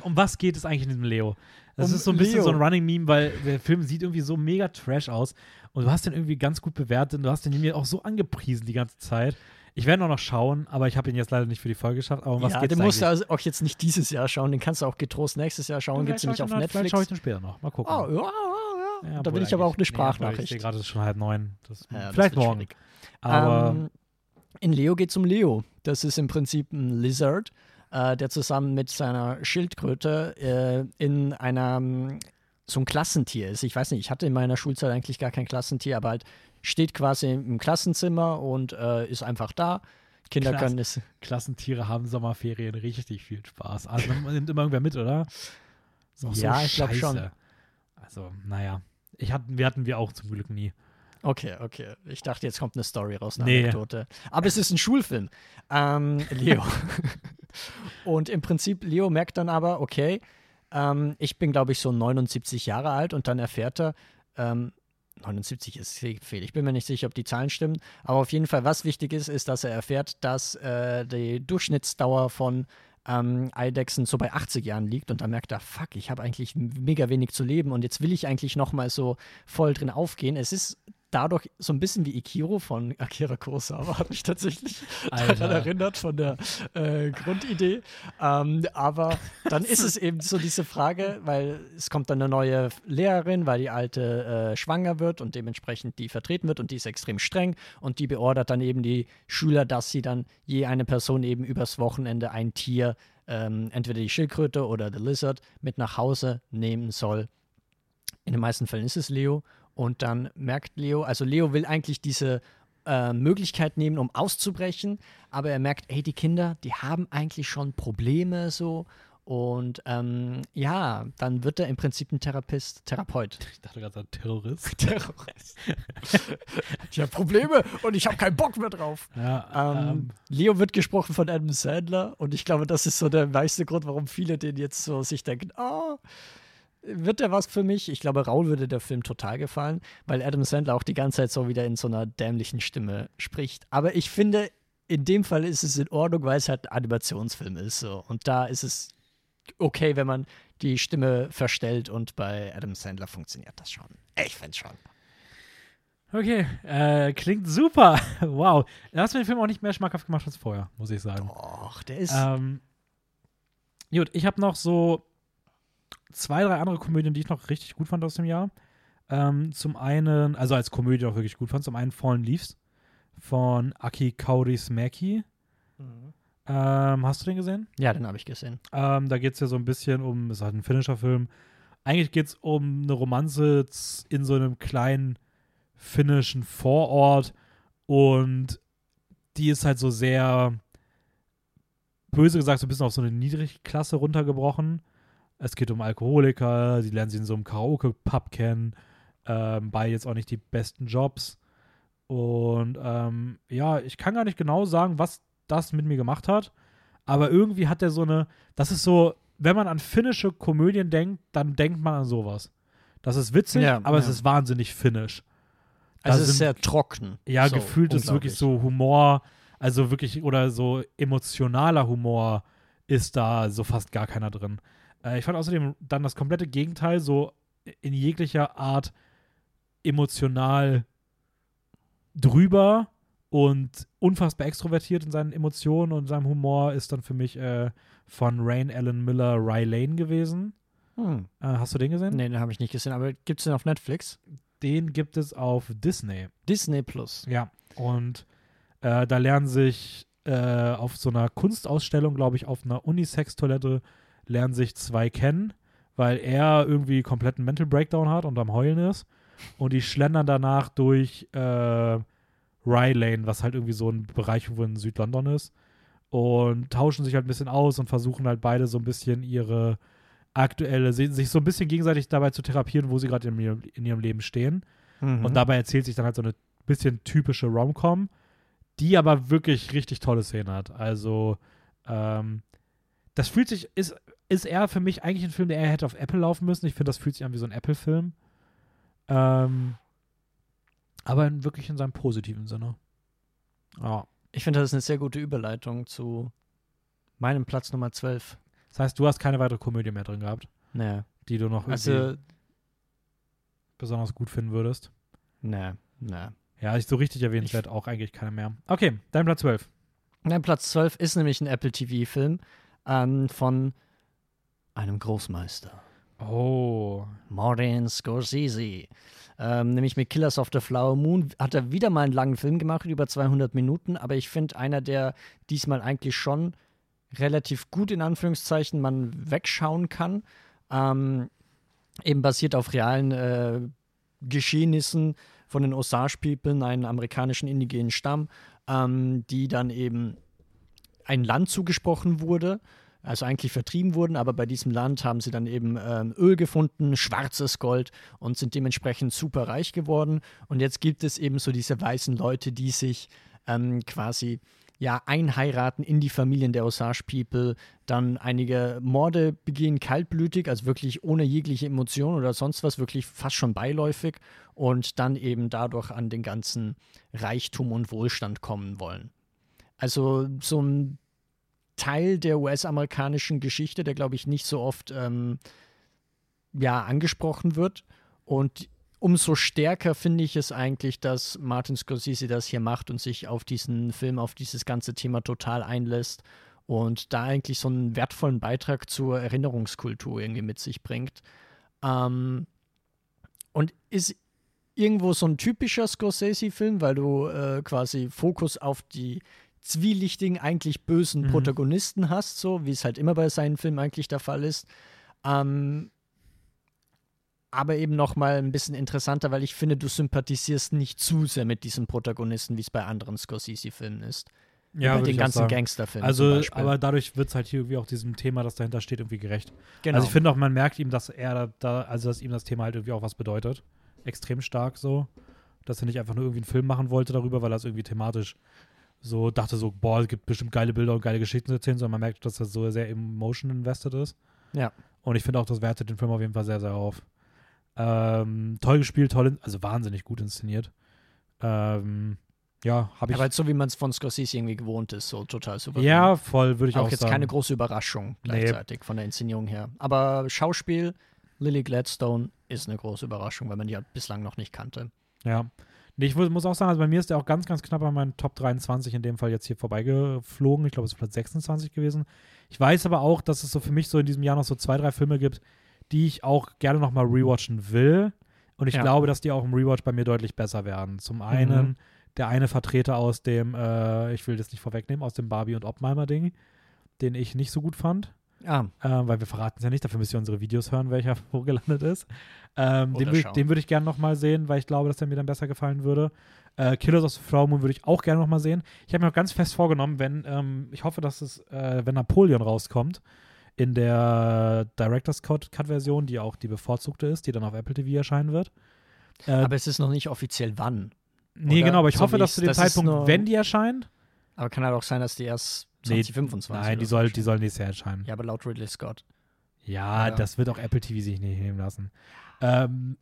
[SPEAKER 1] um was geht es eigentlich in diesem Leo? Das
[SPEAKER 2] Um
[SPEAKER 1] ist so ein bisschen
[SPEAKER 2] Leo.
[SPEAKER 1] so ein Running Meme, weil der Film sieht irgendwie so mega trash aus und du hast den irgendwie ganz gut bewertet und du hast den mir auch so angepriesen die ganze Zeit. Ich werde noch schauen, aber ich habe ihn jetzt leider nicht für die Folge geschafft. Aber um was
[SPEAKER 2] ja,
[SPEAKER 1] geht's
[SPEAKER 2] den musst du also auch jetzt nicht dieses Jahr schauen, den kannst du auch getrost nächstes Jahr schauen. Gibt es nämlich auf
[SPEAKER 1] ich den- Vielleicht
[SPEAKER 2] Netflix.
[SPEAKER 1] schaue ich den später noch. Mal gucken.
[SPEAKER 2] Oh, ja, ja, ja. Da will ich aber auch eine
[SPEAKER 1] eigentlich- nee, Ich
[SPEAKER 2] Sprachnachricht.
[SPEAKER 1] sehe gerade, es ist schon halb neun. Das, vielleicht morgen.
[SPEAKER 2] schwierig.
[SPEAKER 1] Aber
[SPEAKER 2] Ähm, in Leo geht es um Leo. Das ist im Prinzip ein Lizard, äh, der zusammen mit seiner Schildkröte äh, in einer ähm, so ein Klassentier ist. Ich weiß nicht, ich hatte in meiner Schulzeit eigentlich gar kein Klassentier, aber halt steht quasi im Klassenzimmer und äh, ist einfach da. Kinder
[SPEAKER 1] Klass-
[SPEAKER 2] können es.
[SPEAKER 1] Klassentiere haben Sommerferien richtig viel Spaß. Also man nimmt immer irgendwer mit, oder?
[SPEAKER 2] Ja,
[SPEAKER 1] so
[SPEAKER 2] ich glaub
[SPEAKER 1] scheiße.
[SPEAKER 2] schon.
[SPEAKER 1] Also, naja. Ich hatten, wir hatten wir auch zum Glück nie.
[SPEAKER 2] Okay, okay. Ich dachte, jetzt kommt eine Story raus, eine
[SPEAKER 1] Nee.
[SPEAKER 2] Anekdote. Aber es ist ein Schulfilm. Ähm, Leo. und im Prinzip, Leo merkt dann aber, okay, ähm, ich bin, glaube ich, so 79 Jahre alt und dann erfährt er, ähm, 79 ist fehl. Ich bin mir nicht sicher, ob die Zahlen stimmen. Aber auf jeden Fall, was wichtig ist, ist, dass er erfährt, dass äh, die Durchschnittsdauer von ähm, Eidechsen so bei 80 Jahren liegt. Und dann merkt er, fuck, ich habe eigentlich mega wenig zu leben und jetzt will ich eigentlich nochmal so voll drin aufgehen. Es ist dadurch so ein bisschen wie Ikiro von Akira Kurosawa, hat mich tatsächlich
[SPEAKER 1] Alter.
[SPEAKER 2] daran erinnert von der äh, Grundidee. Ähm, aber dann ist es eben so diese Frage, weil es kommt dann eine neue Lehrerin, weil die alte äh, schwanger wird und dementsprechend die vertreten wird und die ist extrem streng und die beordert dann eben die Schüler, dass sie dann je eine Person eben übers Wochenende ein Tier, ähm, entweder die Schildkröte oder the Lizard, mit nach Hause nehmen soll. In den meisten Fällen ist es Leo. Und dann merkt Leo, also Leo will eigentlich diese äh, Möglichkeit nehmen, um auszubrechen, aber er merkt, ey, die Kinder, die haben eigentlich schon Probleme so. Und ähm, ja, dann wird er im Prinzip ein Therapist, Therapeut.
[SPEAKER 1] Ich dachte gerade, ein Terrorist.
[SPEAKER 2] Terrorist. ich habe Probleme und ich habe keinen Bock mehr drauf.
[SPEAKER 1] Ja,
[SPEAKER 2] Ähm,
[SPEAKER 1] ähm,
[SPEAKER 2] Leo wird gesprochen von Adam Sandler und ich glaube, das ist so der meiste Grund, warum viele den jetzt so sich denken, oh, wird der was für mich? Ich glaube, Raul würde der Film total gefallen, weil Adam Sandler auch die ganze Zeit so wieder in so einer dämlichen Stimme spricht. Aber ich finde, in dem Fall ist es in Ordnung, weil es halt ein Animationsfilm ist. So. Und da ist es okay, wenn man die Stimme verstellt und bei Adam Sandler funktioniert das schon. Ich finde schon.
[SPEAKER 1] okay, äh, klingt super. wow. Du hast mir den Film auch nicht mehr schmackhaft gemacht als vorher, muss ich sagen.
[SPEAKER 2] Och, der ist.
[SPEAKER 1] Ähm, gut, ich habe noch so zwei, drei andere Komödien, die ich noch richtig gut fand aus dem Jahr. Ähm, zum einen, also als Komödie auch wirklich gut fand, zum einen Fallen Leaves von Aki Kaurismäki. Ähm, hast du den gesehen?
[SPEAKER 2] ja, den habe ich gesehen.
[SPEAKER 1] Ähm, da geht es ja so ein bisschen um, es ist halt ein finnischer Film. Eigentlich geht es um eine Romanze in so einem kleinen finnischen Vorort und die ist halt so sehr, böse gesagt, so ein bisschen auf so eine Niedrigklasse runtergebrochen. Es geht um Alkoholiker, sie lernen sie in so einem Karaoke-Pub kennen, ähm, bei jetzt auch nicht die besten Jobs. Und ähm, ja, ich kann gar nicht genau sagen, was das mit mir gemacht hat, aber irgendwie hat er so eine, das ist so, wenn man an finnische Komödien denkt, dann denkt man an sowas. Das ist witzig,
[SPEAKER 2] Ja,
[SPEAKER 1] aber es
[SPEAKER 2] ja.
[SPEAKER 1] ist wahnsinnig finnisch.
[SPEAKER 2] Also es ist sehr trocken.
[SPEAKER 1] Ja,
[SPEAKER 2] so,
[SPEAKER 1] gefühlt ist wirklich so Humor, also wirklich, oder so emotionaler Humor ist da so fast gar keiner drin. Äh, ich fand außerdem dann das komplette Gegenteil, so in jeglicher Art emotional drüber und unfassbar extrovertiert in seinen Emotionen und seinem Humor ist dann für mich äh, von Rain Allen Miller Ry Lane gewesen.
[SPEAKER 2] Hm.
[SPEAKER 1] Äh, hast du den gesehen?
[SPEAKER 2] Nee, den habe ich nicht gesehen, aber gibt es den auf Netflix?
[SPEAKER 1] Den gibt es auf Disney.
[SPEAKER 2] Disney Plus.
[SPEAKER 1] Ja, und äh, da lernen sich äh, auf so einer Kunstausstellung, glaube ich, auf einer Unisex-Toilette, lernen sich zwei kennen, weil er irgendwie kompletten Mental Breakdown hat und am Heulen ist. Und die schlendern danach durch äh, Rye Lane, was halt irgendwie so ein Bereich irgendwo in Südlondon ist. Und tauschen sich halt ein bisschen aus und versuchen halt beide so ein bisschen ihre aktuelle, sich so ein bisschen gegenseitig dabei zu therapieren, wo sie gerade in, ihrem- in ihrem Leben stehen.
[SPEAKER 2] Mhm.
[SPEAKER 1] Und dabei erzählt sich dann halt so eine bisschen typische Rom-Com, die aber wirklich richtig tolle Szenen hat. Also, ähm, das fühlt sich, ist, ist eher für mich eigentlich ein Film, der eher hätte auf Apple laufen müssen. Ich finde, das fühlt sich an wie so ein Apple-Film. Ähm, aber in, wirklich in seinem positiven Sinne. Ja.
[SPEAKER 2] Ich finde, das ist eine sehr gute Überleitung zu meinem Platz Nummer 12.
[SPEAKER 1] Das heißt, du hast keine weitere Komödie mehr drin gehabt,
[SPEAKER 2] Nee.
[SPEAKER 1] die du noch
[SPEAKER 2] Also,
[SPEAKER 1] besonders gut finden würdest.
[SPEAKER 2] nee, nee.
[SPEAKER 1] Ja, ich so richtig erwähnenswert auch eigentlich keine mehr. Okay, dein Platz 12.
[SPEAKER 2] Mein Platz 12 ist nämlich ein Apple TV-Film ähm, von einem Großmeister.
[SPEAKER 1] Oh.
[SPEAKER 2] Martin Scorsese. Ähm, nämlich mit Killers of the Flower Moon hat er wieder mal einen langen Film gemacht, über 200 Minuten, aber ich finde einer, der diesmal eigentlich schon relativ gut in Anführungszeichen man wegschauen kann. Ähm, eben basiert auf realen äh, Geschehnissen von den Osage People, einem amerikanischen indigenen Stamm, ähm, die dann eben ein Land zugesprochen wurde, also eigentlich vertrieben wurden, aber bei diesem Land haben sie dann eben ähm, Öl gefunden, schwarzes Gold und sind dementsprechend super reich geworden. Und jetzt gibt es eben so diese weißen Leute, die sich ähm, quasi ja einheiraten in die Familien der Osage People, dann einige Morde begehen kaltblütig, also wirklich ohne jegliche Emotion oder sonst was, wirklich fast schon beiläufig und dann eben dadurch an den ganzen Reichtum und Wohlstand kommen wollen. Also so ein Teil der US-amerikanischen Geschichte, der, glaube ich, nicht so oft ähm, ja, angesprochen wird. Und umso stärker finde ich es eigentlich, dass Martin Scorsese das hier macht und sich auf diesen Film, auf dieses ganze Thema total einlässt und da eigentlich so einen wertvollen Beitrag zur Erinnerungskultur irgendwie mit sich bringt. Ähm, und ist irgendwo so ein typischer Scorsese-Film, weil du äh, quasi Fokus auf die zwielichtigen, eigentlich bösen
[SPEAKER 1] Mhm.
[SPEAKER 2] Protagonisten hast, so wie es halt immer bei seinen Filmen eigentlich der Fall ist. Ähm, aber eben noch mal ein bisschen interessanter, weil ich finde, du sympathisierst nicht zu sehr mit diesen Protagonisten, wie es bei anderen Scorsese-Filmen ist. Wie bei den ganzen. Gangsterfilmen
[SPEAKER 1] Also, aber dadurch wird es halt hier irgendwie auch diesem Thema, das dahinter steht, irgendwie gerecht.
[SPEAKER 2] genau.
[SPEAKER 1] Also ich finde auch, man merkt ihm, dass er da, also dass ihm das Thema halt irgendwie auch was bedeutet. Extrem stark so. Dass er nicht einfach nur irgendwie einen Film machen wollte darüber, weil er es irgendwie thematisch so dachte, so, boah, es gibt bestimmt geile Bilder und geile Geschichten zu erzählen, sondern man merkt, dass er so sehr emotion invested ist.
[SPEAKER 2] Ja.
[SPEAKER 1] Und ich finde auch, das wertet den Film auf jeden Fall sehr, sehr auf. Ähm, toll gespielt, toll, also wahnsinnig gut inszeniert. Ähm, ja, habe ich.
[SPEAKER 2] aber halt so, wie man es von Scorsese irgendwie gewohnt ist, so total souverän.
[SPEAKER 1] ja, voll, würde ich auch,
[SPEAKER 2] auch jetzt
[SPEAKER 1] sagen.
[SPEAKER 2] keine große Überraschung gleichzeitig von der Inszenierung her. Aber Schauspiel, Lily Gladstone ist eine große Überraschung, weil man die halt bislang noch nicht kannte.
[SPEAKER 1] Ja. Nee, ich mu- muss auch sagen, also bei mir ist der auch ganz, ganz knapp an meinen Top 23 in dem Fall jetzt hier vorbeigeflogen. Ich glaube, es ist Platz 26 gewesen. Ich weiß aber auch, dass es so für mich so in diesem Jahr noch so zwei, drei Filme gibt, die ich auch gerne nochmal rewatchen will. Und ich
[SPEAKER 2] Ja.
[SPEAKER 1] glaube, dass die auch im Rewatch bei mir deutlich besser werden. Zum einen
[SPEAKER 2] Mhm.
[SPEAKER 1] der eine Vertreter aus dem, äh, ich will das nicht vorwegnehmen, aus dem Barbie und Oppenheimer-Ding, den ich nicht so gut fand.
[SPEAKER 2] Ah,
[SPEAKER 1] äh, weil wir verraten es ja nicht, dafür müsst ihr unsere Videos hören, welcher hochgelandet ist. Ähm, den
[SPEAKER 2] Oder
[SPEAKER 1] wür-
[SPEAKER 2] schauen.
[SPEAKER 1] den würde ich gerne nochmal sehen, weil ich glaube, dass der mir dann besser gefallen würde. Äh, Killers of the Flower Moon würde ich auch gerne nochmal sehen. Ich habe mir auch ganz fest vorgenommen, wenn, ähm, ich hoffe, dass es, äh, wenn Napoleon rauskommt, in der Director's Cut- Cut-Version, die auch die bevorzugte ist, die dann auf Apple TV erscheinen wird. Äh,
[SPEAKER 2] aber es ist noch nicht offiziell wann.
[SPEAKER 1] nee,
[SPEAKER 2] oder
[SPEAKER 1] genau, aber ich hoffe, dass zu dem
[SPEAKER 2] das
[SPEAKER 1] Zeitpunkt, wenn die erscheint,
[SPEAKER 2] Aber kann halt auch sein, dass die erst
[SPEAKER 1] Nee,
[SPEAKER 2] 2025
[SPEAKER 1] nein, die soll, die soll nächstes Jahr erscheinen.
[SPEAKER 2] Ja, aber laut Ridley Scott.
[SPEAKER 1] Ja,
[SPEAKER 2] Ja.
[SPEAKER 1] das wird auch Apple TV sich nicht nehmen lassen. Ähm,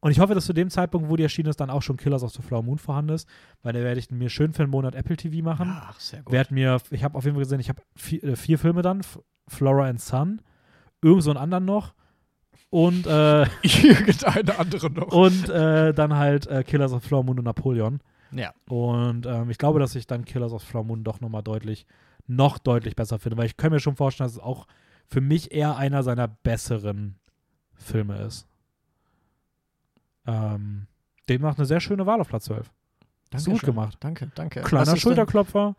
[SPEAKER 1] und ich hoffe, dass zu dem Zeitpunkt, wo die erschienen ist, dann auch schon Killers of the Flower Moon vorhanden ist, weil da werde ich mir schön für einen Monat Apple TV machen.
[SPEAKER 2] Ach, sehr gut.
[SPEAKER 1] Werd mir, ich habe auf jeden Fall gesehen, ich habe vier, äh, vier Filme dann, Flora and Sun, irgend so einen anderen noch und, äh,
[SPEAKER 2] Irgendeine andere noch.
[SPEAKER 1] und äh, dann halt äh, Killers of the Flower Moon und Napoleon.
[SPEAKER 2] Ja.
[SPEAKER 1] Und ähm, ich glaube, dass ich dann Killers of Flower Moon doch nochmal deutlich, noch deutlich besser finde, weil ich kann mir schon vorstellen, dass es auch für mich eher einer seiner besseren Filme ist. Ähm, demnach eine sehr schöne Wahl auf Platz 12. Hast du gut
[SPEAKER 2] Dankeschön.
[SPEAKER 1] gemacht.
[SPEAKER 2] Danke, danke.
[SPEAKER 1] Kleiner Schulterklopfer.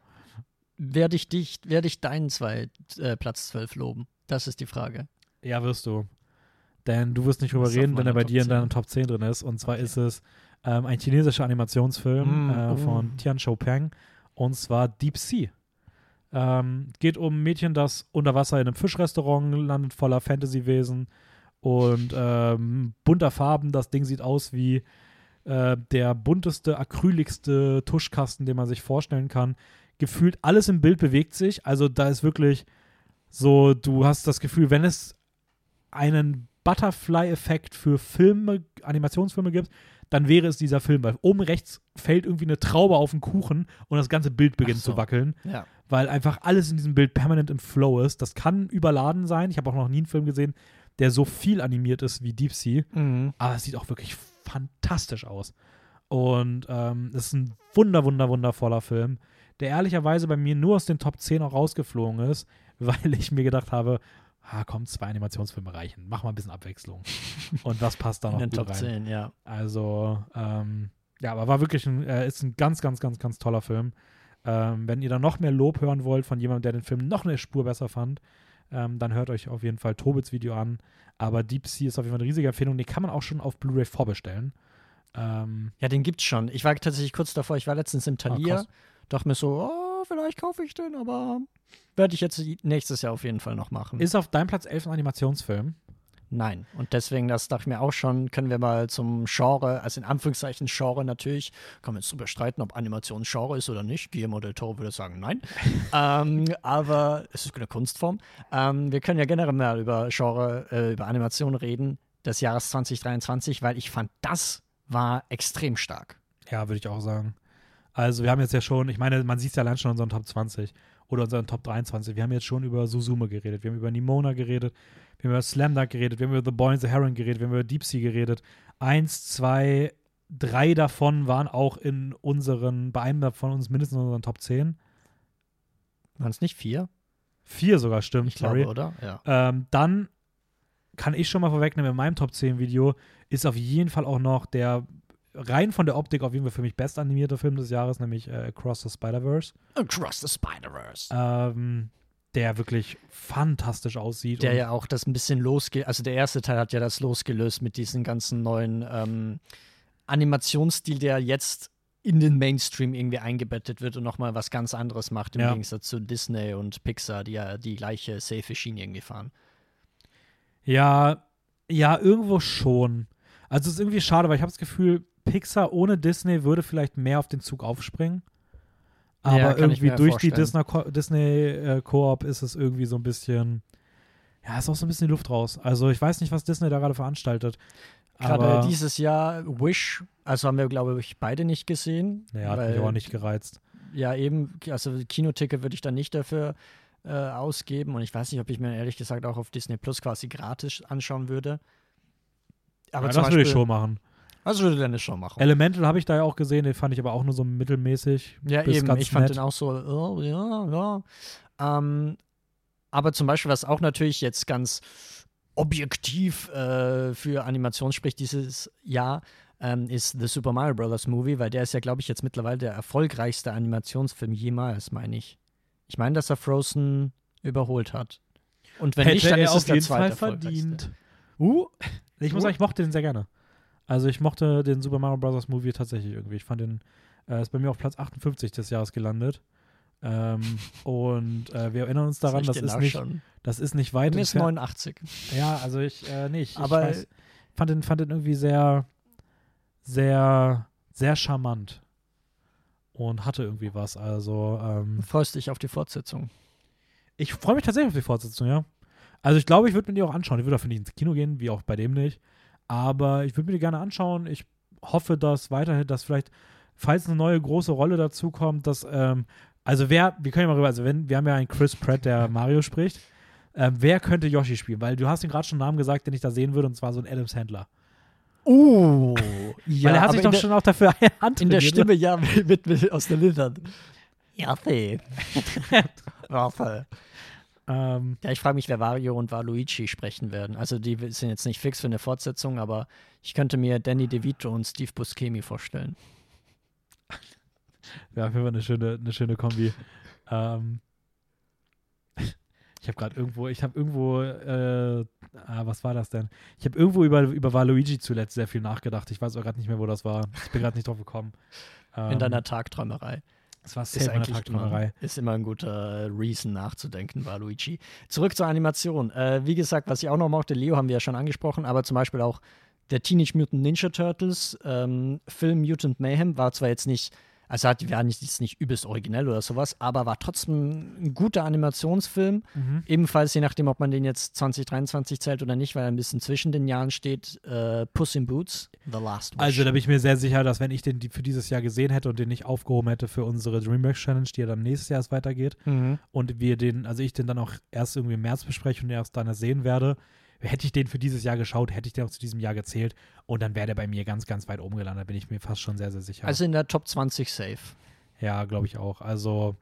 [SPEAKER 2] Werde ich dich, werde ich deinen zwei äh, Platz 12 loben? Das ist die Frage.
[SPEAKER 1] Ja, wirst du. Denn du wirst nicht drüber reden, wenn er bei
[SPEAKER 2] Top
[SPEAKER 1] dir in
[SPEAKER 2] 10.
[SPEAKER 1] deiner Top 10 drin ist. Und zwar ist es ähm, ein chinesischer Animationsfilm
[SPEAKER 2] Mm,
[SPEAKER 1] äh,
[SPEAKER 2] oh.
[SPEAKER 1] von Tian Shou-Peng. Und zwar Deep Sea. Ähm, geht um ein Mädchen, das unter Wasser in einem Fischrestaurant landet, voller Fantasywesen und ähm, bunter Farben. Das Ding sieht aus wie äh, der bunteste, acryligste Tuschkasten, den man sich vorstellen kann. Gefühlt alles im Bild bewegt sich. Also da ist wirklich so, du hast das Gefühl, wenn es einen Butterfly-Effekt für Filme, Animationsfilme gibt, dann wäre es dieser Film, weil oben rechts fällt irgendwie eine Traube auf den Kuchen und das ganze Bild beginnt
[SPEAKER 2] so.
[SPEAKER 1] zu wackeln,
[SPEAKER 2] Ja.
[SPEAKER 1] weil einfach alles in diesem Bild permanent im Flow ist. Das kann überladen sein. Ich habe auch noch nie einen Film gesehen, der so viel animiert ist wie Deep Sea.
[SPEAKER 2] Mhm.
[SPEAKER 1] Aber es sieht auch wirklich fantastisch aus. Und ähm, es ist ein wunder, wunder, wundervoller Film, der ehrlicherweise bei mir nur aus den Top 10 auch rausgeflogen ist, weil ich mir gedacht habe, ah, komm, zwei Animationsfilme reichen. Mach mal ein bisschen Abwechslung. Und was passt da
[SPEAKER 2] In
[SPEAKER 1] noch
[SPEAKER 2] den
[SPEAKER 1] gut
[SPEAKER 2] Top
[SPEAKER 1] rein?
[SPEAKER 2] 10, ja.
[SPEAKER 1] Also, ähm, ja, aber war wirklich ein, äh, ist ein ganz, ganz, ganz, ganz toller Film. Ähm, wenn ihr da noch mehr Lob hören wollt von jemandem, der den Film noch eine Spur besser fand, ähm, dann hört euch auf jeden Fall Tobits Video an. Aber Deep Sea ist auf jeden Fall eine riesige Empfehlung. Den kann man auch schon auf Blu-ray vorbestellen. Ähm,
[SPEAKER 2] Ja, den gibt's schon. Ich war tatsächlich kurz davor, ich war letztens im Thalia,
[SPEAKER 1] krass.
[SPEAKER 2] dachte mir so, oh, vielleicht kaufe ich den, aber werde ich jetzt nächstes Jahr auf jeden Fall noch machen.
[SPEAKER 1] ist auf deinem Platz 11 ein Animationsfilm.
[SPEAKER 2] Nein. Und deswegen, das dachte ich mir auch schon, können wir mal zum Genre, also in Anführungszeichen Genre natürlich, kann man jetzt drüber streiten, ob Animation Genre ist oder nicht. Guillermo del Toro würde sagen, nein. ähm, aber es ist eine Kunstform. Ähm, wir können ja generell mal über Genre, äh, über Animation reden des Jahres 2023, weil ich fand, das war extrem stark.
[SPEAKER 1] Ja, würde ich auch sagen. Also, wir haben jetzt ja schon, ich meine, man sieht es ja allein schon in unseren Top 20 oder unseren Top 23. Wir haben jetzt schon über Suzume geredet, wir haben über Nimona geredet, wir haben über Slam Dunk geredet, wir haben über The Boy and the Heron geredet, wir haben über Deep Sea geredet. Eins, zwei, drei davon waren auch in unseren, bei einem von uns mindestens in unseren Top 10.
[SPEAKER 2] Waren es nicht vier?
[SPEAKER 1] Vier sogar, stimmt,
[SPEAKER 2] Ich
[SPEAKER 1] sorry.
[SPEAKER 2] glaube, oder? Ja.
[SPEAKER 1] Ähm, dann kann ich schon mal vorwegnehmen, in meinem Top 10 Video ist auf jeden Fall auch noch der rein von der Optik auf jeden Fall für mich bestanimierte Film des Jahres, nämlich äh, Across the Spider-Verse.
[SPEAKER 2] Across the Spider-Verse.
[SPEAKER 1] Ähm, der wirklich fantastisch aussieht.
[SPEAKER 2] Der ja auch das ein bisschen losge... Also der erste Teil hat ja das losgelöst mit diesem ganzen neuen ähm, Animationsstil, der jetzt in den Mainstream irgendwie eingebettet wird und nochmal was ganz anderes macht, im
[SPEAKER 1] Ja.
[SPEAKER 2] Gegensatz zu Disney und Pixar, die ja die gleiche safe Schiene irgendwie fahren.
[SPEAKER 1] ja, ja, irgendwo schon. Also es ist irgendwie schade, weil ich habe das Gefühl, Pixar ohne Disney würde vielleicht mehr auf den Zug aufspringen. Aber
[SPEAKER 2] Ja,
[SPEAKER 1] irgendwie durch die
[SPEAKER 2] vorstellen.
[SPEAKER 1] Disney, Co Disney äh, Koop ist es irgendwie so ein bisschen, ja, ist auch so ein bisschen die Luft raus. Also ich weiß nicht, was Disney da gerade veranstaltet.
[SPEAKER 2] Gerade dieses Jahr Wish, also haben wir, glaube ich, beide nicht gesehen.
[SPEAKER 1] naja, hat mich aber nicht gereizt.
[SPEAKER 2] Ja, eben, also Kinoticket würde ich dann nicht dafür äh, ausgeben und ich weiß nicht, ob ich mir ehrlich gesagt auch auf Disney Plus quasi gratis anschauen würde. Aber
[SPEAKER 1] ja, das würde ich
[SPEAKER 2] Beispiel-
[SPEAKER 1] schon machen.
[SPEAKER 2] Das würde Dennis schon machen.
[SPEAKER 1] Elemental habe ich da ja auch gesehen, den fand ich aber auch nur so mittelmäßig.
[SPEAKER 2] Ja, eben.
[SPEAKER 1] ganz
[SPEAKER 2] Ich fand
[SPEAKER 1] nett.
[SPEAKER 2] den auch so, oh, ja, ja. Ähm, aber zum Beispiel, was auch natürlich jetzt ganz objektiv äh, für Animation spricht dieses Jahr, ähm, ist The Super Mario Bros. Movie, weil der ist ja, glaube ich, jetzt mittlerweile der erfolgreichste Animationsfilm jemals, meine ich. Ich meine, dass er Frozen überholt hat. Und wenn nicht,
[SPEAKER 1] Hätte
[SPEAKER 2] dann
[SPEAKER 1] er
[SPEAKER 2] ist es
[SPEAKER 1] auf
[SPEAKER 2] der
[SPEAKER 1] jeden
[SPEAKER 2] zweite
[SPEAKER 1] Fall verdient. Uh, ich muss
[SPEAKER 2] Uh.
[SPEAKER 1] sagen, ich mochte den sehr gerne. Also ich mochte den Super Mario Bros. Movie tatsächlich irgendwie. Ich fand den, äh, ist bei mir auf Platz 58 des Jahres gelandet. Ähm, und äh, wir erinnern uns daran, das
[SPEAKER 2] dir
[SPEAKER 1] ist, nicht, das ist nicht weit
[SPEAKER 2] Mir ist
[SPEAKER 1] entfernt.
[SPEAKER 2] 89.
[SPEAKER 1] Ja, also ich, äh, nee, ich,
[SPEAKER 2] Aber-
[SPEAKER 1] ich weiß, fand, den, fand den irgendwie sehr, sehr, sehr charmant. Und hatte irgendwie was. Also, ähm,
[SPEAKER 2] Du freust dich auf die Fortsetzung.
[SPEAKER 1] ich freue mich tatsächlich auf die Fortsetzung, ja. Also ich glaube, ich würde mir die auch anschauen. Ich würde dafür nicht ins Kino gehen, wie auch bei dem nicht. Aber ich würde mir die gerne anschauen. Ich hoffe, dass weiterhin, dass vielleicht, falls eine neue große Rolle dazu kommt, dass, ähm, also wer, wir können ja mal rüber, also wenn, wir haben ja einen Chris Pratt, der Mario spricht. Ähm, wer könnte Yoshi spielen? Weil du hast ihm gerade schon einen Namen gesagt, den ich da sehen würde, und zwar so ein Adam Sandler.
[SPEAKER 2] Uh, ja,
[SPEAKER 1] Weil er hat sich doch
[SPEAKER 2] der,
[SPEAKER 1] schon auch dafür eine Hand
[SPEAKER 2] in der. Stimme ja mit, mit aus der Lillard. Ja, nee.
[SPEAKER 1] Ähm,
[SPEAKER 2] Ja, ich frage mich, wer Wario und Waluigi sprechen werden. Also die sind jetzt nicht fix für eine Fortsetzung, aber ich könnte mir Danny DeVito und Steve Buscemi vorstellen.
[SPEAKER 1] Ja, auf jeden Fall eine schöne, eine schöne Kombi. ähm, ich habe gerade irgendwo, ich habe irgendwo, äh, ah, was war das denn? Ich habe irgendwo über, über Waluigi zuletzt sehr viel nachgedacht. Ich weiß auch gerade nicht mehr, wo das war. Ich bin gerade nicht drauf gekommen. Ähm,
[SPEAKER 2] In deiner Tagträumerei.
[SPEAKER 1] Das war
[SPEAKER 2] Ist
[SPEAKER 1] safe meine
[SPEAKER 2] eigentlich immer, ist immer ein guter Reason nachzudenken, Waluigi. Zurück zur Animation. Äh, wie gesagt, was ich auch noch mochte, Leo haben wir ja schon angesprochen, aber zum Beispiel auch der Teenage Mutant Ninja Turtles ähm, Film Mutant Mayhem war zwar jetzt nicht, also hat, war nicht, ist nicht übelst originell oder sowas, aber war trotzdem ein guter Animationsfilm.
[SPEAKER 1] Mhm.
[SPEAKER 2] Ebenfalls, je nachdem, ob man den jetzt 2023 zählt oder nicht, weil er ein bisschen zwischen den Jahren steht, äh, Puss in Boots, The Last Wish.
[SPEAKER 1] Also da bin ich mir sehr sicher, dass wenn ich den die- für dieses Jahr gesehen hätte und den nicht aufgehoben hätte für unsere DreamWorks Challenge, die ja dann nächstes Jahr erst weitergeht,
[SPEAKER 2] mhm.
[SPEAKER 1] und wir den, also ich den dann auch erst irgendwie im März bespreche und erst dann sehen werde, hätte ich den für dieses Jahr geschaut, hätte ich den auch zu diesem Jahr gezählt und dann wäre der bei mir ganz, ganz weit oben gelandet, bin ich mir fast schon sehr, sehr sicher.
[SPEAKER 2] Also in der Top 20 safe.
[SPEAKER 1] ja, glaube ich auch. Also,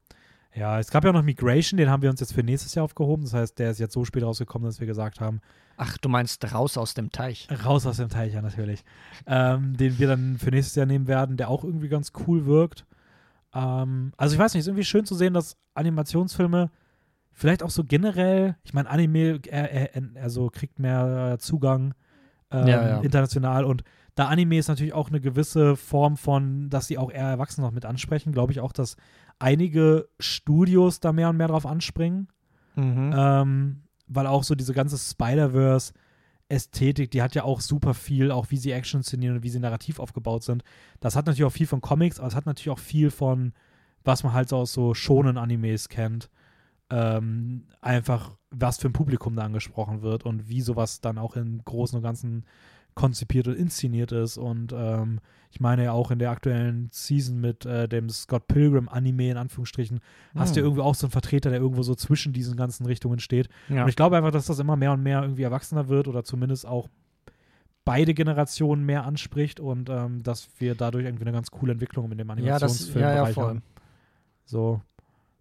[SPEAKER 1] ja, es gab ja auch noch Migration, den haben wir uns jetzt für nächstes Jahr aufgehoben. Das heißt, der ist jetzt so spät rausgekommen, dass wir gesagt haben,
[SPEAKER 2] Ach, du meinst raus aus dem Teich.
[SPEAKER 1] raus aus dem Teich, ja, natürlich. Ähm, den wir dann für nächstes Jahr nehmen werden, der auch irgendwie ganz cool wirkt. Ähm, also ich weiß nicht, es ist irgendwie schön zu sehen, dass Animationsfilme vielleicht auch so generell, ich meine, Anime äh, äh, also kriegt mehr Zugang ähm,
[SPEAKER 2] Ja, ja.
[SPEAKER 1] international und da Anime ist natürlich auch eine gewisse Form von, dass sie auch eher Erwachsene noch mit ansprechen, glaube ich auch, dass einige Studios da mehr und mehr drauf anspringen.
[SPEAKER 2] Mhm.
[SPEAKER 1] Ähm, weil auch so diese ganze Spider-Verse Ästhetik, die hat ja auch super viel, auch wie sie Action inszenieren und wie sie narrativ aufgebaut sind. Das hat natürlich auch viel von Comics, aber es hat natürlich auch viel von, was man halt so aus so schonen Animes kennt. Ähm, einfach, was für ein Publikum da angesprochen wird und wie sowas dann auch im Großen und Ganzen konzipiert und inszeniert ist. Und ähm, ich meine ja auch in der aktuellen Season mit äh, dem Scott Pilgrim Anime in Anführungsstrichen, hast du
[SPEAKER 2] Hm.
[SPEAKER 1] irgendwie auch so einen Vertreter, der irgendwo so zwischen diesen ganzen Richtungen steht.
[SPEAKER 2] ja.
[SPEAKER 1] Und ich glaube einfach, dass das immer mehr und mehr irgendwie erwachsener wird oder zumindest auch beide Generationen mehr anspricht und ähm, dass wir dadurch irgendwie eine ganz coole Entwicklung in dem
[SPEAKER 2] ja, das, ja, ja,
[SPEAKER 1] Animationsfilmbereich
[SPEAKER 2] voll.
[SPEAKER 1] haben. So,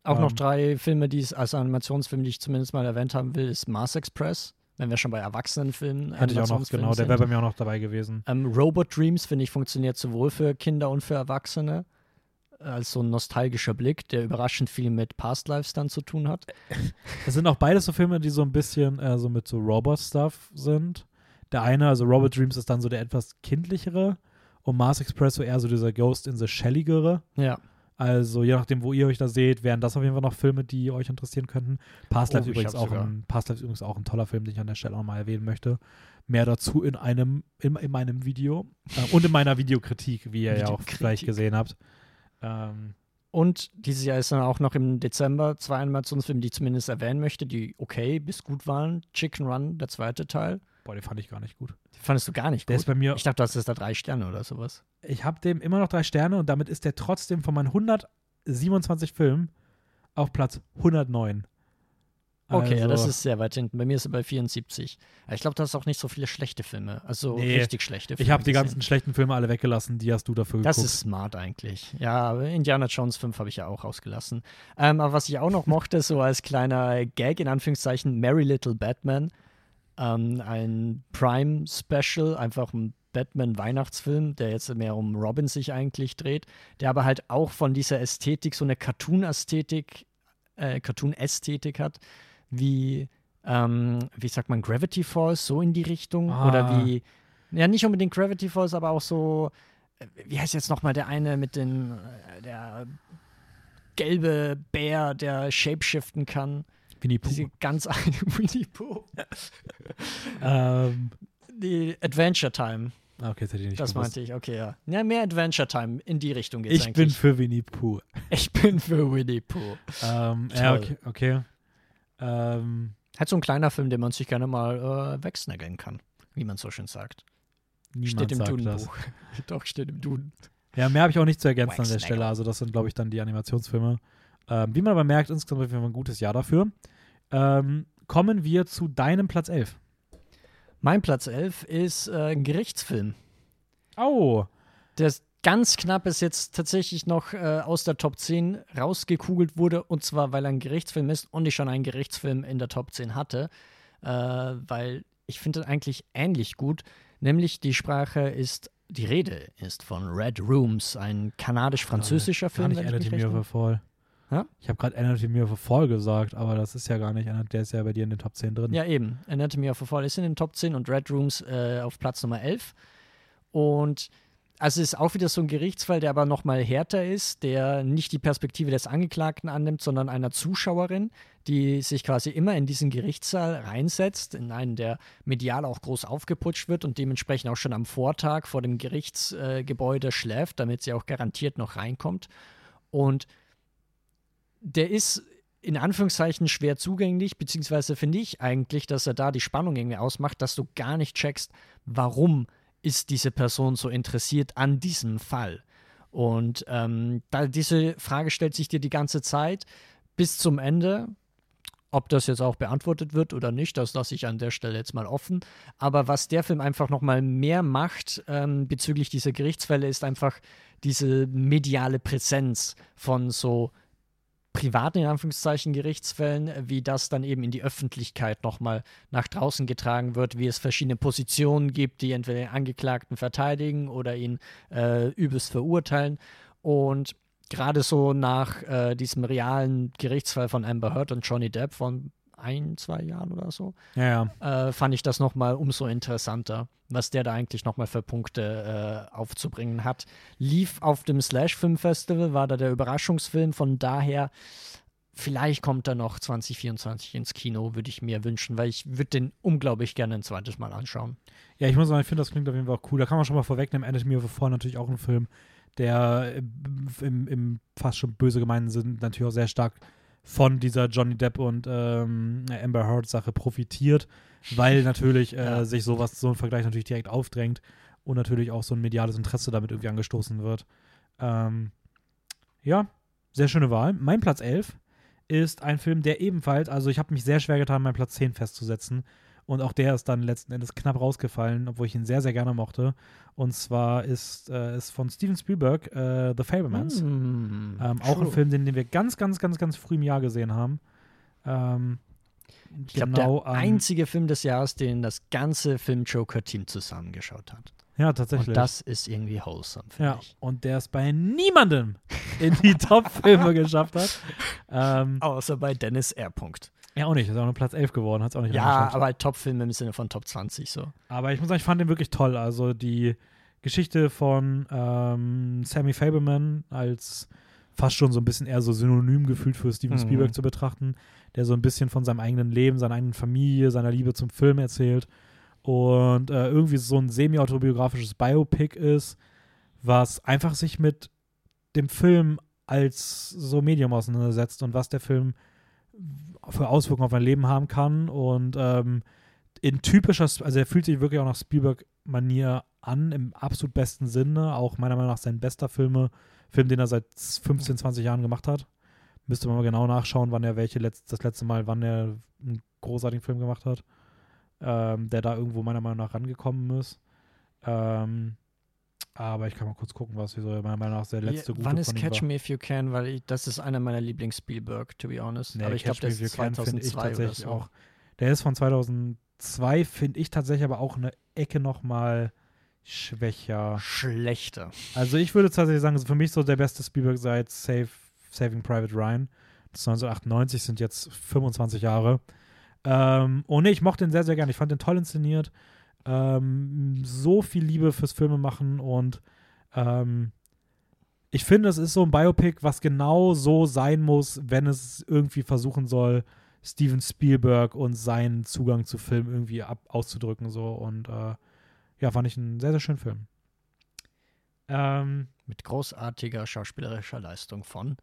[SPEAKER 2] Auch noch
[SPEAKER 1] Ähm,
[SPEAKER 2] drei Filme, die es als Animationsfilm, die ich zumindest mal erwähnt haben will, ist Mars Express, wenn wir schon bei Erwachsenenfilmen
[SPEAKER 1] hätte ich auch noch, genau, der wäre bei mir auch noch dabei gewesen.
[SPEAKER 2] Ähm, Robot Dreams, finde ich, funktioniert sowohl für Kinder und für Erwachsene. äh, Als so ein nostalgischer Blick, der überraschend viel mit Past Lives dann zu tun hat.
[SPEAKER 1] Es sind auch beides so Filme, die so ein bisschen äh, so mit so Robot-Stuff sind. Der eine, also Robot Dreams, ist dann so der etwas kindlichere und Mars Express so eher so dieser Ghost in the Shelligere.
[SPEAKER 2] Ja.
[SPEAKER 1] Also je nachdem, wo ihr euch da seht, wären das auf jeden Fall noch Filme, die euch interessieren könnten. Past
[SPEAKER 2] Oh,
[SPEAKER 1] Lives
[SPEAKER 2] ich
[SPEAKER 1] übrigens auch ein Past Lives übrigens auch ein toller Film, den ich an der Stelle auch mal erwähnen möchte. Mehr dazu in einem in, in meinem Video äh, und in meiner Videokritik, wie ihr ja auch vielleicht gesehen habt. Ähm,
[SPEAKER 2] Und dieses Jahr ist dann auch noch im Dezember zwei Animationsfilme, die ich zumindest erwähnen möchte, die okay bis gut waren. Chicken Run, der zweite Teil.
[SPEAKER 1] Boah, den fand ich gar nicht gut.
[SPEAKER 2] Die fandest du gar nicht
[SPEAKER 1] Der
[SPEAKER 2] gut.
[SPEAKER 1] ist bei mir,
[SPEAKER 2] ich dachte, das ist da drei Sterne oder sowas.
[SPEAKER 1] ich habe dem immer noch drei Sterne und damit ist der trotzdem von meinen 127 Filmen auf Platz 109.
[SPEAKER 2] Okay, ja, das
[SPEAKER 1] Also-
[SPEAKER 2] ist sehr weit hinten. Bei mir ist er bei 74. Aber ich glaube, du hast auch nicht so viele schlechte Filme. Also
[SPEAKER 1] Nee,
[SPEAKER 2] richtig schlechte Filme.
[SPEAKER 1] Ich habe die
[SPEAKER 2] gesehen.
[SPEAKER 1] ganzen schlechten Filme alle weggelassen, die hast du dafür
[SPEAKER 2] Das
[SPEAKER 1] geguckt.
[SPEAKER 2] ist smart eigentlich. Ja, Indiana Jones 5 habe ich ja auch rausgelassen. Ähm, aber was ich auch noch mochte, so als kleiner Gag in Anführungszeichen, Merry Little Batman. Ähm, ein Prime-Special, einfach ein Batman-Weihnachtsfilm, der jetzt mehr um Robin sich eigentlich dreht, der aber halt auch von dieser Ästhetik, so eine Cartoon-Ästhetik, äh, Cartoon-Ästhetik hat, wie ähm, wie sagt man, Gravity Falls, so in die Richtung.
[SPEAKER 1] Ah.
[SPEAKER 2] Oder wie, ja, nicht unbedingt Gravity Falls, aber auch so, äh, wie heißt jetzt nochmal der eine mit den, äh, der gelbe Bär, der shapeshiften kann.
[SPEAKER 1] Winnie
[SPEAKER 2] Diese
[SPEAKER 1] Pooh.
[SPEAKER 2] ganz eine Winnie Pooh.
[SPEAKER 1] Ähm,
[SPEAKER 2] Die Adventure Time,
[SPEAKER 1] ah, okay, das hätte ich nicht
[SPEAKER 2] das
[SPEAKER 1] gewusst.
[SPEAKER 2] meinte ich, okay, ja. Ja, mehr Adventure Time, in die Richtung geht's
[SPEAKER 1] Ich bin
[SPEAKER 2] eigentlich.
[SPEAKER 1] für Winnie Pooh.
[SPEAKER 2] ich bin für Winnie Pooh.
[SPEAKER 1] Ähm, ja, okay. okay. Ähm,
[SPEAKER 2] Halt so ein kleiner Film, den man sich gerne mal äh, wegsnaggeln kann, wie man so schön sagt.
[SPEAKER 1] niemand
[SPEAKER 2] steht im. Duden-Buch. Doch, steht im Duden.
[SPEAKER 1] Ja, mehr habe ich auch nicht zu ergänzen an der Stelle. Also das sind, glaube ich, dann die Animationsfilme. Ähm, wie man aber merkt, insgesamt jeden Fall ein gutes Jahr dafür. Ähm, kommen wir zu deinem Platz 11.
[SPEAKER 2] Mein Platz 11 ist äh, ein Gerichtsfilm.
[SPEAKER 1] Oh,
[SPEAKER 2] Der ganz knapp ist jetzt tatsächlich noch äh, aus der Top 10 rausgekugelt wurde. Und zwar, weil er ein Gerichtsfilm ist und ich schon einen Gerichtsfilm in der Top 10 hatte. Äh, weil ich finde ihn eigentlich ähnlich gut. Nämlich die Sprache ist, die Rede ist von Red Rooms, ein kanadisch-französischer
[SPEAKER 1] gar
[SPEAKER 2] Film.
[SPEAKER 1] nicht
[SPEAKER 2] ich mich
[SPEAKER 1] Anatomy of a Fall.
[SPEAKER 2] Ja?
[SPEAKER 1] Ich habe gerade Anatomy of a Fall gesagt, aber das ist ja gar nicht einer. Der ist ja bei dir in den Top 10 drin.
[SPEAKER 2] Ja, eben. Anatomy of a Fall ist in den Top 10 und Red Rooms äh, auf Platz Nummer 11. Und also es ist auch wieder so ein Gerichtsfall, der aber nochmal härter ist, der nicht die Perspektive des Angeklagten annimmt, sondern einer Zuschauerin, die sich quasi immer in diesen Gerichtssaal reinsetzt, in einen, der medial auch groß aufgeputscht wird und dementsprechend auch schon am Vortag vor dem Gerichtsgebäude äh, schläft, damit sie auch garantiert noch reinkommt. Und der ist in Anführungszeichen schwer zugänglich, beziehungsweise finde ich eigentlich, dass er da die Spannung irgendwie ausmacht, dass du gar nicht checkst, warum ist diese Person so interessiert an diesem Fall. Und ähm, da diese Frage stellt sich dir die ganze Zeit bis zum Ende. Ob das jetzt auch beantwortet wird oder nicht, das lasse ich an der Stelle jetzt mal offen. Aber was der Film einfach nochmal mehr macht ähm, bezüglich dieser Gerichtsfälle, ist einfach diese mediale Präsenz von so privaten, in Anführungszeichen, Gerichtsfällen, wie das dann eben in die Öffentlichkeit nochmal nach draußen getragen wird, wie es verschiedene Positionen gibt, die entweder den Angeklagten verteidigen oder ihn äh, übelst verurteilen. Und gerade so nach äh, diesem realen Gerichtsfall von Amber Heard und Johnny Depp von ein, zwei Jahren oder so,
[SPEAKER 1] Ja, ja.
[SPEAKER 2] äh, fand ich das nochmal umso interessanter, was der da eigentlich nochmal für Punkte äh, aufzubringen hat. Lief auf dem Slash Film Festival, war da der Überraschungsfilm, von daher vielleicht kommt er noch 2024 ins Kino, würde ich mir wünschen, weil ich würde den unglaublich gerne ein zweites Mal anschauen.
[SPEAKER 1] Ja, ich muss sagen, ich finde, das klingt auf jeden Fall auch cool. Da kann man schon mal vorwegnehmen, Anatomy of a Fall natürlich auch ein Film, der im, im fast schon böse gemeinten Sinn natürlich auch sehr stark von dieser Johnny Depp und ähm, Amber Heard Sache profitiert, weil natürlich äh,
[SPEAKER 2] Ja.
[SPEAKER 1] sich sowas, so ein Vergleich natürlich direkt aufdrängt und natürlich auch so ein mediales Interesse damit irgendwie angestoßen wird. Ähm, ja, sehr schöne Wahl. Mein Platz 11 ist ein Film, der ebenfalls, also ich habe mich sehr schwer getan, meinen Platz 10 festzusetzen. Und auch der ist dann letzten Endes knapp rausgefallen, obwohl ich ihn sehr, sehr gerne mochte. Und zwar ist äh, ist von Steven Spielberg äh, The Fablemans.
[SPEAKER 2] Mm,
[SPEAKER 1] Ähm, auch ein. Film, den, den wir ganz, ganz, ganz, ganz früh im Jahr gesehen haben. Ähm,
[SPEAKER 2] Ich glaube,
[SPEAKER 1] genau
[SPEAKER 2] der einzige Film des Jahres, den das ganze Film-Joker-Team zusammengeschaut hat.
[SPEAKER 1] Ja, tatsächlich.
[SPEAKER 2] Und das ist irgendwie wholesome, finde
[SPEAKER 1] ja,
[SPEAKER 2] ich.
[SPEAKER 1] und der es bei niemandem in die Top-Filme geschafft hat. Ähm,
[SPEAKER 2] Außer bei Dennis R. Punkt.
[SPEAKER 1] Ja, auch nicht. Ist auch nur Platz 11 geworden. Hat es auch nicht
[SPEAKER 2] Ja, aber halt Top-Film im Sinne von Top 20 so.
[SPEAKER 1] Aber ich muss sagen, ich fand den wirklich toll. Also die Geschichte von ähm, Sammy Fableman als fast schon so ein bisschen eher so synonym gefühlt für Steven
[SPEAKER 2] Mhm.
[SPEAKER 1] Spielberg zu betrachten, der so ein bisschen von seinem eigenen Leben, seiner eigenen Familie, seiner Liebe zum Film erzählt und äh, irgendwie so ein semi-autobiografisches Biopic ist, was einfach sich mit dem Film als so Medium auseinandersetzt und was der Film für Auswirkungen auf mein Leben haben kann und ähm, in typischer, also er fühlt sich wirklich auch nach Spielberg-Manier an, im absolut besten Sinne, auch meiner Meinung nach sein bester Filme, Film, den er seit 15, 20 Jahren gemacht hat. Müsste man mal genau nachschauen, wann er welche letzt, das letzte Mal, wann er einen großartigen Film gemacht hat, ähm, der da irgendwo meiner Meinung nach rangekommen ist. Ähm, aber ich kann mal kurz gucken, was hier so meiner Meinung nach der letzte
[SPEAKER 2] Ja,
[SPEAKER 1] gute
[SPEAKER 2] Wann ist Catch. Me If You Can? Weil ich, das ist einer meiner Lieblings-Spielberg, to be honest.
[SPEAKER 1] Nee,
[SPEAKER 2] aber ich glaube,
[SPEAKER 1] Catch
[SPEAKER 2] der
[SPEAKER 1] Me
[SPEAKER 2] ist
[SPEAKER 1] If You Can finde ich
[SPEAKER 2] 2002 oder so.
[SPEAKER 1] auch. Der ist von 2002, finde ich tatsächlich aber auch eine Ecke noch mal schwächer.
[SPEAKER 2] Schlechter.
[SPEAKER 1] Also ich würde tatsächlich sagen, für mich so der beste Spielberg seit Save, Saving Private Ryan. Das ist 1998 sind jetzt 25 Jahre. Ähm, oh nee, ich mochte den sehr, sehr gerne. Ich fand den toll inszeniert. Ähm, so viel Liebe fürs Filmemachen und ähm, ich finde, es ist so ein Biopic, was genau so sein muss, wenn es irgendwie versuchen soll, Steven Spielberg und seinen Zugang zu Film irgendwie ab, auszudrücken. So. Und äh, ja, fand ich einen sehr, sehr schönen Film.
[SPEAKER 2] Ähm, Mit großartiger schauspielerischer Leistung von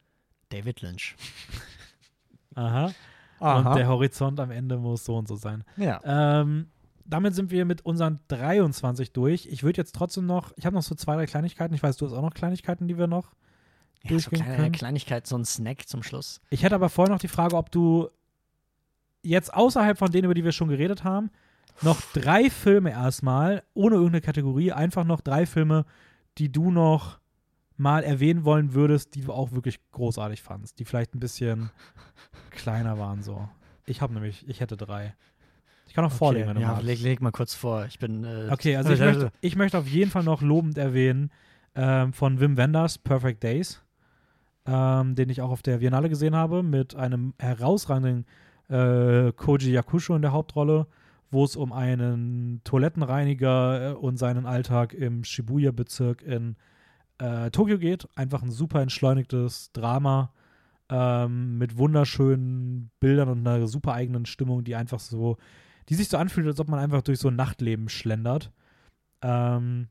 [SPEAKER 2] David Lynch.
[SPEAKER 1] Aha. Aha. Und der Horizont am Ende muss so und so sein.
[SPEAKER 2] Ja.
[SPEAKER 1] Ähm, damit sind wir mit unseren 23 durch. Ich würde jetzt trotzdem noch, ich habe noch so zwei, drei Kleinigkeiten. Ich weiß, du hast auch noch Kleinigkeiten, die wir noch
[SPEAKER 2] ja, so kleine können. Kleinigkeit, so ein Snack zum Schluss.
[SPEAKER 1] Ich hätte aber vorher noch die Frage, ob du jetzt außerhalb von denen, über die wir schon geredet haben, noch drei Filme erstmal, ohne irgendeine Kategorie, einfach noch drei Filme, die du noch mal erwähnen wollen würdest, die du auch wirklich großartig fandst, die vielleicht ein bisschen kleiner waren so. Ich habe nämlich, ich hätte drei. Ich kann auch okay, vorlegen, wenn du
[SPEAKER 2] ja. Leg, leg mal kurz vor. Ich bin. Äh,
[SPEAKER 1] okay, also ich, möchte, ich möchte auf jeden Fall noch lobend erwähnen ähm, von Wim Wenders Perfect Days, ähm, den ich auch auf der Biennale gesehen habe, mit einem herausragenden äh, Koji Yakusho in der Hauptrolle, wo es um einen Toilettenreiniger äh, und seinen Alltag im Shibuya-Bezirk in äh, Tokio geht. Einfach ein super entschleunigtes Drama ähm, mit wunderschönen Bildern und einer super eigenen Stimmung, die einfach so die sich so anfühlt, als ob man einfach durch so ein Nachtleben schlendert. Ähm,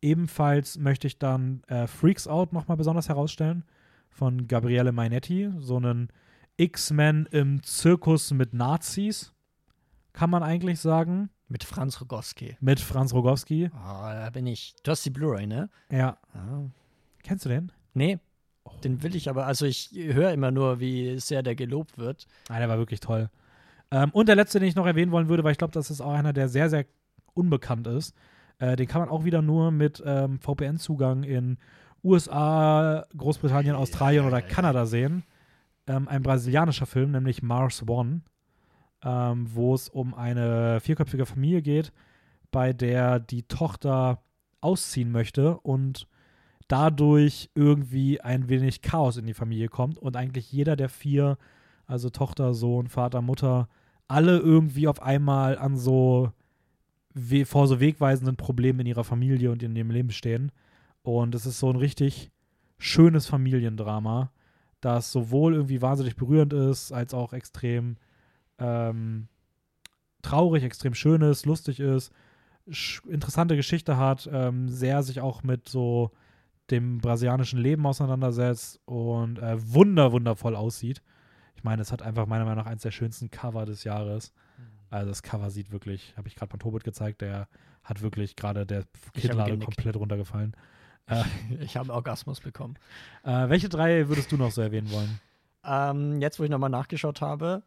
[SPEAKER 1] ebenfalls möchte ich dann äh, Freaks Out nochmal besonders herausstellen von Gabriele Mainetti, so einen X-Men im Zirkus mit Nazis, kann man eigentlich sagen.
[SPEAKER 2] Mit Franz Rogowski.
[SPEAKER 1] Mit Franz Rogowski.
[SPEAKER 2] Oh, da bin ich. Du hast die Blu-ray, ne?
[SPEAKER 1] Ja. Ah. Kennst du den?
[SPEAKER 2] Nee. Oh. Den will ich aber, also ich höre immer nur, wie sehr der gelobt wird.
[SPEAKER 1] Ah, der war wirklich toll. Ähm, und der letzte, den ich noch erwähnen wollen würde, weil ich glaube, das ist auch einer, der sehr, sehr unbekannt ist. Äh, den kann man auch wieder nur mit ähm, VPN-Zugang in USA, Großbritannien, Australien oder Kanada sehen. Ähm, ein brasilianischer Film, nämlich Mars One, ähm, wo es um eine vierköpfige Familie geht, bei der die Tochter ausziehen möchte und dadurch irgendwie ein wenig Chaos in die Familie kommt und eigentlich jeder der vier, also Tochter, Sohn, Vater, Mutter, alle irgendwie auf einmal an so vor so wegweisenden Problemen in ihrer Familie und in ihrem Leben stehen. Und es ist so ein richtig schönes Familiendrama, das sowohl irgendwie wahnsinnig berührend ist, als auch extrem ähm, traurig, extrem schön ist, lustig ist, interessante Geschichte hat, ähm, sehr sich auch mit so dem brasilianischen Leben auseinandersetzt und äh, wunder, wundervoll aussieht. Ich meine, es hat einfach meiner Meinung nach eines der schönsten Cover des Jahres. Mhm. Also das Cover sieht wirklich, habe ich gerade mal Tobit gezeigt, der hat wirklich gerade der Kinnlade komplett runtergefallen.
[SPEAKER 2] Äh, ich habe Orgasmus bekommen.
[SPEAKER 1] Äh, welche drei würdest du noch so erwähnen wollen?
[SPEAKER 2] Ähm, jetzt, wo ich nochmal nachgeschaut habe,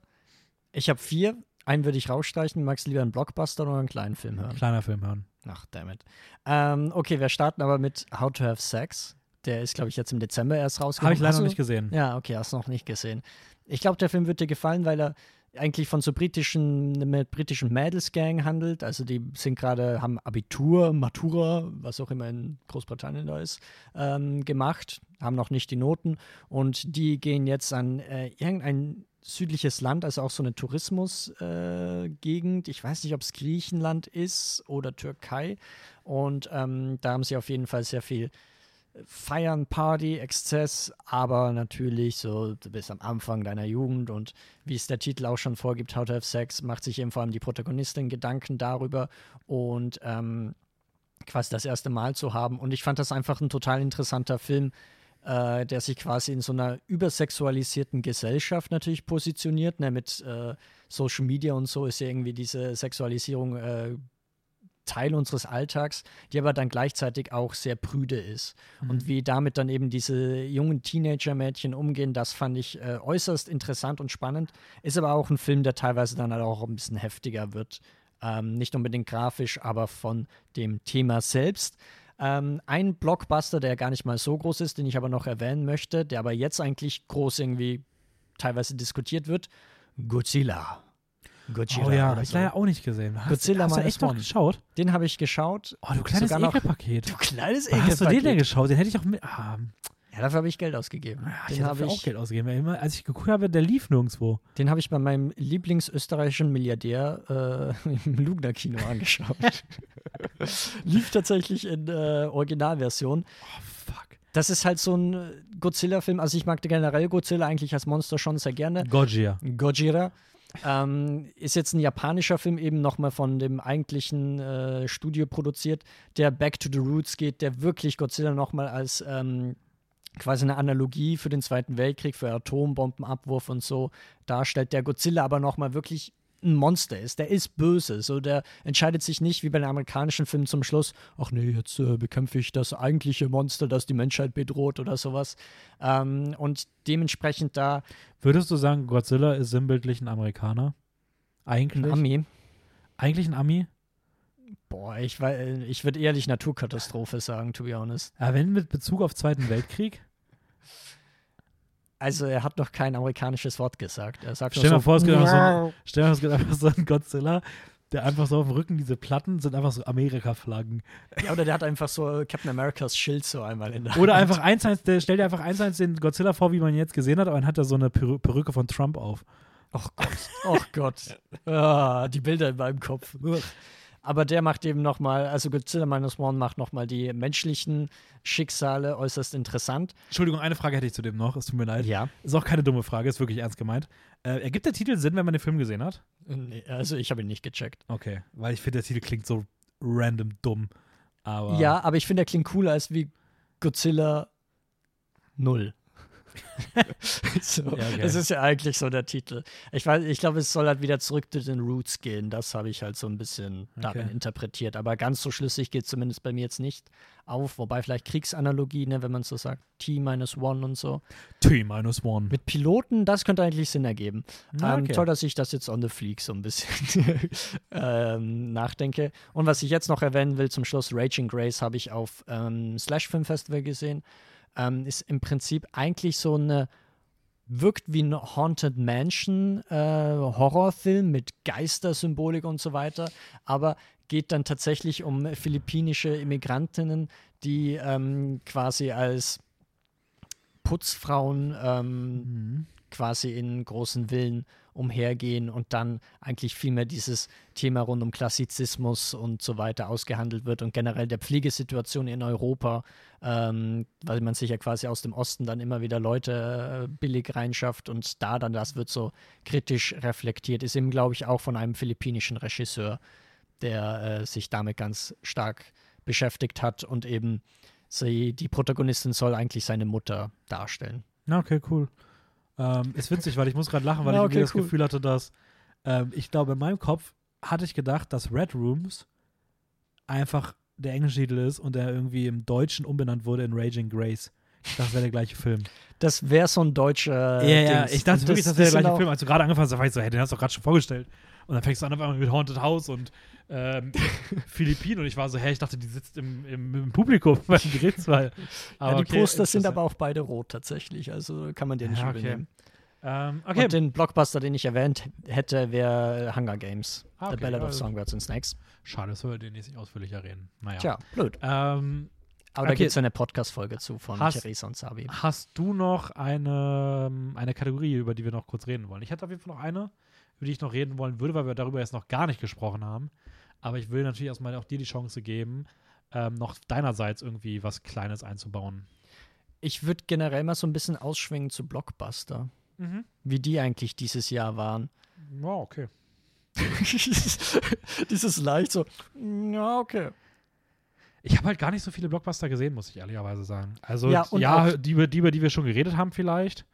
[SPEAKER 2] ich habe vier. Einen würde ich rausstreichen. Magst du lieber einen Blockbuster oder einen kleinen Film hören?
[SPEAKER 1] Kleiner Film hören.
[SPEAKER 2] Ach, damit. Ähm, okay, wir starten aber mit How to Have Sex. Der ist, glaube ich, jetzt im Dezember erst rausgekommen.
[SPEAKER 1] Habe ich leider noch nicht gesehen.
[SPEAKER 2] Ja, okay, hast du noch nicht gesehen. Ich glaube, der Film wird dir gefallen, weil er eigentlich von so britischen, mit britischen Mädels Gang handelt. Also die sind gerade, haben Abitur, Matura, was auch immer in Großbritannien da ist, ähm, gemacht, haben noch nicht die Noten und die gehen jetzt an äh, irgendein südliches Land, also auch so eine Tourismusgegend. Äh, ich weiß nicht, ob es Griechenland ist oder Türkei. Und ähm, da haben sie auf jeden Fall sehr viel Feiern, Party, Exzess, aber natürlich so, du bist am Anfang deiner Jugend und wie es der Titel auch schon vorgibt, How to Have Sex, macht sich eben vor allem die Protagonistin Gedanken darüber und ähm, quasi das erste Mal zu haben. Und ich fand das einfach ein total interessanter Film, äh, der sich quasi in so einer übersexualisierten Gesellschaft natürlich positioniert. Ne? Mit äh, Social Media und so ist ja irgendwie diese Sexualisierung äh, Teil unseres Alltags, die aber dann gleichzeitig auch sehr prüde ist. Mhm. Und wie damit dann eben diese jungen Teenager-Mädchen umgehen, das fand ich äh, äußerst interessant und spannend. Ist aber auch ein Film, der teilweise dann halt auch ein bisschen heftiger wird. Ähm, nicht unbedingt grafisch, aber von dem Thema selbst. Ähm, ein Blockbuster, der gar nicht mal so groß ist, den ich aber noch erwähnen möchte, der aber jetzt eigentlich groß irgendwie teilweise diskutiert wird: Godzilla.
[SPEAKER 1] Godzilla. Oh ja, habe ich so. leider auch nicht gesehen.
[SPEAKER 2] Hast, Godzilla
[SPEAKER 1] hast du echt noch geschaut?
[SPEAKER 2] Den habe ich geschaut.
[SPEAKER 1] Oh, du kleines Ekelpaket.
[SPEAKER 2] Du kleines
[SPEAKER 1] Ekelpaket. Hast du den denn geschaut? Den hätte ich auch mit. Ah,
[SPEAKER 2] Ja, dafür habe ich Geld ausgegeben.
[SPEAKER 1] Ja, ich
[SPEAKER 2] den
[SPEAKER 1] habe
[SPEAKER 2] habe
[SPEAKER 1] auch
[SPEAKER 2] ich,
[SPEAKER 1] Geld ausgegeben. Immer, als ich geguckt habe, der lief nirgendwo.
[SPEAKER 2] den hab ich bei meinem Lieblingsösterreichischen Milliardär äh, im Lugner-Kino angeschaut. Lief tatsächlich in äh, Originalversion.
[SPEAKER 1] Oh, fuck.
[SPEAKER 2] Das ist halt so ein äh, Godzilla-Film. Also ich mag generell Godzilla eigentlich als Monster schon sehr gerne.
[SPEAKER 1] Gojira.
[SPEAKER 2] Gojira. Ähm, ist jetzt ein japanischer Film eben nochmal von dem eigentlichen äh, Studio produziert, der Back to the Roots geht, der wirklich Godzilla nochmal als ähm, quasi eine Analogie für den Zweiten Weltkrieg, für Atombombenabwurf und so darstellt, der Godzilla aber nochmal wirklich ein Monster ist. Der ist böse. So, der entscheidet sich nicht wie bei den amerikanischen Filmen zum Schluss, ach nee, jetzt äh, bekämpfe ich das eigentliche Monster, das die Menschheit bedroht oder sowas. Ähm, und dementsprechend da
[SPEAKER 1] Würdest du sagen, Godzilla ist sinnbildlich ein Amerikaner? Eigentlich?
[SPEAKER 2] ein Ami.
[SPEAKER 1] Eigentlich ein Ami?
[SPEAKER 2] Boah, ich, ich würde ehrlich Naturkatastrophe sagen, to be honest.
[SPEAKER 1] Ja, wenn mit Bezug auf Zweiten Weltkrieg?
[SPEAKER 2] Also er hat noch kein amerikanisches Wort gesagt. Er sagt
[SPEAKER 1] Stell dir mal vor, es gibt einfach so. Stell vor, es gibt einfach so einen Godzilla, der einfach so auf dem Rücken, diese Platten sind einfach so Amerika-Flaggen.
[SPEAKER 2] Ja, oder der hat einfach so Captain Americas Schild so einmal in der
[SPEAKER 1] Oder
[SPEAKER 2] Hand.
[SPEAKER 1] einfach eins, eins, der, stell dir einfach eins, eins den Godzilla vor, wie man ihn jetzt gesehen hat, aber dann hat er so eine Perü Perücke von Trump auf.
[SPEAKER 2] Oh Gott. Oh Gott. Ah, die Bilder in meinem Kopf. Aber der macht eben nochmal, also Godzilla Minus One macht nochmal die menschlichen Schicksale äußerst interessant.
[SPEAKER 1] Entschuldigung, eine Frage hätte ich zu dem noch, es tut mir leid.
[SPEAKER 2] Ja.
[SPEAKER 1] Ist auch keine dumme Frage, ist wirklich ernst gemeint. Äh, ergibt der Titel Sinn, wenn man den Film gesehen hat?
[SPEAKER 2] Nee, also ich habe ihn nicht gecheckt.
[SPEAKER 1] Okay, weil ich finde, der Titel klingt so random dumm. Aber
[SPEAKER 2] Ja, aber ich finde, der klingt cooler als wie Godzilla 0. so,
[SPEAKER 1] Ja, okay.
[SPEAKER 2] Es ist ja eigentlich so der Titel. Ich weiß, ich glaube, es soll halt wieder zurück zu den Roots gehen. Das habe ich halt so ein bisschen darin
[SPEAKER 1] Okay.
[SPEAKER 2] interpretiert. Aber ganz so schlüssig geht zumindest bei mir jetzt nicht auf. Wobei vielleicht Kriegsanalogie, ne, wenn man so sagt, T-1 und so.
[SPEAKER 1] T minus one.
[SPEAKER 2] Mit Piloten, das könnte eigentlich Sinn ergeben.
[SPEAKER 1] Ah,
[SPEAKER 2] Ähm,
[SPEAKER 1] okay.
[SPEAKER 2] toll, dass ich das jetzt on the fleek so ein bisschen ähm, nachdenke. Und was ich jetzt noch erwähnen will zum Schluss, Raging Grace habe ich auf ähm, Slash Film Festival gesehen. Ähm, ist im Prinzip eigentlich so eine, wirkt wie ein Haunted Mansion äh, Horrorfilm mit Geistersymbolik und so weiter, aber geht dann tatsächlich um philippinische Immigrantinnen, die ähm, quasi als Putzfrauen ähm,
[SPEAKER 1] Mhm.
[SPEAKER 2] quasi in großen Villen umhergehen und dann eigentlich viel mehr dieses Thema rund um Klassizismus und so weiter ausgehandelt wird und generell der Pflegesituation in Europa, ähm, weil man sich ja quasi aus dem Osten dann immer wieder Leute äh, billig reinschafft und da dann das wird so kritisch reflektiert, ist eben, glaube ich, auch von einem philippinischen Regisseur, der äh, sich damit ganz stark beschäftigt hat und eben sie, die Protagonistin soll eigentlich seine Mutter darstellen.
[SPEAKER 1] Okay, cool. Ähm, ist witzig, weil ich muss gerade lachen, weil
[SPEAKER 2] Ja,
[SPEAKER 1] ich
[SPEAKER 2] okay,
[SPEAKER 1] irgendwie das
[SPEAKER 2] cool.
[SPEAKER 1] Gefühl hatte, dass ähm, ich glaube, in meinem Kopf hatte ich gedacht, dass Red Rooms einfach der englische Titel ist und der irgendwie im Deutschen umbenannt wurde in Raging Grace. Ich dachte, das wäre der gleiche Film.
[SPEAKER 2] Das wäre so ein deutscher.
[SPEAKER 1] ja, ja,
[SPEAKER 2] Dings.
[SPEAKER 1] ich dachte
[SPEAKER 2] Und
[SPEAKER 1] wirklich, das wäre der gleiche
[SPEAKER 2] auch-
[SPEAKER 1] Film. Als du gerade angefangen hast, da war ich so, hey, den hast du doch gerade schon vorgestellt. Und dann fängst du an auf einmal mit Haunted House und ähm, Philippinen und ich war so, hey, ich dachte, die sitzt im, im, im Publikum beim Gerichtsfall.
[SPEAKER 2] Ja, die
[SPEAKER 1] okay,
[SPEAKER 2] Poster sind aber auch beide rot tatsächlich, also kann man den nicht
[SPEAKER 1] Ja, okay.
[SPEAKER 2] übernehmen.
[SPEAKER 1] Ähm, okay.
[SPEAKER 2] Und den Blockbuster, den ich erwähnt hätte, wäre Hunger Games.
[SPEAKER 1] Ah,
[SPEAKER 2] The
[SPEAKER 1] okay,
[SPEAKER 2] Ballad
[SPEAKER 1] ja,
[SPEAKER 2] of Songbirds and Snakes.
[SPEAKER 1] Schade, das soll wir den nicht ausführlicher reden. Naja.
[SPEAKER 2] Tja, blöd.
[SPEAKER 1] Ähm,
[SPEAKER 2] Aber da
[SPEAKER 1] Okay.
[SPEAKER 2] gibt es eine Podcast-Folge zu von
[SPEAKER 1] Hast-
[SPEAKER 2] Theresa und Sabi.
[SPEAKER 1] hast du noch eine, eine Kategorie, über die wir noch kurz reden wollen? Ich hätte auf jeden Fall noch eine, über die ich noch reden wollen würde, weil wir darüber jetzt noch gar nicht gesprochen haben. Aber ich will natürlich erstmal auch dir die Chance geben, ähm, noch deinerseits irgendwie was Kleines einzubauen.
[SPEAKER 2] Ich würde generell mal so ein bisschen ausschwingen zu Blockbuster. Wie die eigentlich dieses Jahr waren.
[SPEAKER 1] Ja, okay.
[SPEAKER 2] Dieses leicht so, ja, okay.
[SPEAKER 1] Ich habe halt gar nicht so viele Blockbuster gesehen, muss ich ehrlicherweise sagen. Also,
[SPEAKER 2] Ja,
[SPEAKER 1] ja, die, über- die, über die wir schon geredet haben, vielleicht.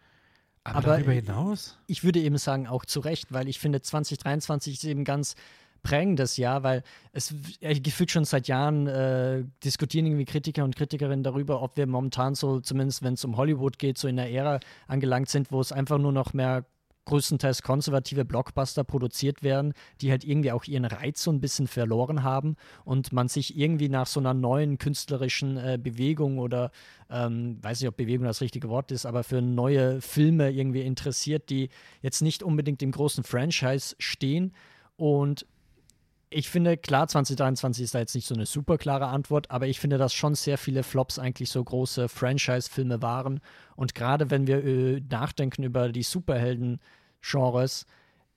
[SPEAKER 1] Aber,
[SPEAKER 2] Aber,
[SPEAKER 1] darüber hinaus?
[SPEAKER 2] ich würde eben sagen, auch zu Recht, weil ich finde, 2023 ist eben ganz prägendes Jahr, weil es äh, gefühlt schon seit Jahren äh, diskutieren irgendwie Kritiker und Kritikerinnen darüber, ob wir momentan so, zumindest wenn es um Hollywood geht, so in der Ära angelangt sind, wo es einfach nur noch mehr größtenteils konservative Blockbuster produziert werden, die halt irgendwie auch ihren Reiz so ein bisschen verloren haben und man sich irgendwie nach so einer neuen künstlerischen äh, Bewegung oder ähm, weiß nicht, ob Bewegung das richtige Wort ist, aber für neue Filme irgendwie interessiert, die jetzt nicht unbedingt im großen Franchise stehen und ich finde, klar, 2023 ist da jetzt nicht so eine super klare Antwort, aber ich finde, dass schon sehr viele Flops eigentlich so große Franchise-Filme waren. Und gerade wenn wir äh, nachdenken über die Superhelden-Genres,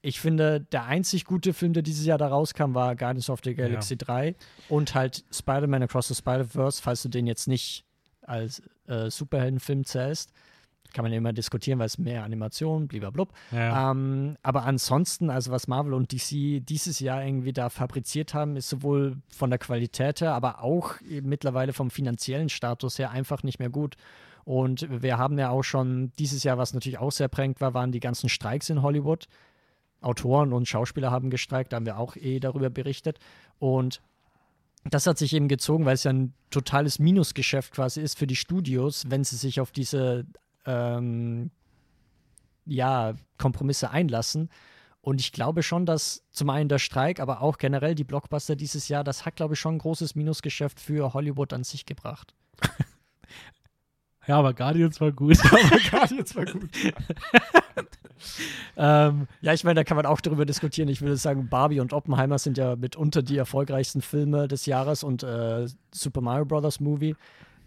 [SPEAKER 2] ich finde, der einzig gute Film, der dieses Jahr da rauskam, war Guardians of the Galaxy ja. 3 und halt Spider-Man Across the Spider-Verse, falls du den jetzt nicht als äh, Superheldenfilm zählst. Kann man ja immer diskutieren, weil es mehr Animation, blub. Ja. Ähm, aber ansonsten, also was Marvel und DC dieses Jahr irgendwie da fabriziert haben, ist sowohl von der Qualität her, aber auch mittlerweile vom finanziellen Status her einfach nicht mehr gut. Und wir haben ja auch schon dieses Jahr, was natürlich auch sehr prägend war, waren die ganzen Streiks in Hollywood. Autoren und Schauspieler haben gestreikt, da haben wir auch eh darüber berichtet. Und das hat sich eben gezogen, weil es ja ein totales Minusgeschäft quasi ist für die Studios, wenn sie sich auf diese ähm, ja, Kompromisse einlassen. Und ich glaube schon, dass zum einen der Streik, aber auch generell die Blockbuster dieses Jahr, das hat, glaube ich, schon ein großes Minusgeschäft für Hollywood an sich gebracht.
[SPEAKER 1] ja, aber Guardians war gut. aber Guardians war gut.
[SPEAKER 2] ähm, ja, ich meine, da kann man auch darüber diskutieren. Ich würde sagen, Barbie und Oppenheimer sind ja mitunter die erfolgreichsten Filme des Jahres und äh, Super Mario Bros. Movie.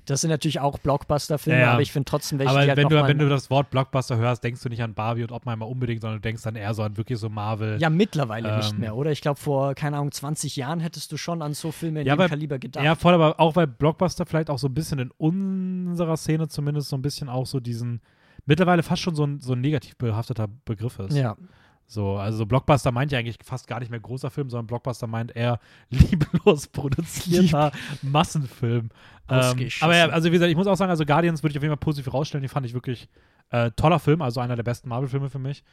[SPEAKER 2] Das sind natürlich auch Blockbuster-Filme, ja, aber ich finde trotzdem welche,
[SPEAKER 1] aber
[SPEAKER 2] die
[SPEAKER 1] halt wenn, du, wenn du das Wort Blockbuster hörst, denkst du nicht an Barbie und Oppenheimer unbedingt, sondern du denkst dann eher so an wirklich so Marvel.
[SPEAKER 2] Ja, mittlerweile ähm, nicht mehr, oder? Ich glaube, vor, keine Ahnung, 20 Jahren hättest du schon an so Filme in ja, dem weil, Kaliber gedacht.
[SPEAKER 1] Ja, voll, aber auch weil Blockbuster vielleicht auch so ein bisschen in unserer Szene zumindest so ein bisschen auch so diesen, mittlerweile fast schon so ein, so ein negativ behafteter Begriff ist.
[SPEAKER 2] Ja.
[SPEAKER 1] So, also Blockbuster meint ja eigentlich fast gar nicht mehr großer Film, sondern Blockbuster meint eher lieblos produzierter Massenfilm. Ähm, aber ja, also wie gesagt, ich muss auch sagen, also Guardians würde ich auf jeden Fall positiv rausstellen. Die fand ich wirklich äh, toller Film, also einer der besten Marvel-Filme für mich.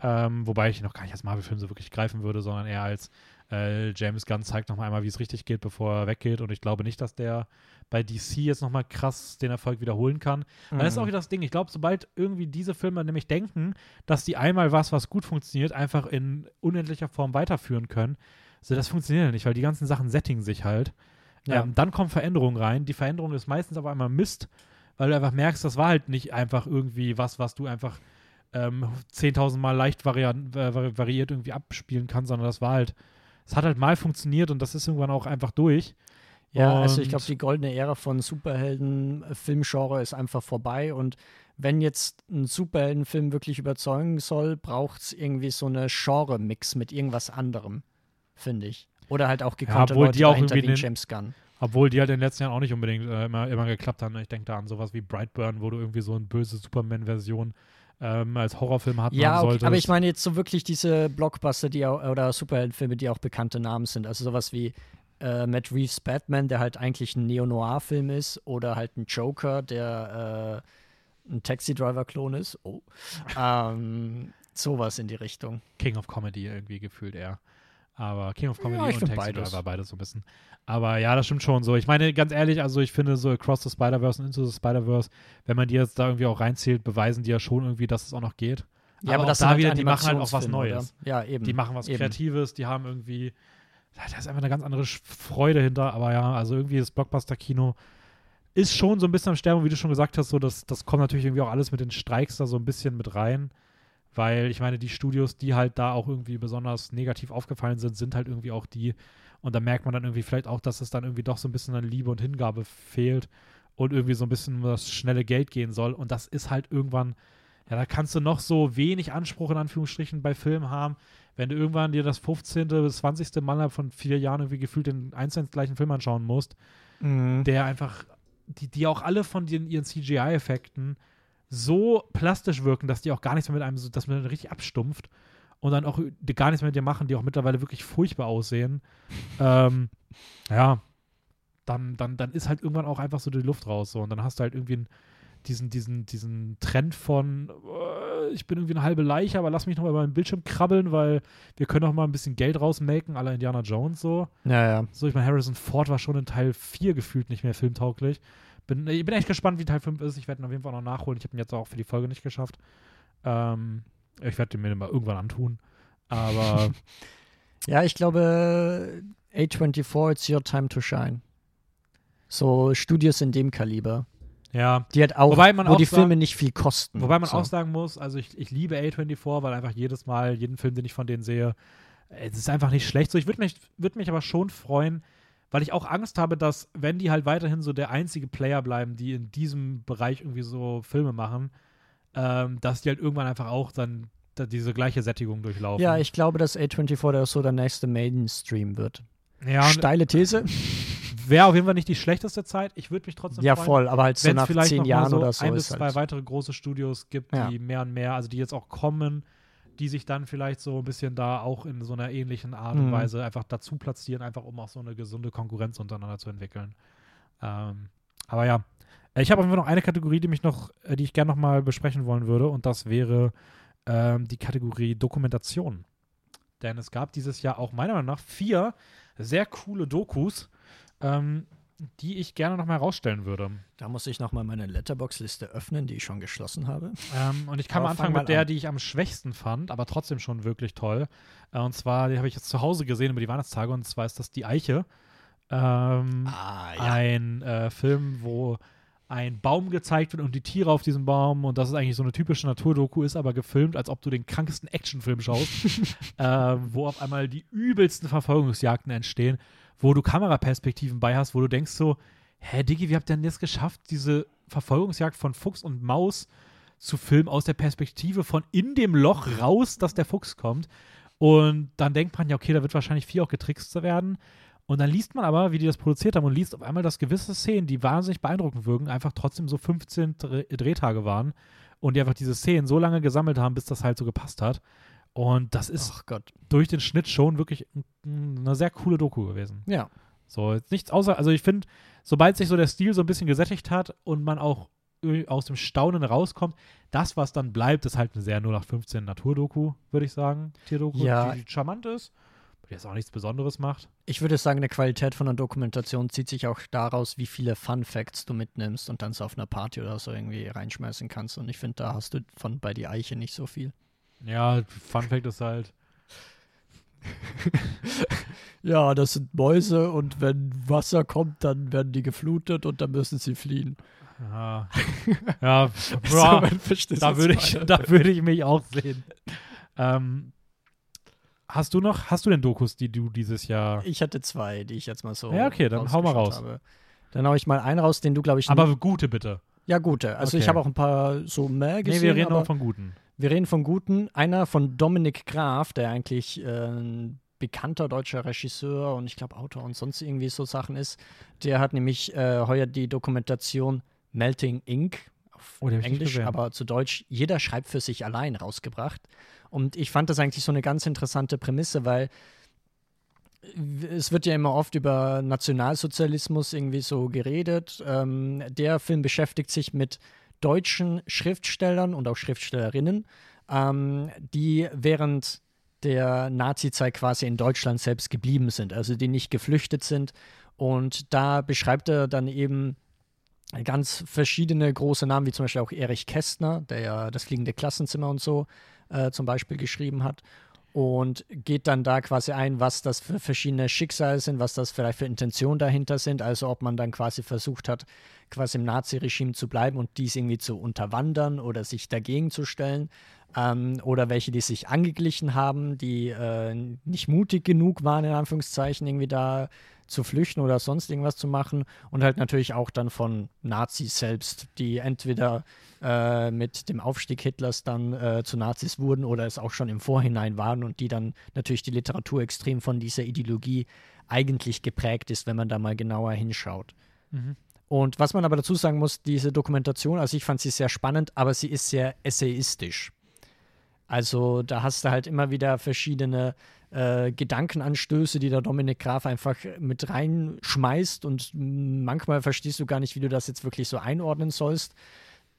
[SPEAKER 1] Ähm, wobei ich ihn noch gar nicht als Marvel-Film so wirklich greifen würde, sondern eher als äh, James Gunn zeigt nochmal einmal, wie es richtig geht, bevor er weggeht. Und ich glaube nicht, dass der bei DC jetzt nochmal krass den Erfolg wiederholen kann. Mhm. Das ist auch wieder das Ding. Ich glaube, sobald irgendwie diese Filme nämlich denken, dass die einmal was, was gut funktioniert, einfach in unendlicher Form weiterführen können, so das funktioniert ja nicht, weil die ganzen Sachen settingen sich halt. Ja. Ähm, dann kommen Veränderungen rein. Die Veränderung ist meistens aber einmal Mist, weil du einfach merkst, das war halt nicht einfach irgendwie was, was du einfach ähm, 10.000 Mal leicht äh, variiert irgendwie abspielen kannst, sondern das war halt, es hat halt mal funktioniert und das ist irgendwann auch einfach durch.
[SPEAKER 2] Ja, und also ich glaube, die goldene Ära von Superhelden-Filmgenre ist einfach vorbei und wenn jetzt ein Superheldenfilm wirklich überzeugen soll, braucht es irgendwie so eine Genre-Mix mit irgendwas anderem, finde ich. Oder halt auch gekonnte
[SPEAKER 1] ja, Leute
[SPEAKER 2] die
[SPEAKER 1] auch irgendwie
[SPEAKER 2] wie James Gunn.
[SPEAKER 1] Obwohl die halt in den letzten Jahren auch nicht unbedingt äh, immer, immer geklappt haben. Ich denke da an sowas wie Brightburn, wo du irgendwie so eine böse Superman-Version ähm, als Horrorfilm hatten
[SPEAKER 2] ja,
[SPEAKER 1] okay,
[SPEAKER 2] aber ich meine jetzt so wirklich diese Blockbuster, die auch, oder Superheldenfilme, die auch bekannte Namen sind. Also sowas wie äh, Matt Reeves Batman, der halt eigentlich ein Neo-Noir-Film ist, oder halt ein Joker, der äh, ein Taxi-Driver-Klon ist. Oh. ähm, sowas in die Richtung.
[SPEAKER 1] King of Comedy irgendwie gefühlt eher. Aber King of Comedy ja, und Taxi beides. Driver beides so ein bisschen. Aber ja, das stimmt schon so. Ich meine, ganz ehrlich, also ich finde so Across the Spider-Verse und Into the Spider-Verse, wenn man die jetzt da irgendwie auch reinzählt, beweisen die ja schon irgendwie, dass es auch noch geht.
[SPEAKER 2] Ja, aber, aber das da
[SPEAKER 1] halt wieder, die machen halt auch was Neues.
[SPEAKER 2] Oder? Ja, eben.
[SPEAKER 1] Die machen was eben. Kreatives, die haben irgendwie, da ist einfach eine ganz andere Freude hinter. Aber ja, also irgendwie das Blockbuster-Kino ist schon so ein bisschen am Sterben, wie du schon gesagt hast, so das, das kommt natürlich irgendwie auch alles mit den Streiks da so ein bisschen mit rein. Weil ich meine, die Studios, die halt da auch irgendwie besonders negativ aufgefallen sind, sind halt irgendwie auch die. Und da merkt man dann irgendwie vielleicht auch, dass es dann irgendwie doch so ein bisschen an Liebe und Hingabe fehlt und irgendwie so ein bisschen um das schnelle Geld gehen soll. Und das ist halt irgendwann, ja, da kannst du noch so wenig Anspruch in Anführungsstrichen bei Filmen haben, wenn du irgendwann dir das 15. bis 20. Mal von vier Jahren irgendwie gefühlt den einzelnen gleichen Film anschauen musst, mhm. der einfach, die, die auch alle von den, ihren CGI-Effekten so plastisch wirken, dass die auch gar nichts mehr mit einem, dass man richtig abstumpft und dann auch gar nichts mehr mit dir machen, die auch mittlerweile wirklich furchtbar aussehen. ähm, ja, dann, dann, dann ist halt irgendwann auch einfach so die Luft raus. So. Und dann hast du halt irgendwie einen, diesen, diesen, diesen Trend von, äh, ich bin irgendwie eine halbe Leiche, aber lass mich noch mal über den Bildschirm krabbeln, weil wir können auch mal ein bisschen Geld rausmaken, aller Indiana Jones so.
[SPEAKER 2] Ja, ja.
[SPEAKER 1] So, ich meine, Harrison Ford war schon in Teil 4 gefühlt nicht mehr filmtauglich. Bin, ich bin echt gespannt, wie Teil 5 ist. Ich werde ihn auf jeden Fall noch nachholen. Ich habe ihn jetzt auch für die Folge nicht geschafft. Ähm, ich werde mir den mal irgendwann antun. Aber.
[SPEAKER 2] ja, ich glaube, A24, it's your time to shine. So Studios in dem Kaliber.
[SPEAKER 1] Ja.
[SPEAKER 2] Die hat auch,
[SPEAKER 1] wobei man
[SPEAKER 2] wo
[SPEAKER 1] auch
[SPEAKER 2] die Filme nicht viel kosten.
[SPEAKER 1] Wobei man so. auch sagen muss, also ich, ich liebe A24, weil einfach jedes Mal, jeden Film, den ich von denen sehe, es ist einfach nicht schlecht. So, ich würde mich, würd mich aber schon freuen, weil ich auch Angst habe, dass, wenn die halt weiterhin so der einzige Player bleiben, die in diesem Bereich irgendwie so Filme machen, ähm, dass die halt irgendwann einfach auch dann da diese gleiche Sättigung durchlaufen.
[SPEAKER 2] Ja, ich glaube, dass A24 der so der nächste Mainstream wird.
[SPEAKER 1] ja,
[SPEAKER 2] Steile These.
[SPEAKER 1] wäre auf jeden Fall nicht die schlechteste Zeit. Ich würde mich trotzdem
[SPEAKER 2] Ja,
[SPEAKER 1] freuen,
[SPEAKER 2] voll, aber halt so
[SPEAKER 1] wenn es
[SPEAKER 2] nach
[SPEAKER 1] vielleicht
[SPEAKER 2] zehn Jahren
[SPEAKER 1] so
[SPEAKER 2] oder so
[SPEAKER 1] ein bis zwei
[SPEAKER 2] halt.
[SPEAKER 1] weitere große Studios gibt,
[SPEAKER 2] Ja.
[SPEAKER 1] die mehr und mehr, also die jetzt auch kommen, die sich dann vielleicht so ein bisschen da auch in so einer ähnlichen Art und
[SPEAKER 2] Mhm.
[SPEAKER 1] Weise einfach dazu platzieren, einfach um auch so eine gesunde Konkurrenz untereinander zu entwickeln. Ähm, aber ja, ich habe auf jeden Fall noch eine Kategorie, die mich noch, äh, die ich gerne noch mal besprechen wollen würde, und das wäre ähm, die Kategorie Dokumentation. Denn es gab dieses Jahr auch meiner Meinung nach vier sehr coole Dokus, ähm, die ich gerne noch mal herausstellen würde.
[SPEAKER 2] Da muss ich nochmal meine Letterbox-Liste öffnen, die ich schon geschlossen habe.
[SPEAKER 1] Ähm, und ich kann
[SPEAKER 2] Aber
[SPEAKER 1] mal anfangen
[SPEAKER 2] fang mal
[SPEAKER 1] mit der,
[SPEAKER 2] an.
[SPEAKER 1] die ich am schwächsten fand, aber trotzdem schon wirklich toll. Äh, und zwar, die habe ich jetzt zu Hause gesehen über die Weihnachtstage, und zwar ist das Die Eiche. Ähm,
[SPEAKER 2] Ah,
[SPEAKER 1] Ein äh, Film, wo ein Baum gezeigt wird und die Tiere auf diesem Baum und das ist eigentlich so eine typische Naturdoku, ist aber gefilmt, als ob du den krankesten Actionfilm schaust, ähm, wo auf einmal die übelsten Verfolgungsjagden entstehen, wo du Kameraperspektiven bei hast, wo du denkst so, hä, Diggi, wie habt ihr denn das geschafft, diese Verfolgungsjagd von Fuchs und Maus zu filmen aus der Perspektive von in dem Loch raus, dass der Fuchs kommt. Und dann denkt man ja, okay, da wird wahrscheinlich viel auch getrickst zu werden. Und dann liest man aber, wie die das produziert haben und liest auf einmal, dass gewisse Szenen, die wahnsinnig beeindruckend wirken, einfach trotzdem so 15 Dreh Drehtage waren und die einfach diese Szenen so lange gesammelt haben, bis das halt so gepasst hat. Und das ist durch den Schnitt schon wirklich eine sehr coole Doku gewesen.
[SPEAKER 2] Ja.
[SPEAKER 1] So, jetzt nichts außer, also ich finde, sobald sich so der Stil so ein bisschen gesättigt hat und man auch aus dem Staunen rauskommt, das, was dann bleibt, ist halt eine sehr 0815 Naturdoku, würde ich sagen. Tierdoku,
[SPEAKER 2] Ja.
[SPEAKER 1] die, die charmant ist, die jetzt auch nichts Besonderes macht.
[SPEAKER 2] Ich würde sagen, eine Qualität von einer Dokumentation zieht sich auch daraus, wie viele Fun Facts du mitnimmst und dann so auf einer Party oder so irgendwie reinschmeißen kannst. Und ich finde, da hast du von bei die Eiche nicht so viel.
[SPEAKER 1] Ja, Fun Fact ist halt,
[SPEAKER 2] Ja, das sind Mäuse und wenn Wasser kommt, dann werden die geflutet und dann müssen sie fliehen.
[SPEAKER 1] ja, ja,
[SPEAKER 2] So, man versteht,
[SPEAKER 1] da würde
[SPEAKER 2] ich
[SPEAKER 1] ich, da würde ich mich auch sehen. Ähm, hast du noch, hast du denn Dokus, die du dieses Jahr,
[SPEAKER 2] Ich hatte zwei, die ich jetzt mal so.
[SPEAKER 1] Ja, okay, dann hau mal raus.
[SPEAKER 2] Habe. Dann hau ich mal einen raus, den du, glaube ich,
[SPEAKER 1] aber gute bitte.
[SPEAKER 2] Ja, gute. Also ich
[SPEAKER 1] Okay.
[SPEAKER 2] habe auch ein paar so mehr gesehen.
[SPEAKER 1] Nee, wir reden
[SPEAKER 2] aber
[SPEAKER 1] auch von guten.
[SPEAKER 2] Wir reden von guten. Einer von Dominik Graf, der eigentlich äh, ein bekannter deutscher Regisseur und ich glaube Autor und sonst irgendwie so Sachen ist. Der hat nämlich äh, heuer die Dokumentation Melting Ink auf
[SPEAKER 1] Oh,
[SPEAKER 2] Englisch, aber zu Deutsch Jeder schreibt für sich allein rausgebracht. Und ich fand das eigentlich so eine ganz interessante Prämisse, weil es wird ja immer oft über Nationalsozialismus irgendwie so geredet. Ähm, der Film beschäftigt sich mit deutschen Schriftstellern und auch Schriftstellerinnen, ähm, die während der Nazi-Zeit quasi in Deutschland selbst geblieben sind, also die nicht geflüchtet sind. Und da beschreibt er dann eben ganz verschiedene große Namen, wie zum Beispiel auch Erich Kästner, der ja das fliegende Klassenzimmer und so äh, zum Beispiel geschrieben hat. Und geht dann da quasi ein, was das für verschiedene Schicksale sind, was das vielleicht für Intentionen dahinter sind. Also ob man dann quasi versucht hat, quasi im Nazi-Regime zu bleiben und dies irgendwie zu unterwandern oder sich dagegen zu stellen. Ähm, oder welche, die sich angeglichen haben, die äh, nicht mutig genug waren, in Anführungszeichen, irgendwie da zu flüchten oder sonst irgendwas zu machen. Und halt natürlich auch dann von Nazis selbst, die entweder äh, mit dem Aufstieg Hitlers dann äh, zu Nazis wurden oder es auch schon im Vorhinein waren und die dann natürlich die Literatur extrem von dieser Ideologie eigentlich geprägt ist, wenn man da mal genauer hinschaut.
[SPEAKER 1] Mhm.
[SPEAKER 2] Und was man aber dazu sagen muss, diese Dokumentation, also ich fand sie sehr spannend, aber sie ist sehr essayistisch. Also da hast du halt immer wieder verschiedene äh, Gedankenanstöße, die der Dominik Graf einfach mit reinschmeißt und manchmal verstehst du gar nicht, wie du das jetzt wirklich so einordnen sollst.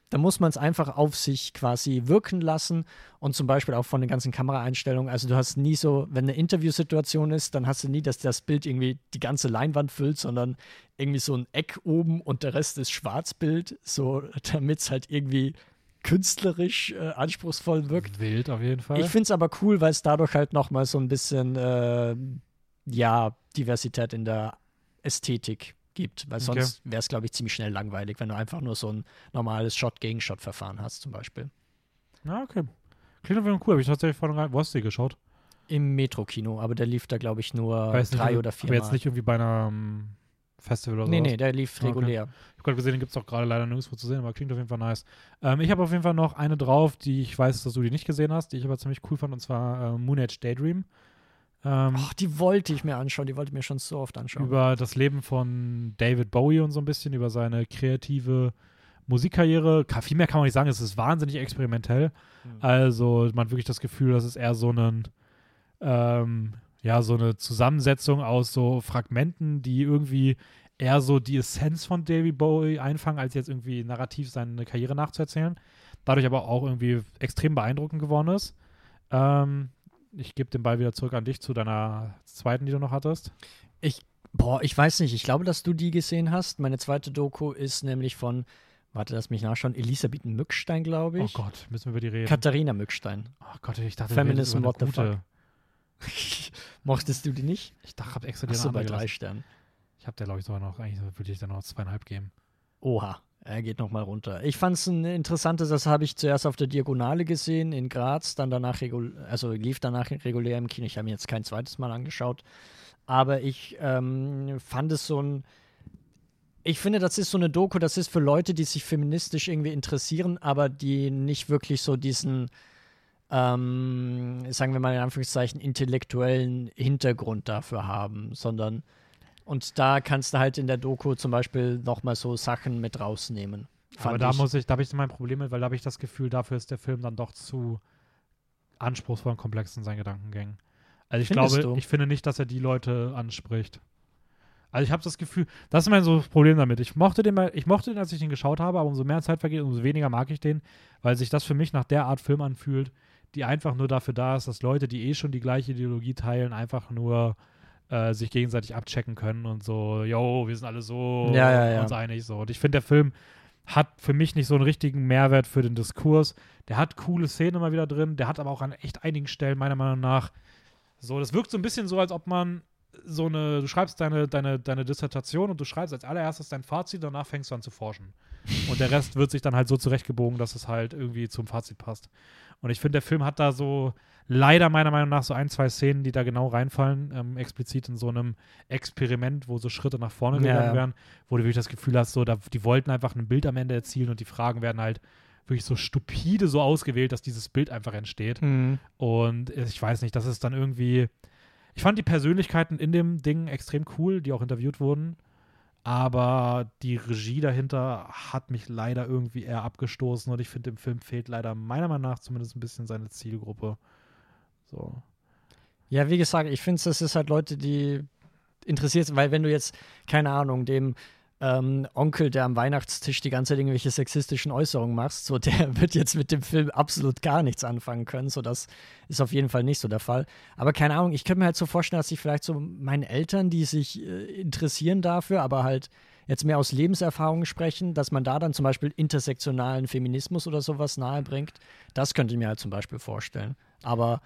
[SPEAKER 2] Da muss man es einfach auf sich quasi wirken lassen und zum Beispiel auch von den ganzen Kameraeinstellungen. Also du hast nie so, wenn eine Interviewsituation ist, dann hast du nie, dass das Bild irgendwie die ganze Leinwand füllt, sondern irgendwie so ein Eck oben und der Rest ist Schwarzbild, so damit es halt irgendwie künstlerisch äh, anspruchsvoll wirkt.
[SPEAKER 1] Wild auf jeden Fall.
[SPEAKER 2] Ich finde es aber cool, weil es dadurch halt nochmal so ein bisschen, äh, ja, Diversität in der Ästhetik gibt. Weil
[SPEAKER 1] Okay.
[SPEAKER 2] sonst wäre es, glaube ich, ziemlich schnell langweilig, wenn du einfach nur so ein normales Shot-gegen-Shot-Verfahren hast, zum Beispiel.
[SPEAKER 1] ja, okay. Klingt auf jeden Fall cool. Habe ich tatsächlich vorhin. Wo hast du die geschaut?
[SPEAKER 2] Im Metro-Kino, aber der lief da, glaube ich, nur
[SPEAKER 1] Weiß nicht,
[SPEAKER 2] drei
[SPEAKER 1] ob-
[SPEAKER 2] oder vier
[SPEAKER 1] Aber jetzt
[SPEAKER 2] Mal.
[SPEAKER 1] nicht irgendwie bei einem Festival oder
[SPEAKER 2] nee,
[SPEAKER 1] so.
[SPEAKER 2] nee, der lief
[SPEAKER 1] Okay.
[SPEAKER 2] regulär.
[SPEAKER 1] Ich habe gerade gesehen, den gibt es auch gerade leider nirgendwo zu sehen, aber klingt auf jeden Fall nice. Ähm, ich habe auf jeden Fall noch eine drauf, die ich weiß, dass du die nicht gesehen hast, die ich aber ziemlich cool fand, und zwar äh, Moon Age Daydream. Ähm,
[SPEAKER 2] Ach, die wollte ich mir anschauen, die wollte ich mir schon so oft anschauen.
[SPEAKER 1] über das Leben von David Bowie und so ein bisschen, über seine kreative Musikkarriere. Ka- Viel mehr kann man nicht sagen, es ist wahnsinnig experimentell.
[SPEAKER 2] Mhm.
[SPEAKER 1] Also man hat wirklich das Gefühl, dass es eher so einen, ähm, ja, so eine Zusammensetzung aus so Fragmenten, die irgendwie eher so die Essenz von David Bowie einfangen, als jetzt irgendwie narrativ seine Karriere nachzuerzählen. Dadurch aber auch irgendwie extrem beeindruckend geworden ist. Ähm, ich gebe den Ball wieder zurück an dich zu deiner zweiten, die du noch hattest.
[SPEAKER 2] Boah, ich weiß nicht. Ich glaube, dass du die gesehen hast. Meine zweite Doku ist nämlich von, warte, lass mich nachschauen, Elisabeth Mückstein, glaube
[SPEAKER 1] Oh
[SPEAKER 2] ich.
[SPEAKER 1] Gott, müssen wir über die reden.
[SPEAKER 2] Katharina Mückstein.
[SPEAKER 1] oh Gott, ich dachte,
[SPEAKER 2] Feminism,
[SPEAKER 1] wir
[SPEAKER 2] what the
[SPEAKER 1] gute.
[SPEAKER 2] Mochtest du die nicht?
[SPEAKER 1] Ich dachte, hab extra die
[SPEAKER 2] Achso, bei drei. Sternen.
[SPEAKER 1] Ich habe der, glaube ich, sogar noch, eigentlich würde ich da noch zweieinhalb geben.
[SPEAKER 2] Oha, er geht nochmal runter. Ich fand es ein interessantes, das habe ich zuerst auf der Diagonale gesehen in Graz, dann danach also lief danach regulär im Kino. Ich habe mir jetzt kein zweites Mal angeschaut. Aber ich ähm, fand es so ein. Ich finde, das ist so eine Doku, das ist für Leute, die sich feministisch irgendwie interessieren, aber die nicht wirklich so diesen, ähm, sagen wir mal in Anführungszeichen, intellektuellen Hintergrund dafür haben, sondern und da kannst du halt in der Doku zum Beispiel nochmal so Sachen mit rausnehmen.
[SPEAKER 1] Aber da
[SPEAKER 2] ich.
[SPEAKER 1] muss ich, da habe ich mein Problem mit, weil da habe ich das Gefühl, dafür ist der Film dann doch zu anspruchsvoll und komplex in seinen Gedankengängen. Also ich
[SPEAKER 2] Findest
[SPEAKER 1] glaube,
[SPEAKER 2] du?
[SPEAKER 1] ich finde nicht, dass er die Leute anspricht. Also ich habe das Gefühl, das ist mein so Problem damit. Ich mochte den mal, ich mochte den, als ich den geschaut habe, aber umso mehr Zeit vergeht, umso weniger mag ich den, weil sich das für mich nach der Art Film anfühlt, die einfach nur dafür da ist, dass Leute, die eh schon die gleiche Ideologie teilen, einfach nur äh, sich gegenseitig abchecken können und so, yo, wir sind alle so
[SPEAKER 2] Ja, ja, ja.
[SPEAKER 1] uns einig so. Und ich finde, der Film hat für mich nicht so einen richtigen Mehrwert für den Diskurs. Der hat coole Szenen immer wieder drin, der hat aber auch an echt einigen Stellen meiner Meinung nach so, das wirkt so ein bisschen so, als ob man so eine, du schreibst deine, deine, deine Dissertation und du schreibst als allererstes dein Fazit, danach fängst du an zu forschen. Und der Rest wird sich dann halt so zurechtgebogen, dass es halt irgendwie zum Fazit passt. Und ich finde, der Film hat da so leider meiner Meinung nach so ein, zwei Szenen, die da genau reinfallen, ähm, explizit in so einem Experiment, wo so Schritte nach vorne gegangen
[SPEAKER 2] ja.
[SPEAKER 1] werden, wo du wirklich das Gefühl hast, so, da, die wollten einfach ein Bild am Ende erzielen und die Fragen werden halt wirklich so stupide so ausgewählt, dass dieses Bild einfach entsteht.
[SPEAKER 2] Mhm.
[SPEAKER 1] Und ich weiß nicht, das ist dann irgendwie. Ich fand die Persönlichkeiten in dem Ding extrem cool, die auch interviewt wurden. Aber die Regie dahinter hat mich leider irgendwie eher abgestoßen und ich finde, im Film fehlt leider meiner Meinung nach zumindest ein bisschen seine Zielgruppe. So.
[SPEAKER 2] Ja, wie gesagt, ich finde, das ist halt Leute, die interessiert sind, weil wenn du jetzt, keine Ahnung, dem ähm, Onkel, der am Weihnachtstisch die ganze Zeit irgendwelche sexistischen Äußerungen machst, so der wird jetzt mit dem Film absolut gar nichts anfangen können. So, das ist auf jeden Fall nicht so der Fall. Aber keine Ahnung, ich könnte mir halt so vorstellen, dass ich vielleicht so meinen Eltern, die sich äh, interessieren dafür, aber halt jetzt mehr aus Lebenserfahrung sprechen, dass man da dann zum Beispiel intersektionalen Feminismus oder sowas nahebringt. Das könnte ich mir halt zum Beispiel vorstellen. Aber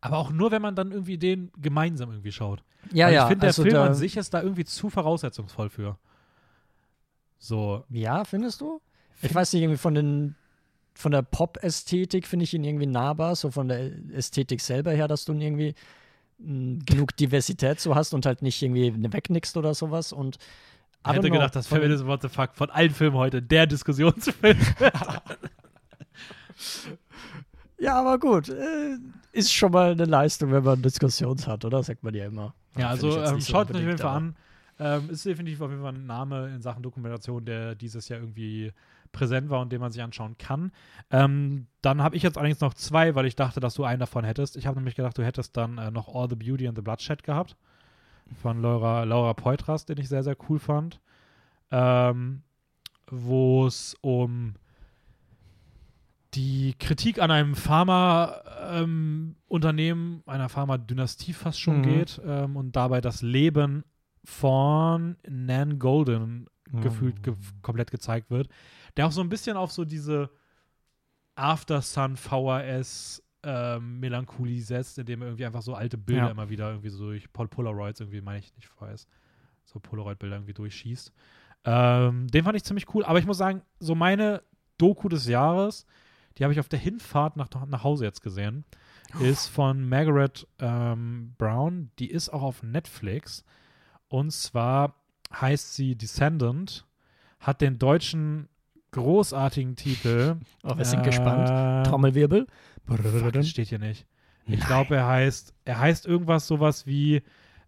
[SPEAKER 1] Aber auch nur, wenn man dann irgendwie den gemeinsam irgendwie schaut.
[SPEAKER 2] ja,
[SPEAKER 1] Weil
[SPEAKER 2] ja,
[SPEAKER 1] ich finde, der
[SPEAKER 2] also
[SPEAKER 1] Film
[SPEAKER 2] da,
[SPEAKER 1] an sich ist da irgendwie zu voraussetzungsvoll für. So.
[SPEAKER 2] Ja, findest du? Ich weiß nicht, irgendwie von den von der Pop-Ästhetik finde ich ihn irgendwie nahbar, so von der Ästhetik selber her, dass du ihn irgendwie mh, genug Diversität so hast und halt nicht irgendwie wegnickst oder sowas. Und
[SPEAKER 1] Ich hätte gedacht, das
[SPEAKER 2] den-
[SPEAKER 1] Feminism What the Fuck von allen Filmen heute der Diskussionsfilm.
[SPEAKER 2] Ja, aber gut. Äh, ist schon mal eine Leistung, wenn man Diskussions hat, oder? Sagt man ja immer.
[SPEAKER 1] Ja, also ähm,
[SPEAKER 2] so
[SPEAKER 1] schaut euch auf jeden Fall an. Ähm, ist definitiv auf jeden Fall ein Name in Sachen Dokumentation, der dieses Jahr irgendwie präsent war und den man sich anschauen kann. Ähm, dann habe ich jetzt allerdings noch zwei, weil ich dachte, dass du einen davon hättest. Ich habe nämlich gedacht, du hättest dann äh, noch All the Beauty and the Bloodshed gehabt. Von Laura, Laura Poitras, den ich sehr, sehr cool fand. Ähm, Wo es um die Kritik an einem Pharmaunternehmen, einer Pharmadynastie fast schon
[SPEAKER 2] Mhm.
[SPEAKER 1] geht ähm, und dabei das Leben von Nan Golden gefühlt ge komplett gezeigt wird, der auch so ein bisschen auf so diese After Sun VHS ähm, Melancholie setzt, indem er irgendwie einfach so alte Bilder
[SPEAKER 2] Ja.
[SPEAKER 1] immer wieder irgendwie so durch Pol Polaroids irgendwie, meine ich nicht VHS, so Polaroid-Bilder irgendwie durchschießt. Ähm, den fand ich ziemlich cool, aber ich muss sagen, so meine Doku des Jahres, die habe ich auf der Hinfahrt nach, nach Hause jetzt gesehen. ist von Margaret ähm, Brown. Die ist auch auf Netflix. Und zwar heißt sie Descendant, hat den deutschen großartigen Titel.
[SPEAKER 2] Oh, wir sind gespannt. Trommelwirbel.
[SPEAKER 1] Fuck, das steht hier nicht. Ich glaube, er heißt, er heißt irgendwas sowas wie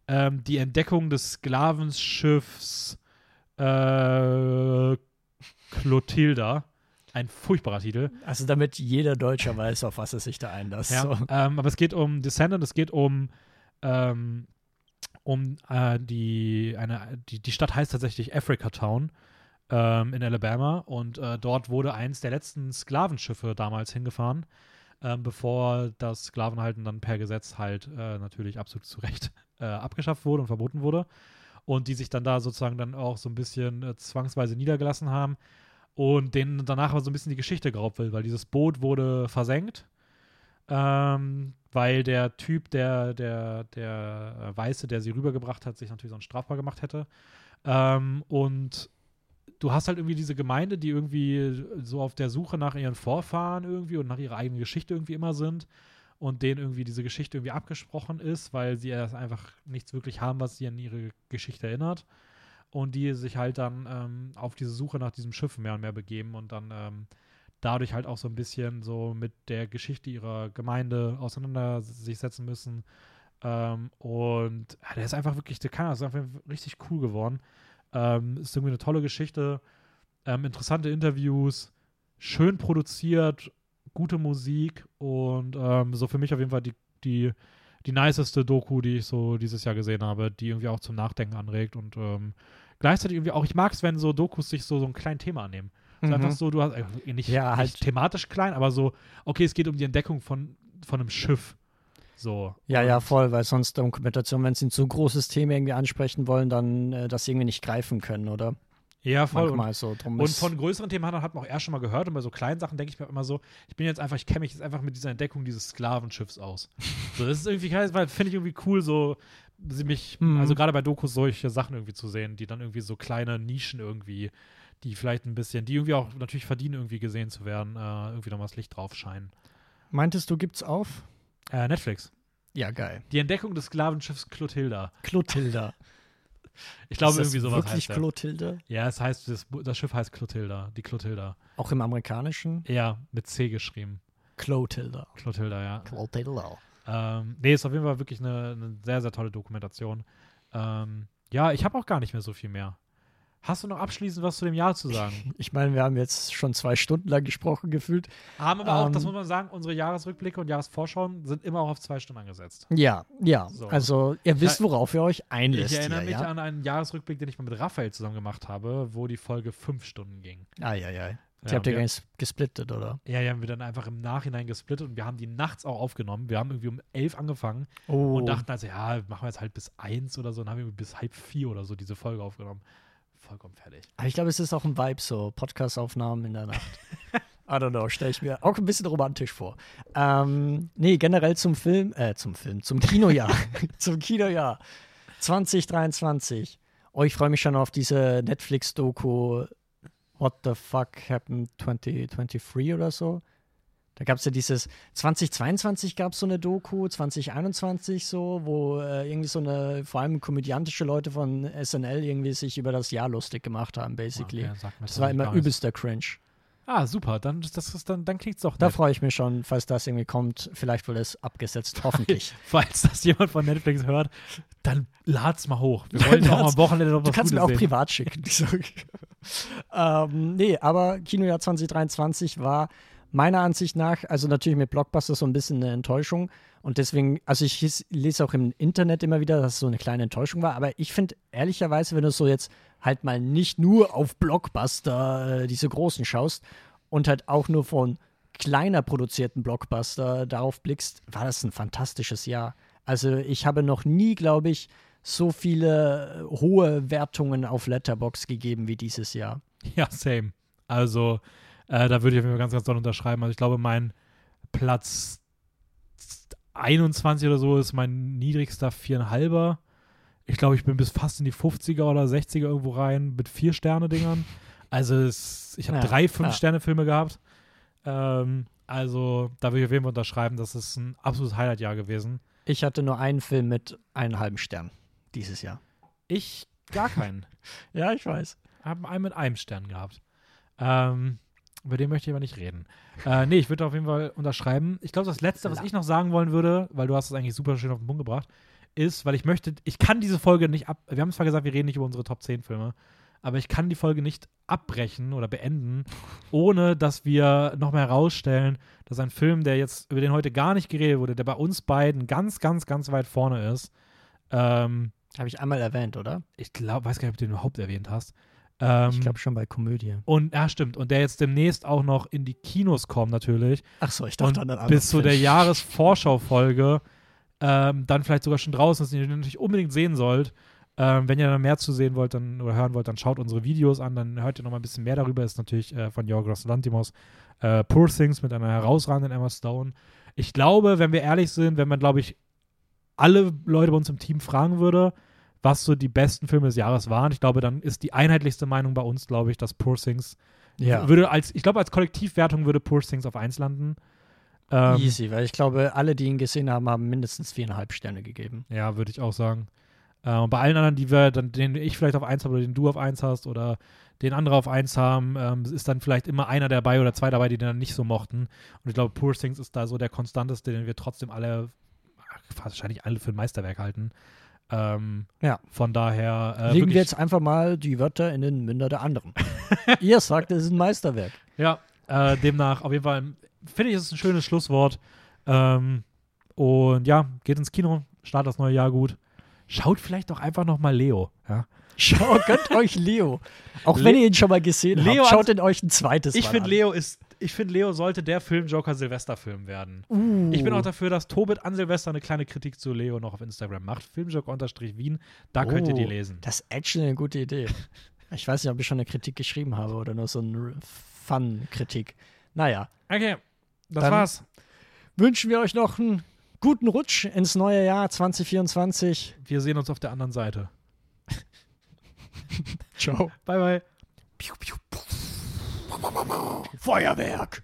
[SPEAKER 1] ähm, die Entdeckung des Sklavenschiffs äh, Clotilda. Ein furchtbarer Titel.
[SPEAKER 2] Also damit jeder Deutscher weiß, auf was er sich da einlässt.
[SPEAKER 1] Ja,
[SPEAKER 2] So.
[SPEAKER 1] ähm, aber es geht um Descendant, es geht um, ähm, um äh, die, eine, die, die Stadt heißt tatsächlich Africa Town ähm, in Alabama und äh, dort wurde eins der letzten Sklavenschiffe damals hingefahren, ähm, bevor das Sklavenhalten dann per Gesetz halt äh, natürlich absolut zu Recht äh, abgeschafft wurde und verboten wurde und die sich dann da sozusagen dann auch so ein bisschen äh, zwangsweise niedergelassen haben und denen danach aber so ein bisschen die Geschichte geraubt wird, weil dieses Boot wurde versenkt ähm, weil der Typ, der, der, der Weiße, der sie rübergebracht hat, sich natürlich sonst strafbar gemacht hätte. Ähm, und du hast halt irgendwie diese Gemeinde, die irgendwie so auf der Suche nach ihren Vorfahren irgendwie und nach ihrer eigenen Geschichte irgendwie immer sind und denen irgendwie diese Geschichte irgendwie abgesprochen ist, weil sie erst einfach nichts wirklich haben, was sie an ihre Geschichte erinnert. Und die sich halt dann ähm, auf diese Suche nach diesem Schiff mehr und mehr begeben und dann ähm, dadurch halt auch so ein bisschen so mit der Geschichte ihrer Gemeinde auseinander sich setzen müssen. Ähm, und ja, der ist einfach wirklich, der kann ist einfach richtig cool geworden. Ähm, ist irgendwie eine tolle Geschichte, ähm, interessante Interviews, schön produziert, gute Musik und ähm, so für mich auf jeden Fall die, die, die niceste Doku, die ich so dieses Jahr gesehen habe, die irgendwie auch zum Nachdenken anregt und ähm, gleichzeitig irgendwie auch, ich mag es, wenn so Dokus sich so, so ein kleines Thema annehmen.
[SPEAKER 2] Mhm.
[SPEAKER 1] einfach so, du hast äh, nicht,
[SPEAKER 2] Ja, halt-
[SPEAKER 1] nicht thematisch klein, aber so, okay, es geht um die Entdeckung von, von einem Schiff. So.
[SPEAKER 2] Ja, ja, voll, weil sonst Dokumentation, wenn sie ein zu großes Thema irgendwie ansprechen wollen, dann äh, das irgendwie nicht greifen können, oder?
[SPEAKER 1] Ja, voll. Und,
[SPEAKER 2] so. Drum
[SPEAKER 1] und von größeren Themen hat hat man auch erst schon mal gehört und bei so kleinen Sachen denke ich mir immer so, ich bin jetzt einfach, ich kenne mich jetzt einfach mit dieser Entdeckung dieses Sklavenschiffs aus. so, das ist irgendwie, geil, weil finde ich irgendwie cool, so sie mich,
[SPEAKER 2] Mhm.
[SPEAKER 1] also gerade bei Dokus solche Sachen irgendwie zu sehen, die dann irgendwie so kleine Nischen irgendwie, die vielleicht ein bisschen, die irgendwie auch natürlich verdienen, irgendwie gesehen zu werden, äh, irgendwie nochmal das Licht drauf scheinen.
[SPEAKER 2] Meintest du, gibt's auf?
[SPEAKER 1] Äh, Netflix.
[SPEAKER 2] Ja, geil.
[SPEAKER 1] Die Entdeckung des Sklavenschiffs Clotilda.
[SPEAKER 2] Clotilda.
[SPEAKER 1] Ich glaube,
[SPEAKER 2] Ist das
[SPEAKER 1] irgendwie sowas
[SPEAKER 2] Wirklich
[SPEAKER 1] heißt der.
[SPEAKER 2] Clotilda?
[SPEAKER 1] Ja, es heißt, das, das Schiff heißt Clotilda, die Clotilda.
[SPEAKER 2] Auch im amerikanischen?
[SPEAKER 1] Ja, mit C geschrieben.
[SPEAKER 2] Clotilda.
[SPEAKER 1] Clotilda, ja.
[SPEAKER 2] Clotilda.
[SPEAKER 1] Ähm, nee, ist auf jeden Fall wirklich eine, eine sehr, sehr tolle Dokumentation. Ähm, ja, ich habe auch gar nicht mehr so viel mehr. Hast du noch abschließend was zu dem Jahr zu sagen?
[SPEAKER 2] Ich meine, wir haben jetzt schon zwei Stunden lang gesprochen gefühlt.
[SPEAKER 1] Haben aber auch, das
[SPEAKER 2] Ähm,
[SPEAKER 1] muss man sagen, unsere Jahresrückblicke und Jahresvorschauen sind immer auch auf zwei Stunden angesetzt.
[SPEAKER 2] Ja, ja.
[SPEAKER 1] So.
[SPEAKER 2] Also ihr wisst, worauf ihr euch einlässt
[SPEAKER 1] Ich erinnere
[SPEAKER 2] hier,
[SPEAKER 1] mich
[SPEAKER 2] ja?
[SPEAKER 1] an einen Jahresrückblick, den ich mal mit Raphael zusammen gemacht habe, wo die Folge fünf Stunden ging.
[SPEAKER 2] Ah, ja, ja. Die
[SPEAKER 1] Ja,
[SPEAKER 2] habt ihr gar nicht gesplittet, oder?
[SPEAKER 1] Ja, die haben wir dann einfach im Nachhinein gesplittet und wir haben die nachts auch aufgenommen. Wir haben irgendwie um elf angefangen
[SPEAKER 2] Oh.
[SPEAKER 1] und dachten also, ja, machen wir jetzt halt bis eins oder so und haben wir bis halb vier oder so diese Folge aufgenommen. Vollkommen fertig.
[SPEAKER 2] Aber ich glaube, es ist auch ein Vibe, so Podcast-Aufnahmen in der Nacht. I don't know, stelle ich mir auch ein bisschen romantisch vor. Ähm, nee, generell zum Film, äh, zum Film, zum Kinojahr. zum Kinojahr 2023. Oh, ich freue mich schon auf diese Netflix-Doku What the Fuck Happened 2023 oder so. Da gab es ja dieses, 2022 gab es so eine Doku, 2021 so, wo äh, irgendwie so eine, vor allem komödiantische Leute von SNL irgendwie sich über das Jahr lustig gemacht haben, basically.
[SPEAKER 1] Okay,
[SPEAKER 2] Das war immer übelster Cringe.
[SPEAKER 1] Ah, super. Dann, das ist dann, dann klingt's doch
[SPEAKER 2] Da
[SPEAKER 1] nett.
[SPEAKER 2] freue ich mich schon, falls das irgendwie kommt. Vielleicht wurde es abgesetzt, hoffentlich.
[SPEAKER 1] Falls das jemand von Netflix hört, dann lad's mal hoch. Wir wollen auch
[SPEAKER 2] Lad's-
[SPEAKER 1] am Wochenende noch
[SPEAKER 2] Du
[SPEAKER 1] was
[SPEAKER 2] kannst mir
[SPEAKER 1] Gutes
[SPEAKER 2] auch
[SPEAKER 1] sehen.
[SPEAKER 2] privat schicken. ähm, nee, aber Kinojahr 2023 war meiner Ansicht nach, also natürlich mit Blockbuster so ein bisschen eine Enttäuschung. Und deswegen, also ich hieß- lese auch im Internet immer wieder, dass es so eine kleine Enttäuschung war. Aber ich finde ehrlicherweise, wenn du so jetzt halt mal nicht nur auf Blockbuster äh, diese großen schaust und halt auch nur von kleiner produzierten Blockbuster darauf blickst, war das ein fantastisches Jahr. Also ich habe noch nie, glaube ich, so viele äh, hohe Wertungen auf Letterbox gegeben wie dieses Jahr.
[SPEAKER 1] Ja, same. Also, äh, da würde ich auf jeden Fall ganz, ganz doll unterschreiben. Also, ich glaube, mein Platz 21 oder so ist mein niedrigster viereinhalber. Ich glaube, ich bin bis fast in die 50er oder 60er irgendwo rein mit vier Sterne-Dingern. Also, es, ich habe
[SPEAKER 2] Ja,
[SPEAKER 1] drei. Fünf-Sterne-Filme gehabt. Ähm, Also, da will ich auf jeden Fall unterschreiben, das ist ein absolutes Highlight-Jahr gewesen.
[SPEAKER 2] Ich hatte nur einen Film mit einem halben Stern dieses Jahr.
[SPEAKER 1] Ich gar keinen.
[SPEAKER 2] Ja, ich weiß.
[SPEAKER 1] Haben einen mit einem Stern gehabt. Ähm, über den möchte ich aber nicht reden. Äh, nee, ich würde auf jeden Fall unterschreiben. Ich glaube, das Letzte, was ich noch sagen wollen würde, weil du hast es eigentlich super schön auf den Punkt gebracht, ist, weil ich möchte, ich kann diese Folge nicht ab. Wir haben zwar gesagt, wir reden nicht über unsere Top 10 Filme, aber ich kann die Folge nicht abbrechen oder beenden, ohne dass wir nochmal herausstellen, dass ein Film, der jetzt, über den heute gar nicht geredet wurde, der bei uns beiden ganz, ganz, ganz weit vorne ist, ähm,
[SPEAKER 2] Habe ich einmal erwähnt, oder?
[SPEAKER 1] ich glaube, weiß gar nicht, ob du den überhaupt erwähnt hast. Ähm,
[SPEAKER 2] ich glaube schon bei Komödie.
[SPEAKER 1] und ja, stimmt. Und der jetzt demnächst auch noch in die Kinos kommt, natürlich.
[SPEAKER 2] Ach so, ich
[SPEAKER 1] Und
[SPEAKER 2] dachte an einen
[SPEAKER 1] bis zu der. Jahresvorschau-Folge ähm, dann vielleicht sogar schon draußen ist, den ihr natürlich unbedingt sehen sollt. Ähm, wenn ihr dann mehr zu sehen wollt dann, oder hören wollt, dann schaut unsere Videos an, dann hört ihr noch mal ein bisschen mehr darüber. Ist natürlich äh, von Yorgos Lantimos äh, Poor Things mit einer herausragenden Emma Stone. Ich glaube, wenn wir ehrlich sind, wenn man, glaube ich, alle Leute bei uns im Team fragen würde, was so die besten Filme des Jahres waren, ich glaube, dann ist die einheitlichste Meinung bei uns, glaube ich, dass Poor Things
[SPEAKER 2] Ja.
[SPEAKER 1] würde als, ich glaube, als Kollektivwertung würde Poor Things auf 1 landen. Ähm,
[SPEAKER 2] Easy, weil ich glaube, alle, die ihn gesehen haben, haben mindestens viereinhalb Sterne gegeben.
[SPEAKER 1] Ja, würde ich auch sagen. Äh, und bei allen anderen, die wir, dann, den ich vielleicht auf 1 habe oder den du auf 1 hast oder den andere auf 1 haben, ähm, ist dann vielleicht immer einer dabei oder zwei dabei, die den dann nicht so mochten. Und ich glaube, Poor Things ist da so der konstanteste, den wir trotzdem alle, wahrscheinlich alle für ein Meisterwerk halten. Ähm,
[SPEAKER 2] Ja.
[SPEAKER 1] Von daher. Äh,
[SPEAKER 2] Legen wir jetzt einfach mal die Wörter in den Münder der anderen. Ihr sagt, es ist ein Meisterwerk.
[SPEAKER 1] Ja, äh, demnach auf jeden Fall finde ich, es ist ein schönes Schlusswort. Ähm, und ja, geht ins Kino, startet das neue Jahr gut. Schaut vielleicht doch einfach noch mal Leo. Ja?
[SPEAKER 2] Schau, gönnt euch Leo. Auch
[SPEAKER 1] Le-
[SPEAKER 2] wenn ihr ihn schon mal gesehen
[SPEAKER 1] Leo
[SPEAKER 2] habt, schaut ihn euch ein zweites
[SPEAKER 1] Ich
[SPEAKER 2] Mal
[SPEAKER 1] finde,
[SPEAKER 2] an.
[SPEAKER 1] Leo ist, ich finde, Leo sollte der Film-Joker-Silvester-Film werden.
[SPEAKER 2] Uh.
[SPEAKER 1] Ich bin auch dafür, dass Tobit an Silvester eine kleine Kritik zu Leo noch auf Instagram macht. Filmjoker-Wien, da könnt ihr die
[SPEAKER 2] Oh,
[SPEAKER 1] lesen.
[SPEAKER 2] Das ist actually eine gute Idee. Ich weiß nicht, ob ich schon eine Kritik geschrieben habe oder nur so eine Fun-Kritik. Naja,
[SPEAKER 1] Okay, das
[SPEAKER 2] Dann-
[SPEAKER 1] war's.
[SPEAKER 2] wünschen wir euch noch einen guten Rutsch ins neue Jahr 2024.
[SPEAKER 1] Wir sehen uns auf der anderen Seite.
[SPEAKER 2] Ciao.
[SPEAKER 1] Bye, bye.
[SPEAKER 2] Feuerwerk.